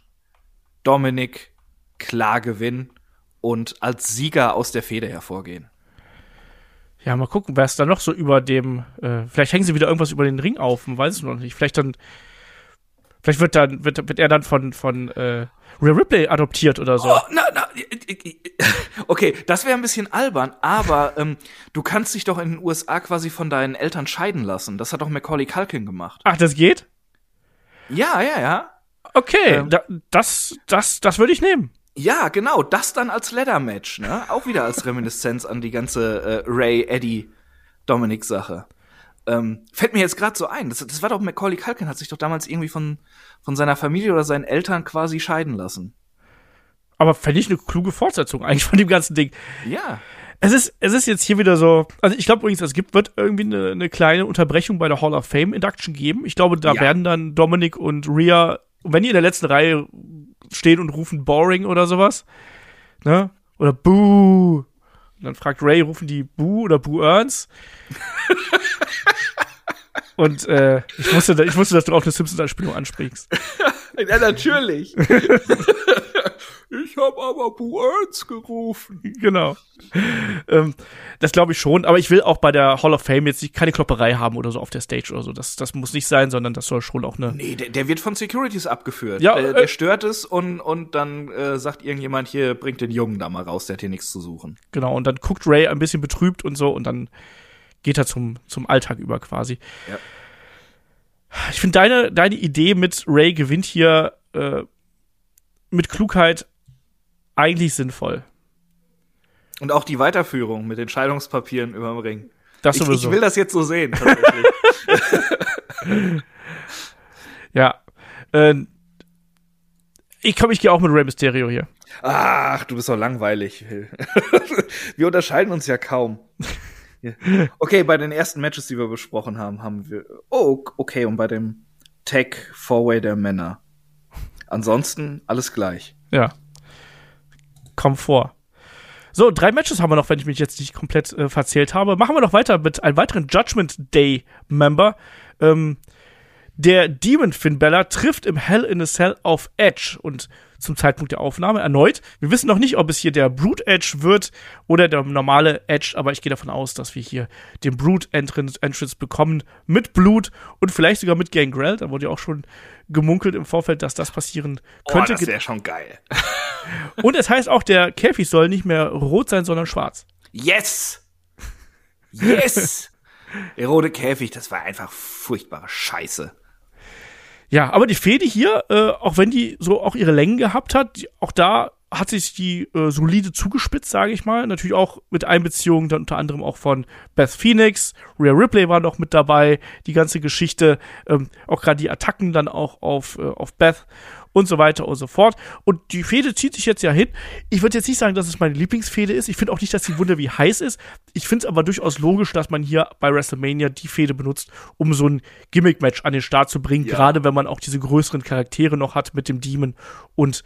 Dominik klar gewinnen und als Sieger aus der Fehde hervorgehen. Ja, mal gucken, wer es da noch so über dem, äh, vielleicht hängen sie wieder irgendwas über den Ring auf, man weiß es noch nicht. Vielleicht dann, vielleicht wird dann, wird, wird er dann von, von äh, Rhea Ripley adoptiert oder so. Oh, na, na, okay, das wäre ein bisschen albern, aber ähm, du kannst dich doch in den USA quasi von deinen Eltern scheiden lassen. Das hat doch Macaulay Culkin gemacht. Ach, das geht? Ja, ja, ja. Okay, ähm, da, das, das, das würde ich nehmen. Ja, genau, das dann als Leather-Match, ne? Auch wieder als Reminiszenz an die ganze äh, Ray, Eddie, Dominic-Sache. Ähm, fällt mir jetzt gerade so ein. Das, das war doch Macaulay Culkin, hat sich doch damals irgendwie von, von seiner Familie oder seinen Eltern quasi scheiden lassen. Aber fände ich eine kluge Fortsetzung eigentlich von dem ganzen Ding. Ja. Es ist, es ist jetzt hier wieder so, also ich glaube übrigens, es gibt, wird irgendwie eine, eine kleine Unterbrechung bei der Hall of Fame Induction geben. Ich glaube, da ja. werden dann Dominic und Rhea, wenn die in der letzten Reihe stehen und rufen Boring oder sowas. Ne? Oder Boo. Und dann fragt Ray, rufen die Boo oder Boo Earns? und äh, ich, wusste, ich wusste, dass du auch eine Simpsons-Anspielung ansprichst. ja, natürlich. Ich habe aber Words gerufen. Genau. Ähm, das glaube ich schon, aber ich will auch bei der Hall of Fame jetzt nicht, keine Klopperei haben oder so auf der Stage oder so. Das, das muss nicht sein, sondern das soll schon auch eine. Nee, der, der wird von Securities abgeführt. Ja, äh, der stört es und, und dann äh, sagt irgendjemand hier, bringt den Jungen da mal raus, der hat hier nichts zu suchen. Genau, und dann guckt Ray ein bisschen betrübt und so und dann geht er zum, zum Alltag über quasi. Ja. Ich finde deine, deine Idee mit Ray gewinnt hier äh, mit Klugheit eigentlich sinnvoll. Und auch die Weiterführung mit den Scheidungspapieren über dem Ring. Das ich, sowieso. ich will das jetzt so sehen. ja. Äh, ich komme, ich gehe auch mit Rey Mysterio hier. Ach, du bist doch langweilig. wir unterscheiden uns ja kaum. Okay, bei den ersten Matches, die wir besprochen haben, haben wir. Oh, okay, und bei dem Tag Four-Way der Männer. Ansonsten alles gleich. Ja. Komfort. So, drei Matches haben wir noch, wenn ich mich jetzt nicht komplett äh, verzählt habe. Machen wir noch weiter mit einem weiteren Judgment Day Member. Ähm, der Demon Finn Bella trifft im Hell in a Cell auf Edge und zum Zeitpunkt der Aufnahme erneut. Wir wissen noch nicht, ob es hier der Brute Edge wird oder der normale Edge, aber ich gehe davon aus, dass wir hier den Brute Entrance, Entrance bekommen mit Blut und vielleicht sogar mit Gangrel. Da wurde ja auch schon gemunkelt im Vorfeld, dass das passieren könnte. Oh, das wäre schon geil. und es heißt auch, der Käfig soll nicht mehr rot sein, sondern schwarz. Yes! Yes! der rote Käfig, das war einfach furchtbare Scheiße. Ja, aber die Fehde hier, äh, auch wenn die so auch ihre Längen gehabt hat, die, auch da hat sich die äh, solide zugespitzt, sage ich mal. Natürlich auch mit Einbeziehung dann unter anderem auch von Beth Phoenix, Rhea Ripley war noch mit dabei, die ganze Geschichte, ähm, auch gerade die Attacken dann auch auf, äh, auf Beth und so weiter und so fort. Und die Fehde zieht sich jetzt ja hin. Ich würde jetzt nicht sagen, dass es meine Lieblingsfehde ist. Ich finde auch nicht, dass sie wunder wie heiß ist. Ich finde es aber durchaus logisch, dass man hier bei WrestleMania die Fehde benutzt, um so ein Gimmick-Match an den Start zu bringen. Ja. Gerade wenn man auch diese größeren Charaktere noch hat mit dem Demon und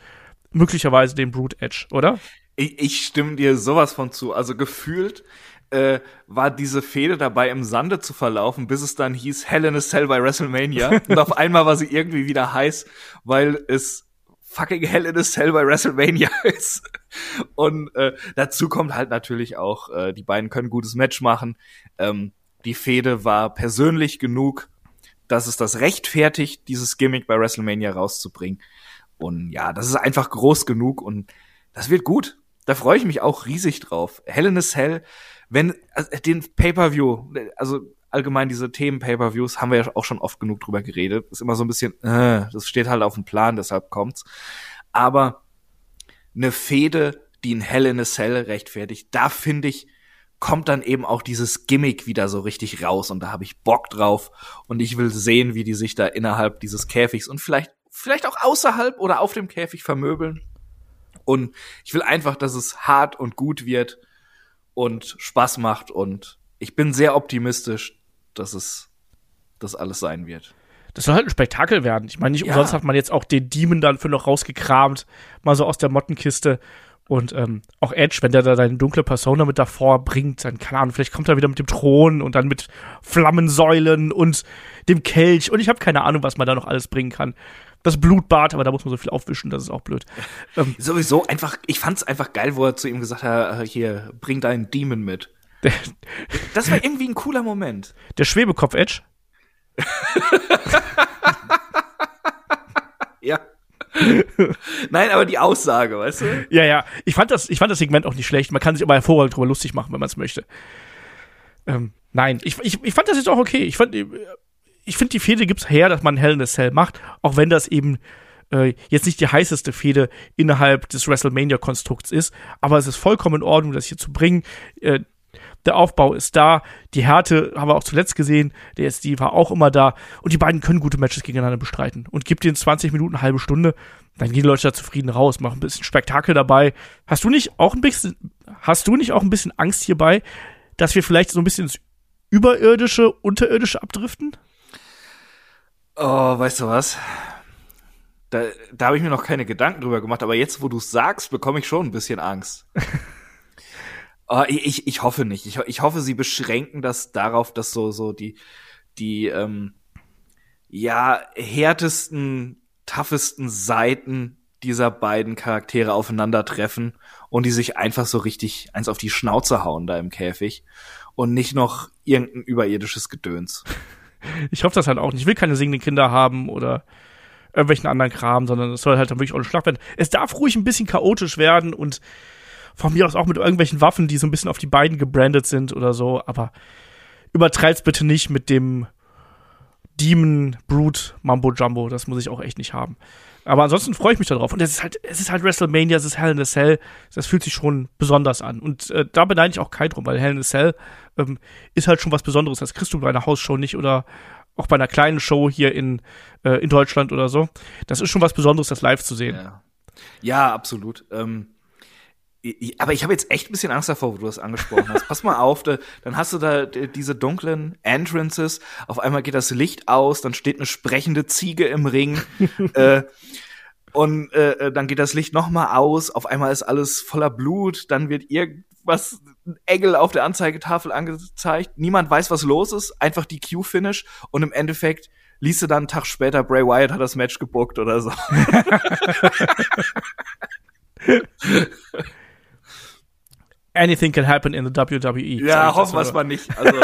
möglicherweise dem Brute Edge, oder? Ich, ich stimme dir sowas von zu. Also gefühlt äh, war diese Fehde dabei im Sande zu verlaufen, bis es dann hieß Hell in a Cell bei WrestleMania. und auf einmal war sie irgendwie wieder heiß, weil es fucking Hell in a Cell bei WrestleMania ist. Und äh, dazu kommt halt natürlich auch, äh, die beiden können gutes Match machen. Ähm, die Fehde war persönlich genug, dass es das rechtfertigt, dieses Gimmick bei WrestleMania rauszubringen. Und ja, das ist einfach groß genug und das wird gut. Da freue ich mich auch riesig drauf. Hell in a Cell wenn also den Pay-per-View, also allgemein diese Themen Pay-per-Views haben wir ja auch schon oft genug drüber geredet. Ist immer so ein bisschen, äh, das steht halt auf dem Plan, deshalb kommt's. Aber eine Fehde, die in Hell in a Cell rechtfertigt, da finde ich, kommt dann eben auch dieses Gimmick wieder so richtig raus und da habe ich Bock drauf und ich will sehen, wie die sich da innerhalb dieses Käfigs und vielleicht vielleicht auch außerhalb oder auf dem Käfig vermöbeln. Und ich will einfach, dass es hart und gut wird und Spaß macht. Und ich bin sehr optimistisch, dass es das alles sein wird. Das soll halt ein Spektakel werden. Ich meine, nicht Ja. umsonst hat man jetzt auch den Demon dann für noch rausgekramt, mal so aus der Mottenkiste. Und ähm, auch Edge, wenn der da seine dunkle Persona mit davor bringt, dann, keine Ahnung, vielleicht kommt er wieder mit dem Thron und dann mit Flammensäulen und dem Kelch. Und ich habe keine Ahnung, was man da noch alles bringen kann. Das Blutbad, aber da muss man so viel aufwischen, das ist auch blöd. Ähm, Sowieso einfach, ich fand's einfach geil, wo er zu ihm gesagt hat, äh, hier, bring deinen Demon mit. Das war irgendwie ein cooler Moment. der Schwebekopf-Edge, Ja. Nein, aber die Aussage, weißt du? Ja, ja. Ich fand das, ich fand das Segment auch nicht schlecht. Man kann sich aber hervorragend drüber lustig machen, wenn man es möchte. Ähm, nein, ich, ich, ich fand das jetzt auch okay. Ich fand, ich finde, die Fehde gibt's her, dass man Hell in a Cell macht, auch wenn das eben äh, jetzt nicht die heißeste Fehde innerhalb des WrestleMania-Konstrukts ist. Aber es ist vollkommen in Ordnung, das hier zu bringen. Äh, der Aufbau ist da, die Härte haben wir auch zuletzt gesehen, der SD war auch immer da und die beiden können gute Matches gegeneinander bestreiten. Und gibt denen 20 Minuten, halbe Stunde, dann gehen die Leute da zufrieden raus, machen ein bisschen Spektakel dabei. Hast du nicht auch ein bisschen, hast du nicht auch ein bisschen Angst hierbei, dass wir vielleicht so ein bisschen ins Überirdische, Unterirdische abdriften? Oh, weißt du was? Da, da habe ich mir noch keine Gedanken drüber gemacht, aber jetzt, wo du sagst, bekomme ich schon ein bisschen Angst. oh, ich, ich, hoffe nicht. Ich, ich hoffe, sie beschränken das darauf, dass so, so die, die, ähm, ja, härtesten, toughesten Seiten dieser beiden Charaktere aufeinandertreffen und die sich einfach so richtig eins auf die Schnauze hauen da im Käfig und nicht noch irgendein überirdisches Gedöns. Ich hoffe das halt auch nicht. Ich will keine singenden Kinder haben oder irgendwelchen anderen Kram, sondern es soll halt dann wirklich auch ein Schlag werden. Es darf ruhig ein bisschen chaotisch werden und von mir aus auch mit irgendwelchen Waffen, die so ein bisschen auf die beiden gebrandet sind oder so, aber übertreib's bitte nicht mit dem Demon Brute Mambo Jumbo. Das muss ich auch echt nicht haben. Aber ansonsten freue ich mich darauf. Und es ist halt, es ist halt WrestleMania, es ist Hell in a Cell. Das fühlt sich schon besonders an. Und äh, da beneide ich auch keinen drum, weil Hell in a Cell ähm, ist halt schon was Besonderes. Das kriegst du bei einer Hausshow nicht oder auch bei einer kleinen Show hier in, äh, in Deutschland oder so. Das ist schon was Besonderes, das live zu sehen. Ja, ja absolut. Ähm, aber ich habe jetzt echt ein bisschen Angst davor, wo du das angesprochen hast. Pass mal auf, da, dann hast du da diese dunklen Entrances, auf einmal geht das Licht aus, dann steht eine sprechende Ziege im Ring. äh, und äh, äh, dann geht das Licht noch mal aus, auf einmal ist alles voller Blut, dann wird irgendwas ein Engel auf der Anzeigetafel angezeigt. Niemand weiß, was los ist, einfach die Q-Finish und im Endeffekt liest du dann einen Tag später, Bray Wyatt hat das Match gebuckt oder so. Anything can happen in the WWE. Ja, hoffen wir es mal nicht. Also,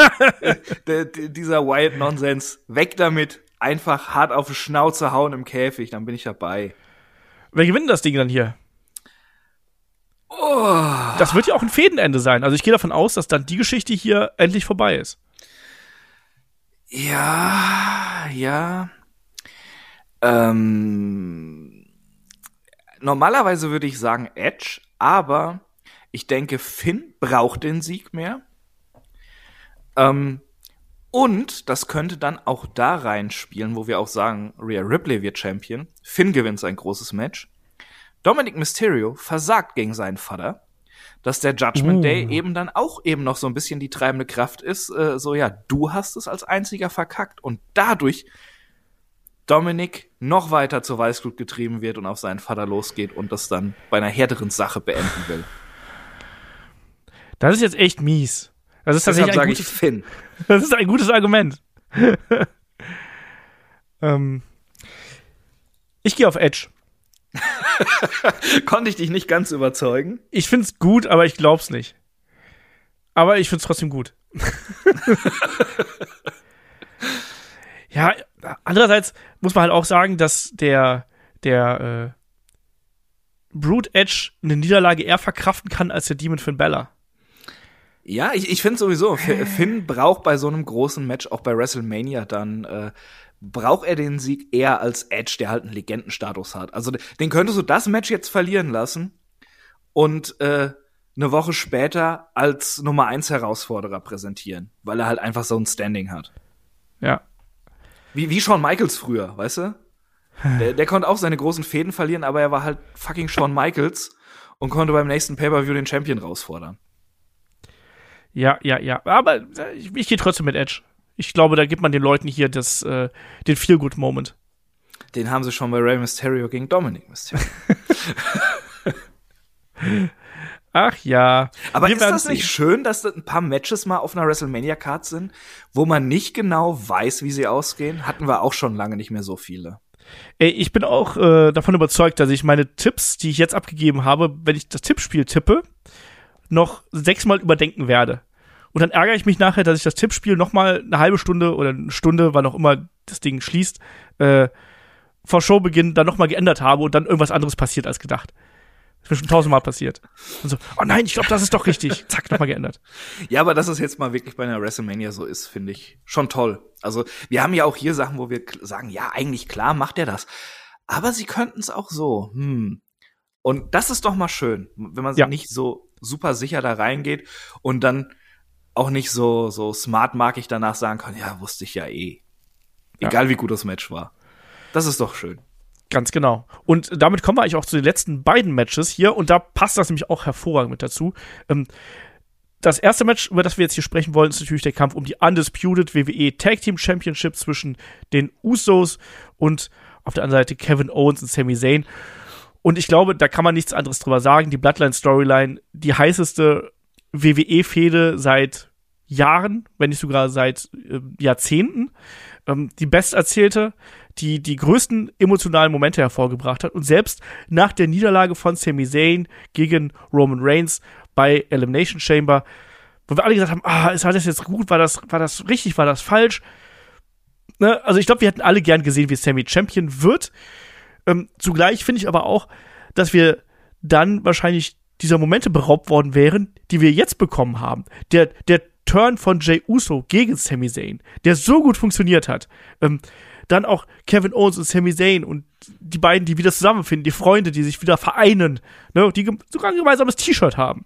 dieser Wyatt-Nonsens, weg damit. Einfach hart auf die Schnauze hauen im Käfig, dann bin ich dabei. Wer gewinnt das Ding dann hier? Oh. Das wird ja auch ein Fädenende sein. Also ich gehe davon aus, dass dann die Geschichte hier endlich vorbei ist. Ja, ja. Ähm, normalerweise würde ich sagen Edge, aber ich denke, Finn braucht den Sieg mehr. Ähm, und das könnte dann auch da reinspielen, wo wir auch sagen, Rhea Ripley wird Champion. Finn gewinnt sein großes Match. Dominic Mysterio versagt gegen seinen Vater. Dass der Judgment Uh. Day eben dann auch eben noch so ein bisschen die treibende Kraft ist. Äh, so, ja, du hast es als einziger verkackt. Und dadurch Dominic noch weiter zur Weißglut getrieben wird und auf seinen Vater losgeht und das dann bei einer härteren Sache beenden will. Das ist jetzt echt mies. Das ist tatsächlich ein gutes, Finn. das ist ein gutes Argument. ähm, ich gehe auf Edge. Konnte ich dich nicht ganz überzeugen? Ich find's gut, aber ich glaub's nicht. Aber ich find's trotzdem gut. ja, andererseits muss man halt auch sagen, dass der, der äh, Brute Edge eine Niederlage eher verkraften kann als der Demon Finn Bella. Ja, ich, ich finde sowieso, F- Finn braucht bei so einem großen Match, auch bei WrestleMania dann, äh, braucht er den Sieg eher als Edge, der halt einen Legendenstatus hat. Also den könntest du das Match jetzt verlieren lassen und äh, eine Woche später als Nummer 1 Herausforderer präsentieren, weil er halt einfach so ein Standing hat. Ja. Wie, wie Shawn Michaels früher, weißt du? Der, der konnte auch seine großen Fäden verlieren, aber er war halt fucking Shawn Michaels und konnte beim nächsten Pay-Per-View den Champion rausfordern. Ja, ja, ja. Aber äh, ich, ich gehe trotzdem mit Edge. Ich glaube, da gibt man den Leuten hier das, äh, den Feel-Good-Moment. Den haben sie schon bei Rey Mysterio gegen Dominic Mysterio. Ach ja. Aber Wir ist das nicht sehen. schön, dass das ein paar Matches mal auf einer WrestleMania-Card sind, wo man nicht genau weiß, wie sie ausgehen? Hatten wir auch schon lange nicht mehr so viele. Ey, ich bin auch äh, davon überzeugt, dass ich meine Tipps, die ich jetzt abgegeben habe, wenn ich das Tippspiel tippe, noch sechsmal überdenken werde. Und dann ärgere ich mich nachher, dass ich das Tippspiel noch mal eine halbe Stunde oder eine Stunde, wann auch immer das Ding schließt, äh, vor Showbeginn dann noch mal geändert habe und dann irgendwas anderes passiert als gedacht. Das ist mir schon tausendmal passiert. Und so, oh nein, ich glaube, das ist doch richtig. Zack, noch mal geändert. Ja, aber dass es jetzt mal wirklich bei einer WrestleMania so ist, finde ich schon toll. Also, wir haben ja auch hier Sachen, wo wir sagen, ja, eigentlich klar macht er das. Aber sie könnten es auch so. Hm. Und das ist doch mal schön, wenn man Ja. nicht so super sicher da reingeht und dann auch nicht so, so smart mag ich danach sagen kann, ja, wusste ich ja eh. Ja. Egal wie gut das Match war. Das ist doch schön. Ganz genau. Und damit kommen wir eigentlich auch zu den letzten beiden Matches hier. Und da passt das nämlich auch hervorragend mit dazu. Ähm, das erste Match, über das wir jetzt hier sprechen wollen, ist natürlich der Kampf um die Undisputed WWE Tag Team Championship zwischen den Usos und auf der anderen Seite Kevin Owens und Sami Zayn. Und ich glaube, da kann man nichts anderes drüber sagen. Die Bloodline-Storyline, die heißeste WWE-Fehde seit Jahren, wenn nicht sogar seit äh, Jahrzehnten. Ähm, die besterzählte, die die größten emotionalen Momente hervorgebracht hat. Und selbst nach der Niederlage von Sami Zayn gegen Roman Reigns bei Elimination Chamber, wo wir alle gesagt haben, ah, ist das jetzt gut, war das, war das richtig, war das falsch? Ne? Also ich glaube, wir hätten alle gern gesehen, wie Sami Champion wird. Ähm, zugleich finde ich aber auch, dass wir dann wahrscheinlich dieser Momente beraubt worden wären, die wir jetzt bekommen haben. Der, der Turn von Jay Uso gegen Sami Zayn, der so gut funktioniert hat. Ähm, dann auch Kevin Owens und Sami Zayn und die beiden, die wieder zusammenfinden, die Freunde, die sich wieder vereinen, ne, die sogar ein gemeinsames T-Shirt haben.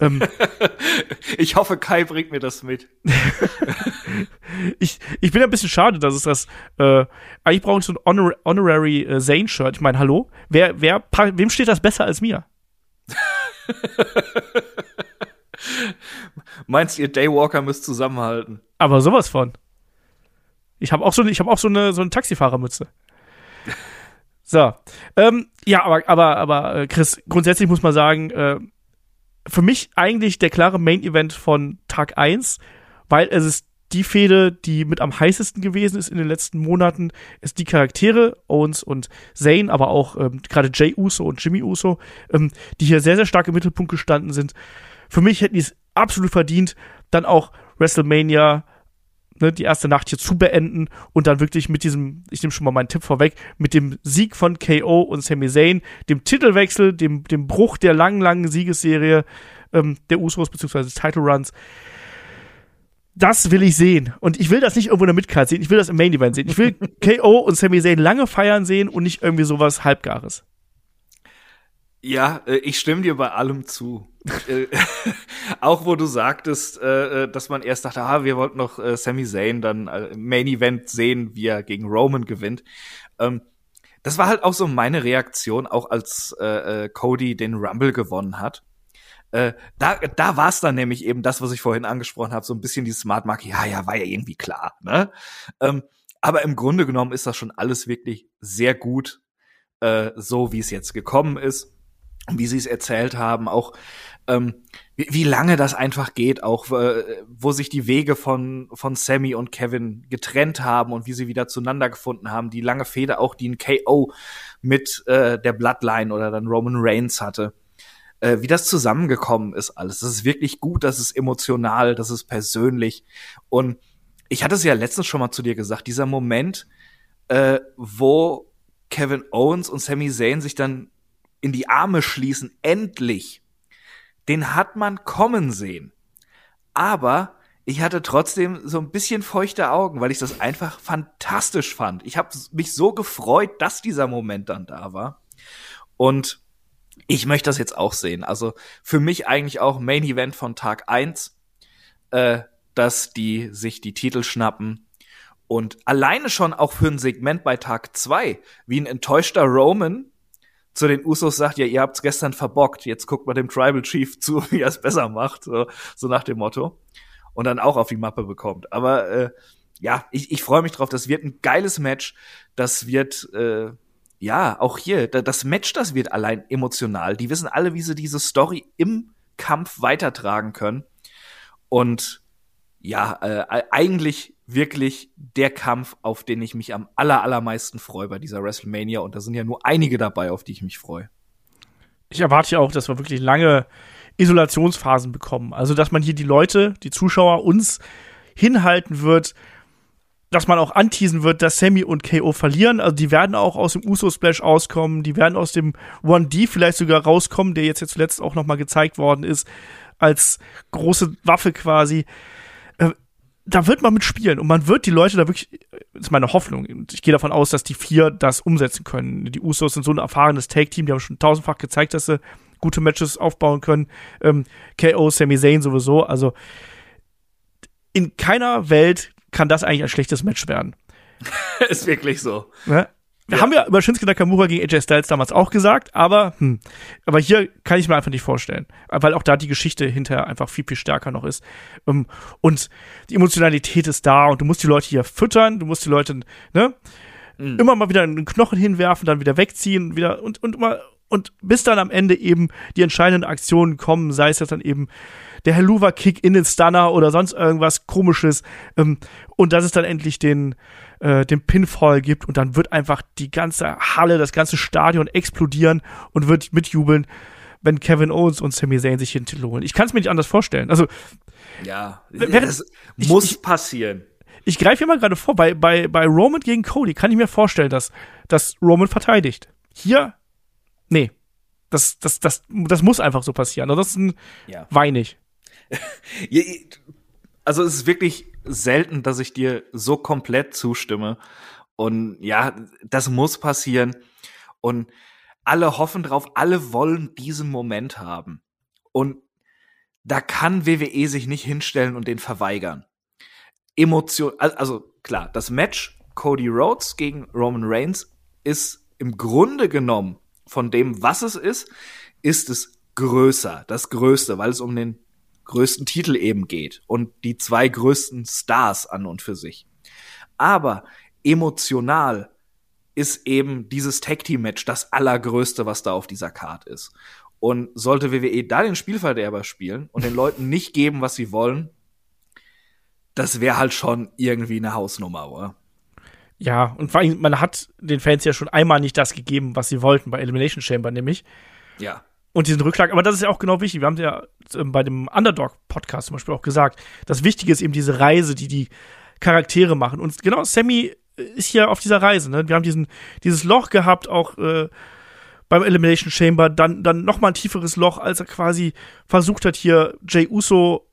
Ähm, Ich hoffe, Kai bringt mir das mit. ich, ich bin ein bisschen schade, dass es das, äh, eigentlich brauche ich so ein Honor Honorary äh, Zane-Shirt. Ich meine, hallo? Wer, wer, wem steht das besser als mir? Meinst ihr, Daywalker müsst zusammenhalten? Aber sowas von. Ich habe auch so, ich habe auch so eine, so eine Taxifahrermütze. So, ähm, ja, aber, aber, aber, äh, Chris, grundsätzlich muss man sagen, äh, für mich eigentlich der klare Main Event von Tag 1, weil es ist die Fehde, die mit am heißesten gewesen ist in den letzten Monaten, ist die Charaktere, Owens und Zayn, aber auch ähm, gerade Jay Uso und Jimmy Uso, ähm, die hier sehr, sehr stark im Mittelpunkt gestanden sind. Für mich hätten die es absolut verdient, dann auch WrestleMania ne, die erste Nacht hier zu beenden und dann wirklich mit diesem, ich nehme schon mal meinen Tipp vorweg, mit dem Sieg von KO und Sami Zayn, dem Titelwechsel, dem, dem Bruch der langen, langen Siegesserie ähm, der Usos beziehungsweise des Title Runs. Das will ich sehen. Und ich will das nicht irgendwo in der Midcard sehen. Ich will das im Main Event sehen. Ich will KO und Sami Zayn lange feiern sehen und nicht irgendwie sowas Halbgares. Ja, äh, ich stimme dir bei allem zu. Äh, auch wo du sagtest, äh, äh, dass man erst dachte, ah, wir wollten noch äh, Sami Zayn dann äh, Main Event sehen, wie er gegen Roman gewinnt. Ähm, das war halt auch so meine Reaktion, auch als äh, äh, Cody den Rumble gewonnen hat. Äh, da da war es dann nämlich eben das, was ich vorhin angesprochen habe, so ein bisschen die Smart Marke. Ja, ja, war ja irgendwie klar. Ne? Ähm, aber im Grunde genommen ist das schon alles wirklich sehr gut, äh, so wie es jetzt gekommen ist wie sie es erzählt haben, auch ähm, wie, wie lange das einfach geht, auch äh, wo sich die Wege von von Sammy und Kevin getrennt haben und wie sie wieder zueinander gefunden haben, die lange Fehde auch, die ein KO mit äh, der Bloodline oder dann Roman Reigns hatte, äh, wie das zusammengekommen ist alles. Das ist wirklich gut, das ist emotional, das ist persönlich und ich hatte es ja letztens schon mal zu dir gesagt, dieser Moment, äh, wo Kevin Owens und Sami Zayn sich dann in die Arme schließen, endlich, den hat man kommen sehen. Aber ich hatte trotzdem so ein bisschen feuchte Augen, weil ich das einfach fantastisch fand. Ich habe mich so gefreut, dass dieser Moment dann da war. Und ich möchte das jetzt auch sehen. Also für mich eigentlich auch Main Event von Tag eins, äh, dass die sich die Titel schnappen Und alleine schon auch für ein Segment bei Tag zwei, wie ein enttäuschter Roman zu den Usos sagt, ja, ihr habt's gestern verbockt, jetzt guckt mal dem Tribal Chief zu, wie er es besser macht, so, so nach dem Motto. Und dann auch auf die Mappe bekommt. Aber äh, ja, ich, ich freue mich drauf. Das wird ein geiles Match. Das wird äh, ja auch hier das Match, das wird allein emotional. Die wissen alle, wie sie diese Story im Kampf weitertragen können. Und ja, äh, eigentlich wirklich der Kampf, auf den ich mich am aller, allermeisten freue bei dieser WrestleMania. Und da sind ja nur einige dabei, auf die ich mich freue. Ich erwarte ja auch, dass wir wirklich lange Isolationsphasen bekommen. Also, dass man hier die Leute, die Zuschauer uns hinhalten wird, dass man auch anteasen wird, dass Sammy und KO verlieren. Also die werden auch aus dem Uso-Splash auskommen, die werden aus dem 1D vielleicht sogar rauskommen, der jetzt, jetzt zuletzt auch nochmal gezeigt worden ist, als große Waffe quasi da wird man mitspielen und man wird die Leute da wirklich, das ist meine Hoffnung. Und ich gehe davon aus, dass die vier das umsetzen können. Die Usos sind so ein erfahrenes Take-Team, die haben schon tausendfach gezeigt, dass sie gute Matches aufbauen können. Ähm, KO, Sami Zayn sowieso. Also in keiner Welt kann das eigentlich ein schlechtes Match werden. ist wirklich so. Ne? Ja. Haben wir über Shinsuke Nakamura gegen AJ Styles damals auch gesagt, aber, hm, aber hier kann ich mir einfach nicht vorstellen, weil auch da die Geschichte hinterher einfach viel, viel stärker noch ist. Ähm, und die Emotionalität ist da und du musst die Leute hier füttern, du musst die Leute, ne, mhm. immer mal wieder einen Knochen hinwerfen, dann wieder wegziehen, wieder und, und immer, und bis dann am Ende eben die entscheidenden Aktionen kommen, sei es jetzt dann eben der Helluva-Kick in den Stunner oder sonst irgendwas komisches, ähm, und dass es dann endlich den, äh, den Pinfall gibt und dann wird einfach die ganze Halle, das ganze Stadion explodieren und wird mitjubeln, wenn Kevin Owens und Sami Zayn sich den Titel holen. Ich kann es mir nicht anders vorstellen. Also ja, das ich, muss ich, passieren. Ich, ich greife hier mal gerade vor, bei, bei, bei Roman gegen Cody kann ich mir vorstellen, dass, dass Roman verteidigt. Hier, nee. Das, das, das, das muss einfach so passieren. Ansonsten ja. weinig. also es ist wirklich selten, dass ich dir so komplett zustimme. Und ja, das muss passieren. Und alle hoffen drauf, alle wollen diesen Moment haben. Und da kann WWE sich nicht hinstellen und den verweigern. Emotion, also klar, das Match Cody Rhodes gegen Roman Reigns ist im Grunde genommen von dem, was es ist, ist es größer, das Größte, weil es um den größten Titel eben geht und die zwei größten Stars an und für sich. Aber emotional ist eben dieses Tag Team Match das allergrößte, was da auf dieser Card ist. Und sollte WWE da den Spielverderber spielen und den Leuten nicht geben, was sie wollen, das wäre halt schon irgendwie eine Hausnummer, oder? Ja, und vor allem, man hat den Fans ja schon einmal nicht das gegeben, was sie wollten bei Elimination Chamber, nämlich. Ja und diesen Rückschlag. Aber das ist ja auch genau wichtig. Wir haben ja ähm, bei dem Underdog-Podcast zum Beispiel auch gesagt, das Wichtige ist eben diese Reise, die die Charaktere machen. Und genau, Sammy ist hier auf dieser Reise. Ne? Wir haben diesen, dieses Loch gehabt, auch äh, beim Elimination Chamber, dann, dann noch mal ein tieferes Loch, als er quasi versucht hat, hier Jay Uso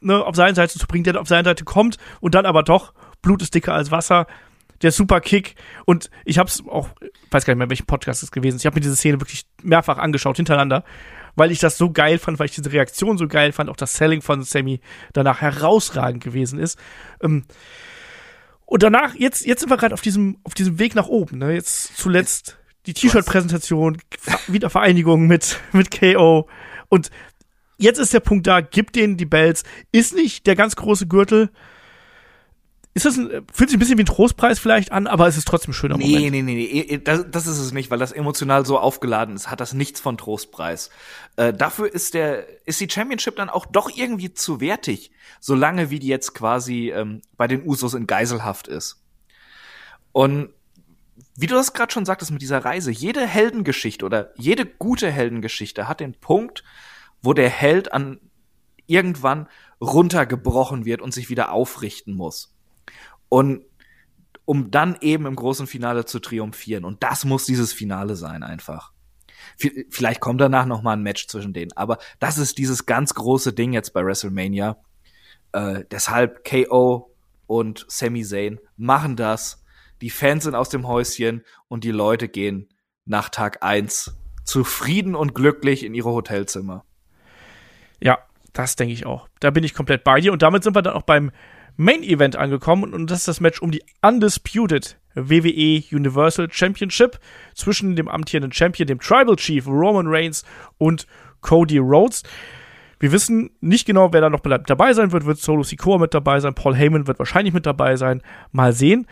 ne, auf seine Seite zu bringen, der auf seine Seite kommt und dann aber doch, Blut ist dicker als Wasser, der super Kick. Und ich habe es auch, weiß gar nicht mehr, welchen Podcast es gewesen ist. Ich habe mir diese Szene wirklich mehrfach angeschaut hintereinander, weil ich das so geil fand, weil ich diese Reaktion so geil fand, auch das Selling von Sammy danach herausragend gewesen ist. Ähm, und danach, jetzt, jetzt sind wir gerade auf diesem, auf diesem Weg nach oben. Ne? Jetzt zuletzt die T-Shirt-Präsentation, Wiedervereinigung mit, mit KO. Und jetzt ist der Punkt da, gib denen die Bells. Ist nicht der ganz große Gürtel, ist das ein, fühlt sich ein bisschen wie ein Trostpreis vielleicht an, aber es ist trotzdem ein schöner nee, Moment. Nee, nee, nee, das, das ist es nicht, weil das emotional so aufgeladen ist, hat das nichts von Trostpreis. Äh, dafür ist der, ist die Championship dann auch doch irgendwie zu wertig, solange wie die jetzt quasi ähm, bei den Usos in Geiselhaft ist. Und wie du das gerade schon sagtest mit dieser Reise, jede Heldengeschichte oder jede gute Heldengeschichte hat den Punkt, wo der Held an irgendwann runtergebrochen wird und sich wieder aufrichten muss. Und um dann eben im großen Finale zu triumphieren. Und das muss dieses Finale sein, einfach. Vielleicht kommt danach noch mal ein Match zwischen denen, aber das ist dieses ganz große Ding jetzt bei WrestleMania. Äh, deshalb KO und Sami Zayn machen das. Die Fans sind aus dem Häuschen und die Leute gehen nach Tag eins zufrieden und glücklich in ihre Hotelzimmer. Ja, das denke ich auch. Da bin ich komplett bei dir. Und damit sind wir dann auch beim Main Event angekommen und das ist das Match um die Undisputed WWE Universal Championship zwischen dem amtierenden Champion, dem Tribal Chief Roman Reigns und Cody Rhodes. Wir wissen nicht genau, wer da noch dabei sein wird. Wird Solo Sikoa mit dabei sein? Paul Heyman wird wahrscheinlich mit dabei sein. Mal sehen.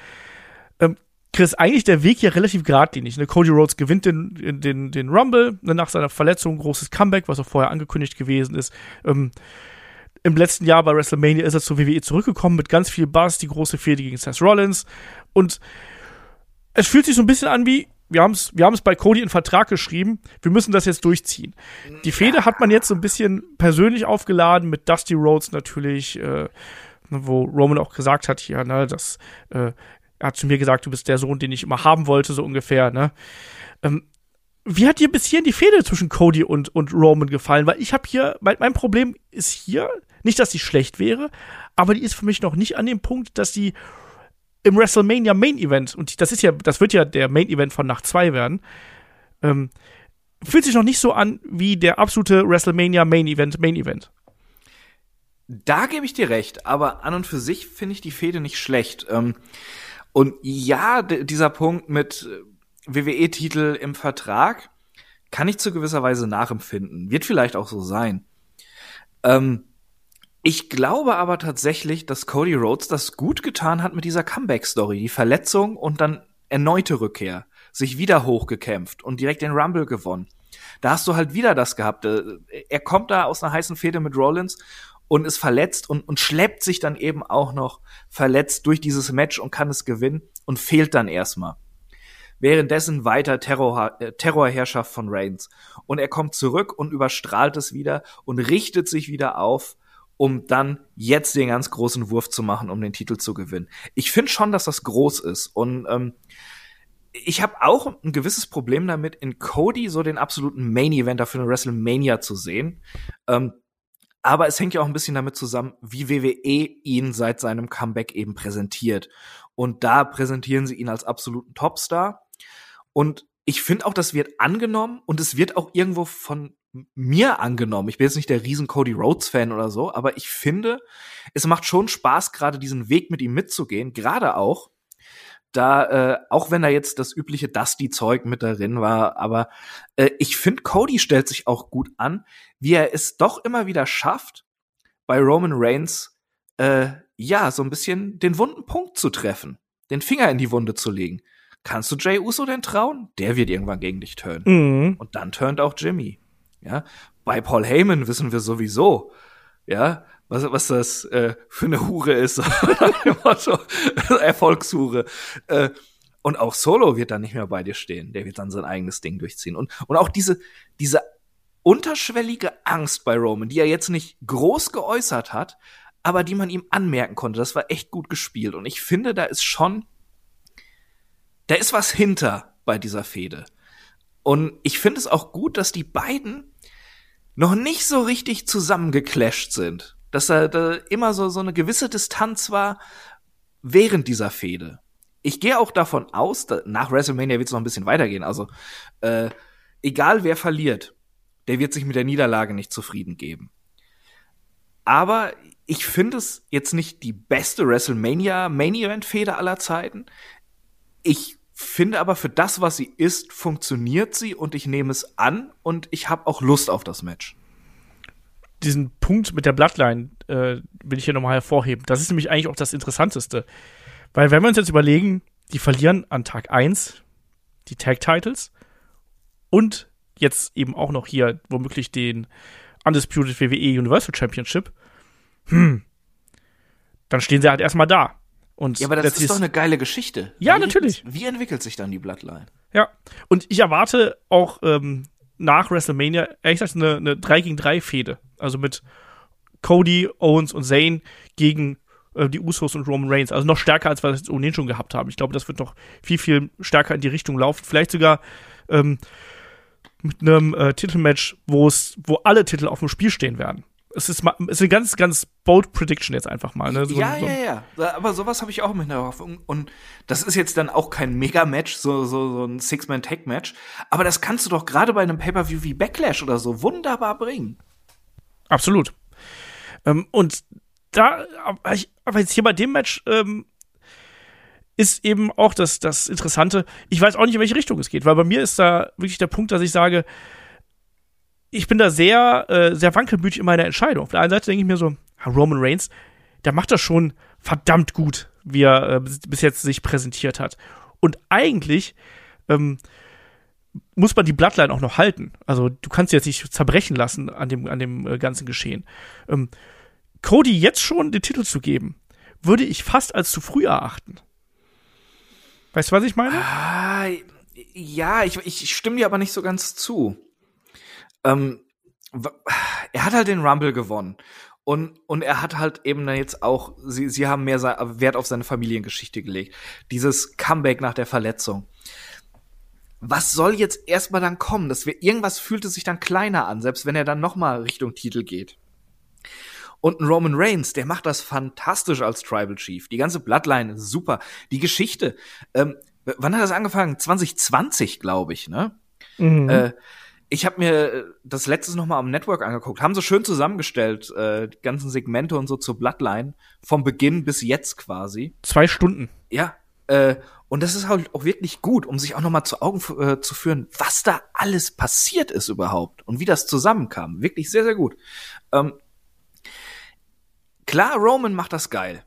Ähm, Chris, eigentlich der Weg hier relativ geradlinig. Ne? Cody Rhodes gewinnt den, den, den Rumble ne? nach seiner Verletzung, großes Comeback, was auch vorher angekündigt gewesen ist. Ähm, Im letzten Jahr bei WrestleMania ist er zur WWE zurückgekommen mit ganz viel Bass, die große Fehde gegen Seth Rollins. Und es fühlt sich so ein bisschen an wie, wir haben es wir haben's bei Cody in Vertrag geschrieben, wir müssen das jetzt durchziehen. Die Fehde hat man jetzt so ein bisschen persönlich aufgeladen mit Dusty Rhodes natürlich, äh, wo Roman auch gesagt hat hier, ne, dass äh, er hat zu mir gesagt, du bist der Sohn, den ich immer haben wollte, so ungefähr, ne? Ähm, wie hat dir bis hierhin die Fehde zwischen Cody und, und Roman gefallen? Weil ich habe hier, mein, mein Problem ist hier, nicht, dass die schlecht wäre, aber die ist für mich noch nicht an dem Punkt, dass die im WrestleMania Main Event, und das ist ja, das wird ja der Main Event von Nacht 2 werden, ähm, fühlt sich noch nicht so an wie der absolute WrestleMania Main Event, Main Event. Da gebe ich dir recht, aber an und für sich finde ich die Fehde nicht schlecht. Ähm, und ja, dieser Punkt mit äh, WWE-Titel im Vertrag kann ich zu gewisser Weise nachempfinden. Wird vielleicht auch so sein. Ähm, ich glaube aber tatsächlich, dass Cody Rhodes das gut getan hat mit dieser Comeback-Story. Die Verletzung und dann erneute Rückkehr. Sich wieder hochgekämpft und direkt den Rumble gewonnen. Da hast du halt wieder das gehabt. Äh, er kommt da aus einer heißen Fehde mit Rollins und ist verletzt und, und schleppt sich dann eben auch noch verletzt durch dieses Match und kann es gewinnen und fehlt dann erstmal. Währenddessen weiter Terror, äh, Terrorherrschaft von Reigns. Und er kommt zurück und überstrahlt es wieder und richtet sich wieder auf, um dann jetzt den ganz großen Wurf zu machen, um den Titel zu gewinnen. Ich finde schon, dass das groß ist. Und ähm, ich habe auch ein gewisses Problem damit, in Cody so den absoluten Main-Eventer für eine WrestleMania zu sehen. Ähm, aber es hängt ja auch ein bisschen damit zusammen, wie WWE ihn seit seinem Comeback eben präsentiert. Und da präsentieren sie ihn als absoluten Topstar. Und ich finde auch, das wird angenommen und es wird auch irgendwo von mir angenommen. Ich bin jetzt nicht der riesen Cody Rhodes Fan oder so, aber ich finde, es macht schon Spaß, gerade diesen Weg mit ihm mitzugehen. Gerade auch, da, äh, auch wenn da jetzt das übliche Dusty-Zeug mit darin war, aber äh, ich finde, Cody stellt sich auch gut an, wie er es doch immer wieder schafft, bei Roman Reigns, äh, ja, so ein bisschen den wunden Punkt zu treffen, den Finger in die Wunde zu legen. Kannst du Jay Uso denn trauen? Der wird irgendwann gegen dich turnen. Mhm. Und dann turnt auch Jimmy. Ja, bei Paul Heyman wissen wir sowieso, ja, was, was das äh, für eine Hure ist. Erfolgshure. Äh, und auch Solo wird dann nicht mehr bei dir stehen. Der wird dann sein eigenes Ding durchziehen. Und, und auch diese, diese unterschwellige Angst bei Roman, die er jetzt nicht groß geäußert hat, aber die man ihm anmerken konnte, das war echt gut gespielt. Und ich finde, da ist schon, da ist was hinter bei dieser Fehde. Und ich finde es auch gut, dass die beiden noch nicht so richtig zusammengeclasht sind dass da, da immer so, so eine gewisse Distanz war während dieser Fehde. Ich gehe auch davon aus, da, nach WrestleMania wird es noch ein bisschen weitergehen. Also, äh, egal wer verliert, der wird sich mit der Niederlage nicht zufrieden geben. Aber ich finde es jetzt nicht die beste WrestleMania Main Event Fehde aller Zeiten. Ich finde aber für das, was sie ist, funktioniert sie und ich nehme es an und ich habe auch Lust auf das Match diesen Punkt mit der Bloodline äh, will ich hier nochmal hervorheben. Das ist nämlich eigentlich auch das Interessanteste. Weil wenn wir uns jetzt überlegen, die verlieren an Tag 1 die Tag-Titles und jetzt eben auch noch hier womöglich den Undisputed WWE Universal Championship, hm, dann stehen sie halt erstmal da. Und ja, aber das ist doch eine geile Geschichte. Ja, wie, natürlich. Wie entwickelt sich dann die Bloodline? Ja, und ich erwarte auch ähm, nach WrestleMania, ehrlich gesagt, eine, eine 3 gegen 3 Fehde. Also mit Cody, Owens und Zayn gegen äh, die Usos und Roman Reigns. Also noch stärker, als wir das ohnehin schon gehabt haben. Ich glaube, das wird noch viel, viel stärker in die Richtung laufen. Vielleicht sogar ähm, mit einem äh, Titelmatch, wo es, wo alle Titel auf dem Spiel stehen werden es ist, es ist eine ganz, ganz bold Prediction jetzt einfach mal. Ne? So, ja, so. ja, ja. Aber sowas habe ich auch mit der Hoffnung. Und das ist jetzt dann auch kein Mega-Match, so, so, so ein Six-Man-Tag-Match. Aber das kannst du doch gerade bei einem Pay-Per-View wie Backlash oder so wunderbar bringen. Absolut. Ähm, und da, aber, ich, aber jetzt hier bei dem Match ähm, ist eben auch das, das Interessante. Ich weiß auch nicht, in welche Richtung es geht, weil bei mir ist da wirklich der Punkt, dass ich sage, ich bin da sehr, äh, sehr wankelmütig in meiner Entscheidung. Auf der einen Seite denke ich mir so, Roman Reigns, der macht das schon verdammt gut, wie er äh, bis jetzt sich präsentiert hat. Und eigentlich ähm, muss man die Bloodline auch noch halten. Also du kannst jetzt nicht zerbrechen lassen an dem, an dem äh, ganzen Geschehen. Ähm, Cody jetzt schon den Titel zu geben, würde ich fast als zu früh erachten. Weißt du, was ich meine? Ah, ja, ich, ich stimme dir aber nicht so ganz zu. Ähm, er hat halt den Rumble gewonnen. Und, und er hat halt eben jetzt auch, sie, sie haben mehr Wert auf seine Familiengeschichte gelegt. Dieses Comeback nach der Verletzung. Was soll jetzt erstmal dann kommen? Das wir, irgendwas fühlte sich dann kleiner an, selbst wenn er dann nochmal Richtung Titel geht. Und ein Roman Reigns, der macht das fantastisch als Tribal Chief. Die ganze Bloodline, super. Die Geschichte, ähm, wann hat das angefangen? 2020, glaube ich, ne? Mhm. Äh, ich habe mir das letztes noch mal am Network angeguckt. Haben sie schön zusammengestellt, äh, die ganzen Segmente und so zur Bloodline vom Beginn bis jetzt quasi. Zwei Stunden. Ja. Äh, und das ist halt auch wirklich gut, um sich auch noch mal zu Augen äh, zu führen, was da alles passiert ist überhaupt und wie das zusammenkam. Wirklich sehr, sehr gut. Ähm, klar, Roman macht das geil.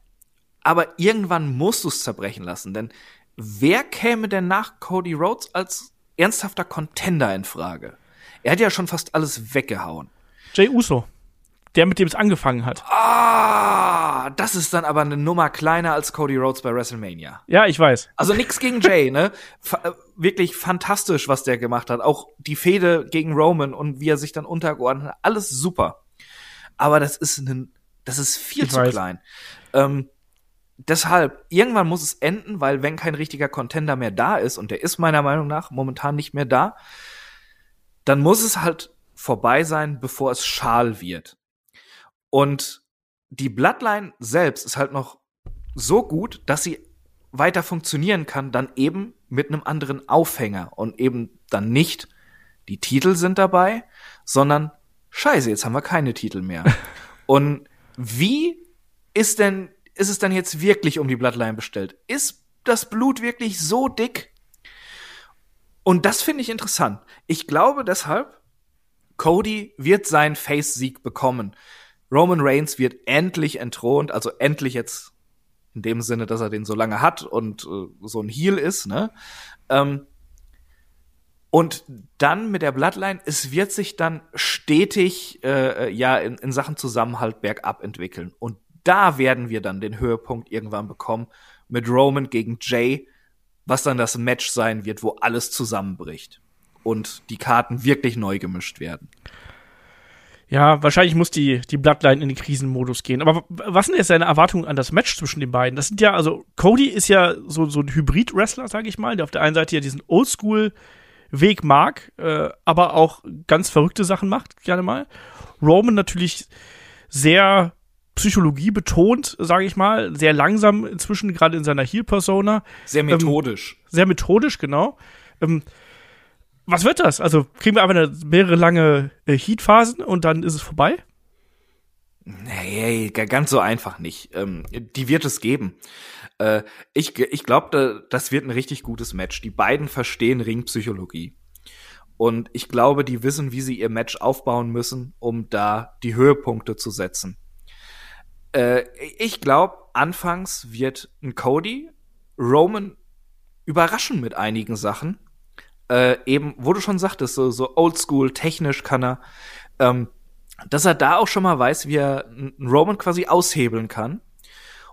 Aber irgendwann musst du es zerbrechen lassen, denn wer käme denn nach Cody Rhodes als ernsthafter Contender in Frage? Er hat ja schon fast alles weggehauen. Jay Uso. Der, mit dem es angefangen hat. Ah, das ist dann aber eine Nummer kleiner als Cody Rhodes bei WrestleMania. Ja, ich weiß. Also nix gegen Jay, ne? F äh, wirklich fantastisch, was der gemacht hat. Auch die Fehde gegen Roman und wie er sich dann untergeordnet hat. Alles super. Aber das ist ein, das ist viel ich zu weiß. klein. Ähm, deshalb, irgendwann muss es enden, weil wenn kein richtiger Contender mehr da ist, und der ist meiner Meinung nach momentan nicht mehr da, dann muss es halt vorbei sein, bevor es schal wird. Und die Bloodline selbst ist halt noch so gut, dass sie weiter funktionieren kann, dann eben mit einem anderen Aufhänger und eben dann nicht die Titel sind dabei, sondern scheiße, jetzt haben wir keine Titel mehr. und wie ist denn, ist es denn jetzt wirklich um die Bloodline bestellt? Ist das Blut wirklich so dick, und das finde ich interessant. Ich glaube deshalb, Cody wird seinen Face-Sieg bekommen. Roman Reigns wird endlich entthront, also endlich jetzt in dem Sinne, dass er den so lange hat und äh, so ein Heel ist, ne? Ähm, und dann mit der Bloodline, es wird sich dann stetig äh, ja in, in Sachen Zusammenhalt bergab entwickeln. Und da werden wir dann den Höhepunkt irgendwann bekommen mit Roman gegen Jay, was dann das Match sein wird, wo alles zusammenbricht und die Karten wirklich neu gemischt werden. Ja, wahrscheinlich muss die, die Bloodline in den Krisenmodus gehen. Aber was sind jetzt deine Erwartungen an das Match zwischen den beiden? Das sind ja, also Cody ist ja so, so ein Hybrid-Wrestler, sag ich mal, der auf der einen Seite ja diesen Oldschool-Weg mag, äh, aber auch ganz verrückte Sachen macht, gerne mal. Roman natürlich sehr Psychologie betont, sage ich mal, sehr langsam inzwischen, gerade in seiner Heal-Persona. Sehr methodisch. Ähm, sehr methodisch, genau. Ähm, was wird das? Also kriegen wir einfach eine, mehrere lange äh, Heat-Phasen und dann ist es vorbei? Nee, ganz so einfach nicht. Ähm, die wird es geben. Äh, ich ich glaube, das wird ein richtig gutes Match. Die beiden verstehen Ringpsychologie. Und ich glaube, die wissen, wie sie ihr Match aufbauen müssen, um da die Höhepunkte zu setzen. Äh, ich glaube, anfangs wird ein Cody Roman überraschen mit einigen Sachen. Äh, eben, wo du schon sagtest, so, so oldschool, technisch kann er, ähm, dass er da auch schon mal weiß, wie er einen Roman quasi aushebeln kann.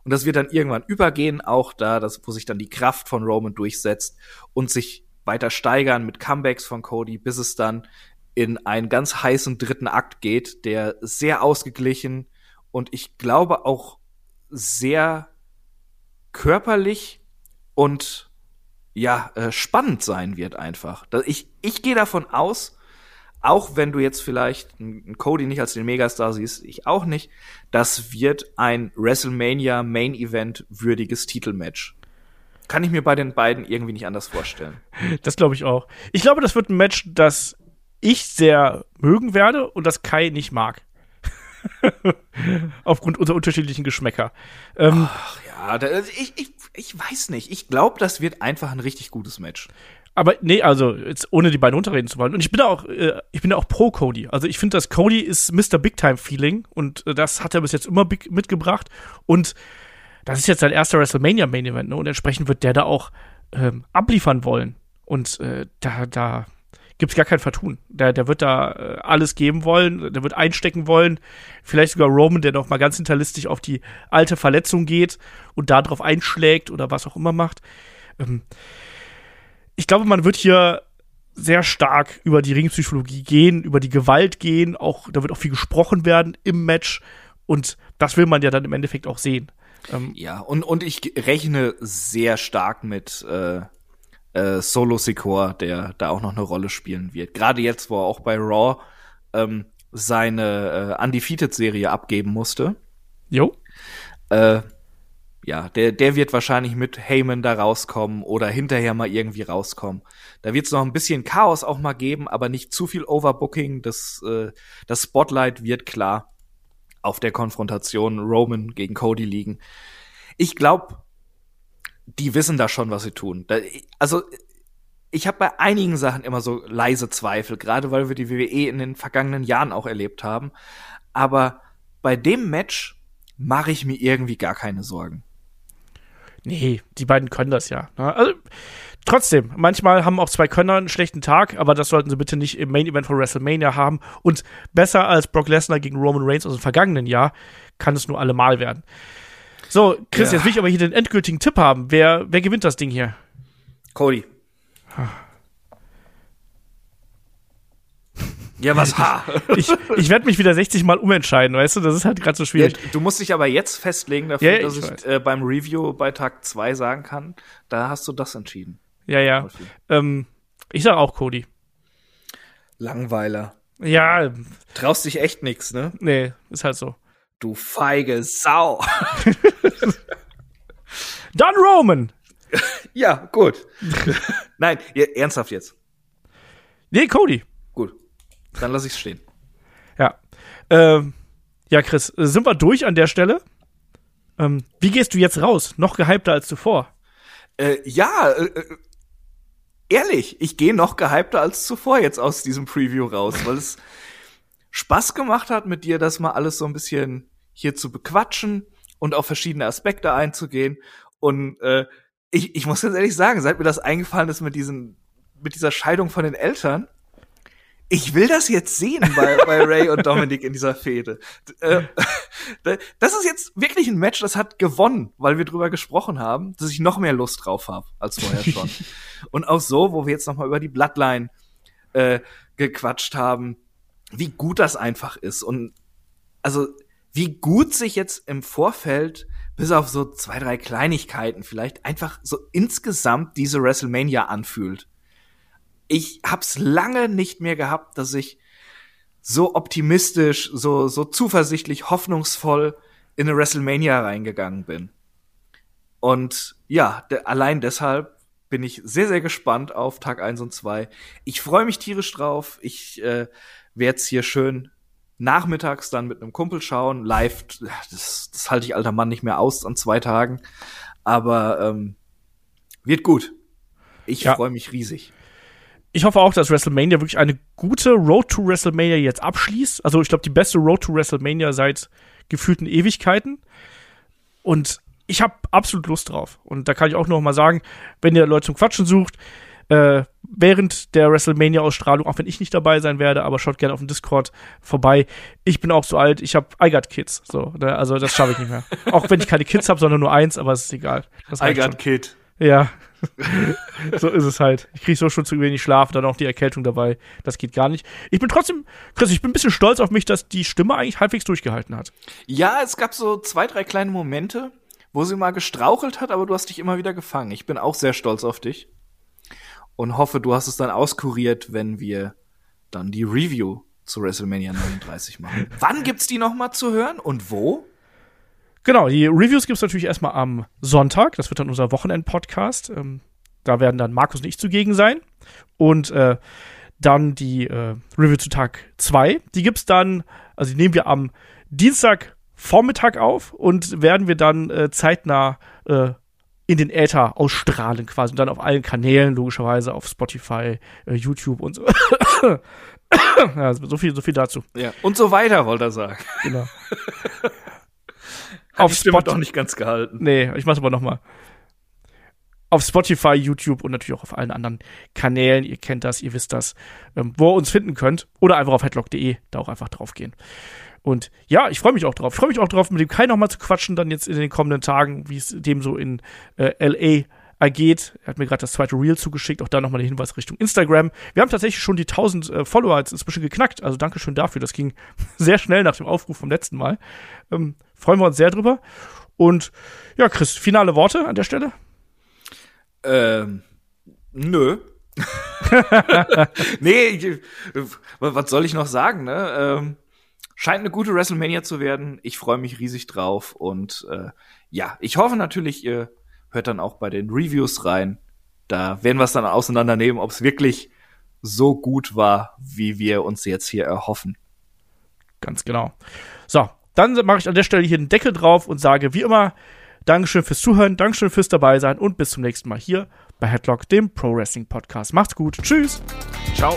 Und das wird dann irgendwann übergehen, auch da, das, wo sich dann die Kraft von Roman durchsetzt und sich weiter steigern mit Comebacks von Cody, bis es dann in einen ganz heißen dritten Akt geht, der sehr ausgeglichen, und ich glaube auch sehr körperlich und ja, äh, spannend sein wird einfach. Ich, ich gehe davon aus, auch wenn du jetzt vielleicht einen Cody nicht als den Megastar siehst, ich auch nicht, das wird ein WrestleMania Main Event würdiges Titelmatch. Kann ich mir bei den beiden irgendwie nicht anders vorstellen. Das glaube ich auch. Ich glaube, das wird ein Match, das ich sehr mögen werde und das Kai nicht mag. Aufgrund unserer unterschiedlichen Geschmäcker. Ähm, Ach ja, da, ich, ich, ich weiß nicht. Ich glaube, das wird einfach ein richtig gutes Match. Aber nee, also jetzt ohne die beiden unterreden zu wollen. Und ich bin da auch, äh, ich bin da auch pro Cody. Also ich finde, dass Cody ist Mr. Big Time Feeling und äh, das hat er bis jetzt immer big mitgebracht. Und das ist jetzt sein erster WrestleMania Main Event, ne? Und entsprechend wird der da auch ähm, abliefern wollen. Und äh, da, da gibt's gar kein Vertun. Der, der wird da äh, alles geben wollen, der wird einstecken wollen. Vielleicht sogar Roman, der noch mal ganz hinterlistig auf die alte Verletzung geht und da drauf einschlägt oder was auch immer macht. Ähm, ich glaube, man wird hier sehr stark über die Ringpsychologie gehen, über die Gewalt gehen, auch da wird auch viel gesprochen werden im Match und das will man ja dann im Endeffekt auch sehen. Ähm, ja, und, und ich rechne sehr stark mit äh, äh, Solo Secor, der da auch noch eine Rolle spielen wird. Gerade jetzt, wo er auch bei Raw ähm, seine äh, Undefeated-Serie abgeben musste. Jo. Äh, ja, der, der wird wahrscheinlich mit Heyman da rauskommen oder hinterher mal irgendwie rauskommen. Da wird es noch ein bisschen Chaos auch mal geben, aber nicht zu viel Overbooking. Das, äh, das Spotlight wird klar auf der Konfrontation Roman gegen Cody liegen. Ich glaube, die wissen da schon, was sie tun. Da, also ich habe bei einigen Sachen immer so leise Zweifel, gerade weil wir die WWE in den vergangenen Jahren auch erlebt haben. Aber bei dem Match mache ich mir irgendwie gar keine Sorgen. Nee, die beiden können das ja. Ne? Also, trotzdem, manchmal haben auch zwei Könner einen schlechten Tag, aber das sollten sie bitte nicht im Main Event von WrestleMania haben. Und besser als Brock Lesnar gegen Roman Reigns aus dem vergangenen Jahr kann es nur allemal werden. So, Chris, ja. jetzt will ich aber hier den endgültigen Tipp haben. Wer, wer gewinnt das Ding hier? Cody. Ja, was ha? ich ich werde mich wieder 60 Mal umentscheiden, weißt du? Das ist halt gerade so schwierig. Ja, du musst dich aber jetzt festlegen dafür, ja, dass ich, ich äh, beim Review bei Tag 2 sagen kann, da hast du das entschieden. Ja, ja. Ähm, ich sag auch Cody. Langweiler. Ja. Traust dich echt nix, ne? Nee, ist halt so. Du feige Sau. Dann Roman. ja, gut. Nein, ernsthaft jetzt. Nee, Cody. Dann lasse ich es stehen. Ja. Ähm, ja, Chris, sind wir durch an der Stelle? Ähm, wie gehst du jetzt raus? Noch gehypter als zuvor? Äh, ja, äh, äh ehrlich, ich gehe noch gehypter als zuvor jetzt aus diesem Preview raus, weil es Spaß gemacht hat, mit dir das mal alles so ein bisschen hier zu bequatschen und auf verschiedene Aspekte einzugehen. Und äh, ich, ich muss ganz ehrlich sagen, seit mir das eingefallen ist mit diesen, mit dieser Scheidung von den Eltern, ich will das jetzt sehen bei, bei Ray und Dominic in dieser Fehde. Äh, das ist jetzt wirklich ein Match, das hat gewonnen, weil wir drüber gesprochen haben, dass ich noch mehr Lust drauf habe als vorher schon. und auch so, wo wir jetzt noch mal über die Bloodline äh, gequatscht haben, wie gut das einfach ist und also wie gut sich jetzt im Vorfeld bis auf so zwei, drei Kleinigkeiten vielleicht einfach so insgesamt diese WrestleMania anfühlt ich hab's lange nicht mehr gehabt, dass ich so optimistisch, so, so zuversichtlich, hoffnungsvoll in eine WrestleMania reingegangen bin. Und ja, de allein deshalb bin ich sehr, sehr gespannt auf Tag 1 und 2. Ich freue mich tierisch drauf. Ich äh, werde es hier schön nachmittags dann mit einem Kumpel schauen. Live, das, das halte ich alter Mann nicht mehr aus an zwei Tagen. Aber ähm, wird gut. Ich ja. freue mich riesig ich hoffe auch, dass WrestleMania wirklich eine gute Road to WrestleMania jetzt abschließt. Also ich glaube, die beste Road to WrestleMania seit gefühlten Ewigkeiten. Und ich habe absolut Lust drauf. Und da kann ich auch noch mal sagen, wenn ihr Leute zum Quatschen sucht, äh, während der WrestleMania-Ausstrahlung, auch wenn ich nicht dabei sein werde, aber schaut gerne auf dem Discord vorbei. Ich bin auch so alt, ich habe I got Kids. So, ne? also das schaffe ich nicht mehr. auch wenn ich keine Kids habe, sondern nur eins, aber es ist egal. Das I got schon. Kid. Ja, so ist es halt. Ich kriege so schon zu wenig Schlaf, dann auch die Erkältung dabei. Das geht gar nicht. Ich bin trotzdem, Chris, ich bin ein bisschen stolz auf mich, dass die Stimme eigentlich halbwegs durchgehalten hat. Ja, es gab so zwei, drei kleine Momente, wo sie mal gestrauchelt hat, aber du hast dich immer wieder gefangen. Ich bin auch sehr stolz auf dich und hoffe, du hast es dann auskuriert, wenn wir dann die Review zu WrestleMania 39 machen. Wann gibt's die noch mal zu hören und wo? Genau, die Reviews gibt es natürlich erstmal am Sonntag. Das wird dann unser Wochenend-Podcast. Ähm, da werden dann Markus und ich zugegen sein. Und äh, dann die äh, Review zu Tag 2. Die gibt es dann, also die nehmen wir am Dienstag Vormittag auf und werden wir dann äh, zeitnah äh, in den Äther ausstrahlen quasi und dann auf allen Kanälen logischerweise auf Spotify, äh, YouTube und so. ja, so viel, so viel dazu. Ja. Und so weiter, wollte er sagen. Genau. auf Spotify doch nicht ganz gehalten. Nee, ich mach's aber noch mal. Auf Spotify, YouTube und natürlich auch auf allen anderen Kanälen. Ihr kennt das, ihr wisst das, ähm, wo ihr uns finden könnt. Oder einfach auf headlock.de, da auch einfach drauf gehen. Und ja, ich freue mich auch drauf. Ich freue mich auch drauf, mit dem Kai nochmal zu quatschen, dann jetzt in den kommenden Tagen, wie es dem so in äh, LA ergeht. Er hat mir gerade das zweite Reel zugeschickt, auch da nochmal der Hinweis Richtung Instagram. Wir haben tatsächlich schon die 1000 äh, Follower jetzt inzwischen geknackt, also danke schön dafür. Das ging sehr schnell nach dem Aufruf vom letzten Mal. Ähm, freuen wir uns sehr drüber. Und ja, Chris, finale Worte an der Stelle? Ähm, nö. nee, was soll ich noch sagen, ne? Ähm, scheint eine gute WrestleMania zu werden. Ich freue mich riesig drauf und äh, ja, ich hoffe natürlich, ihr hört dann auch bei den Reviews rein. Da werden wir es dann auseinandernehmen, ob es wirklich so gut war, wie wir uns jetzt hier erhoffen. Ganz genau. So, dann mache ich an der Stelle hier den Deckel drauf und sage wie immer Dankeschön fürs Zuhören, Dankeschön fürs dabei sein und bis zum nächsten Mal hier bei Headlock, dem Pro Wrestling Podcast. Macht's gut. Tschüss. Ciao.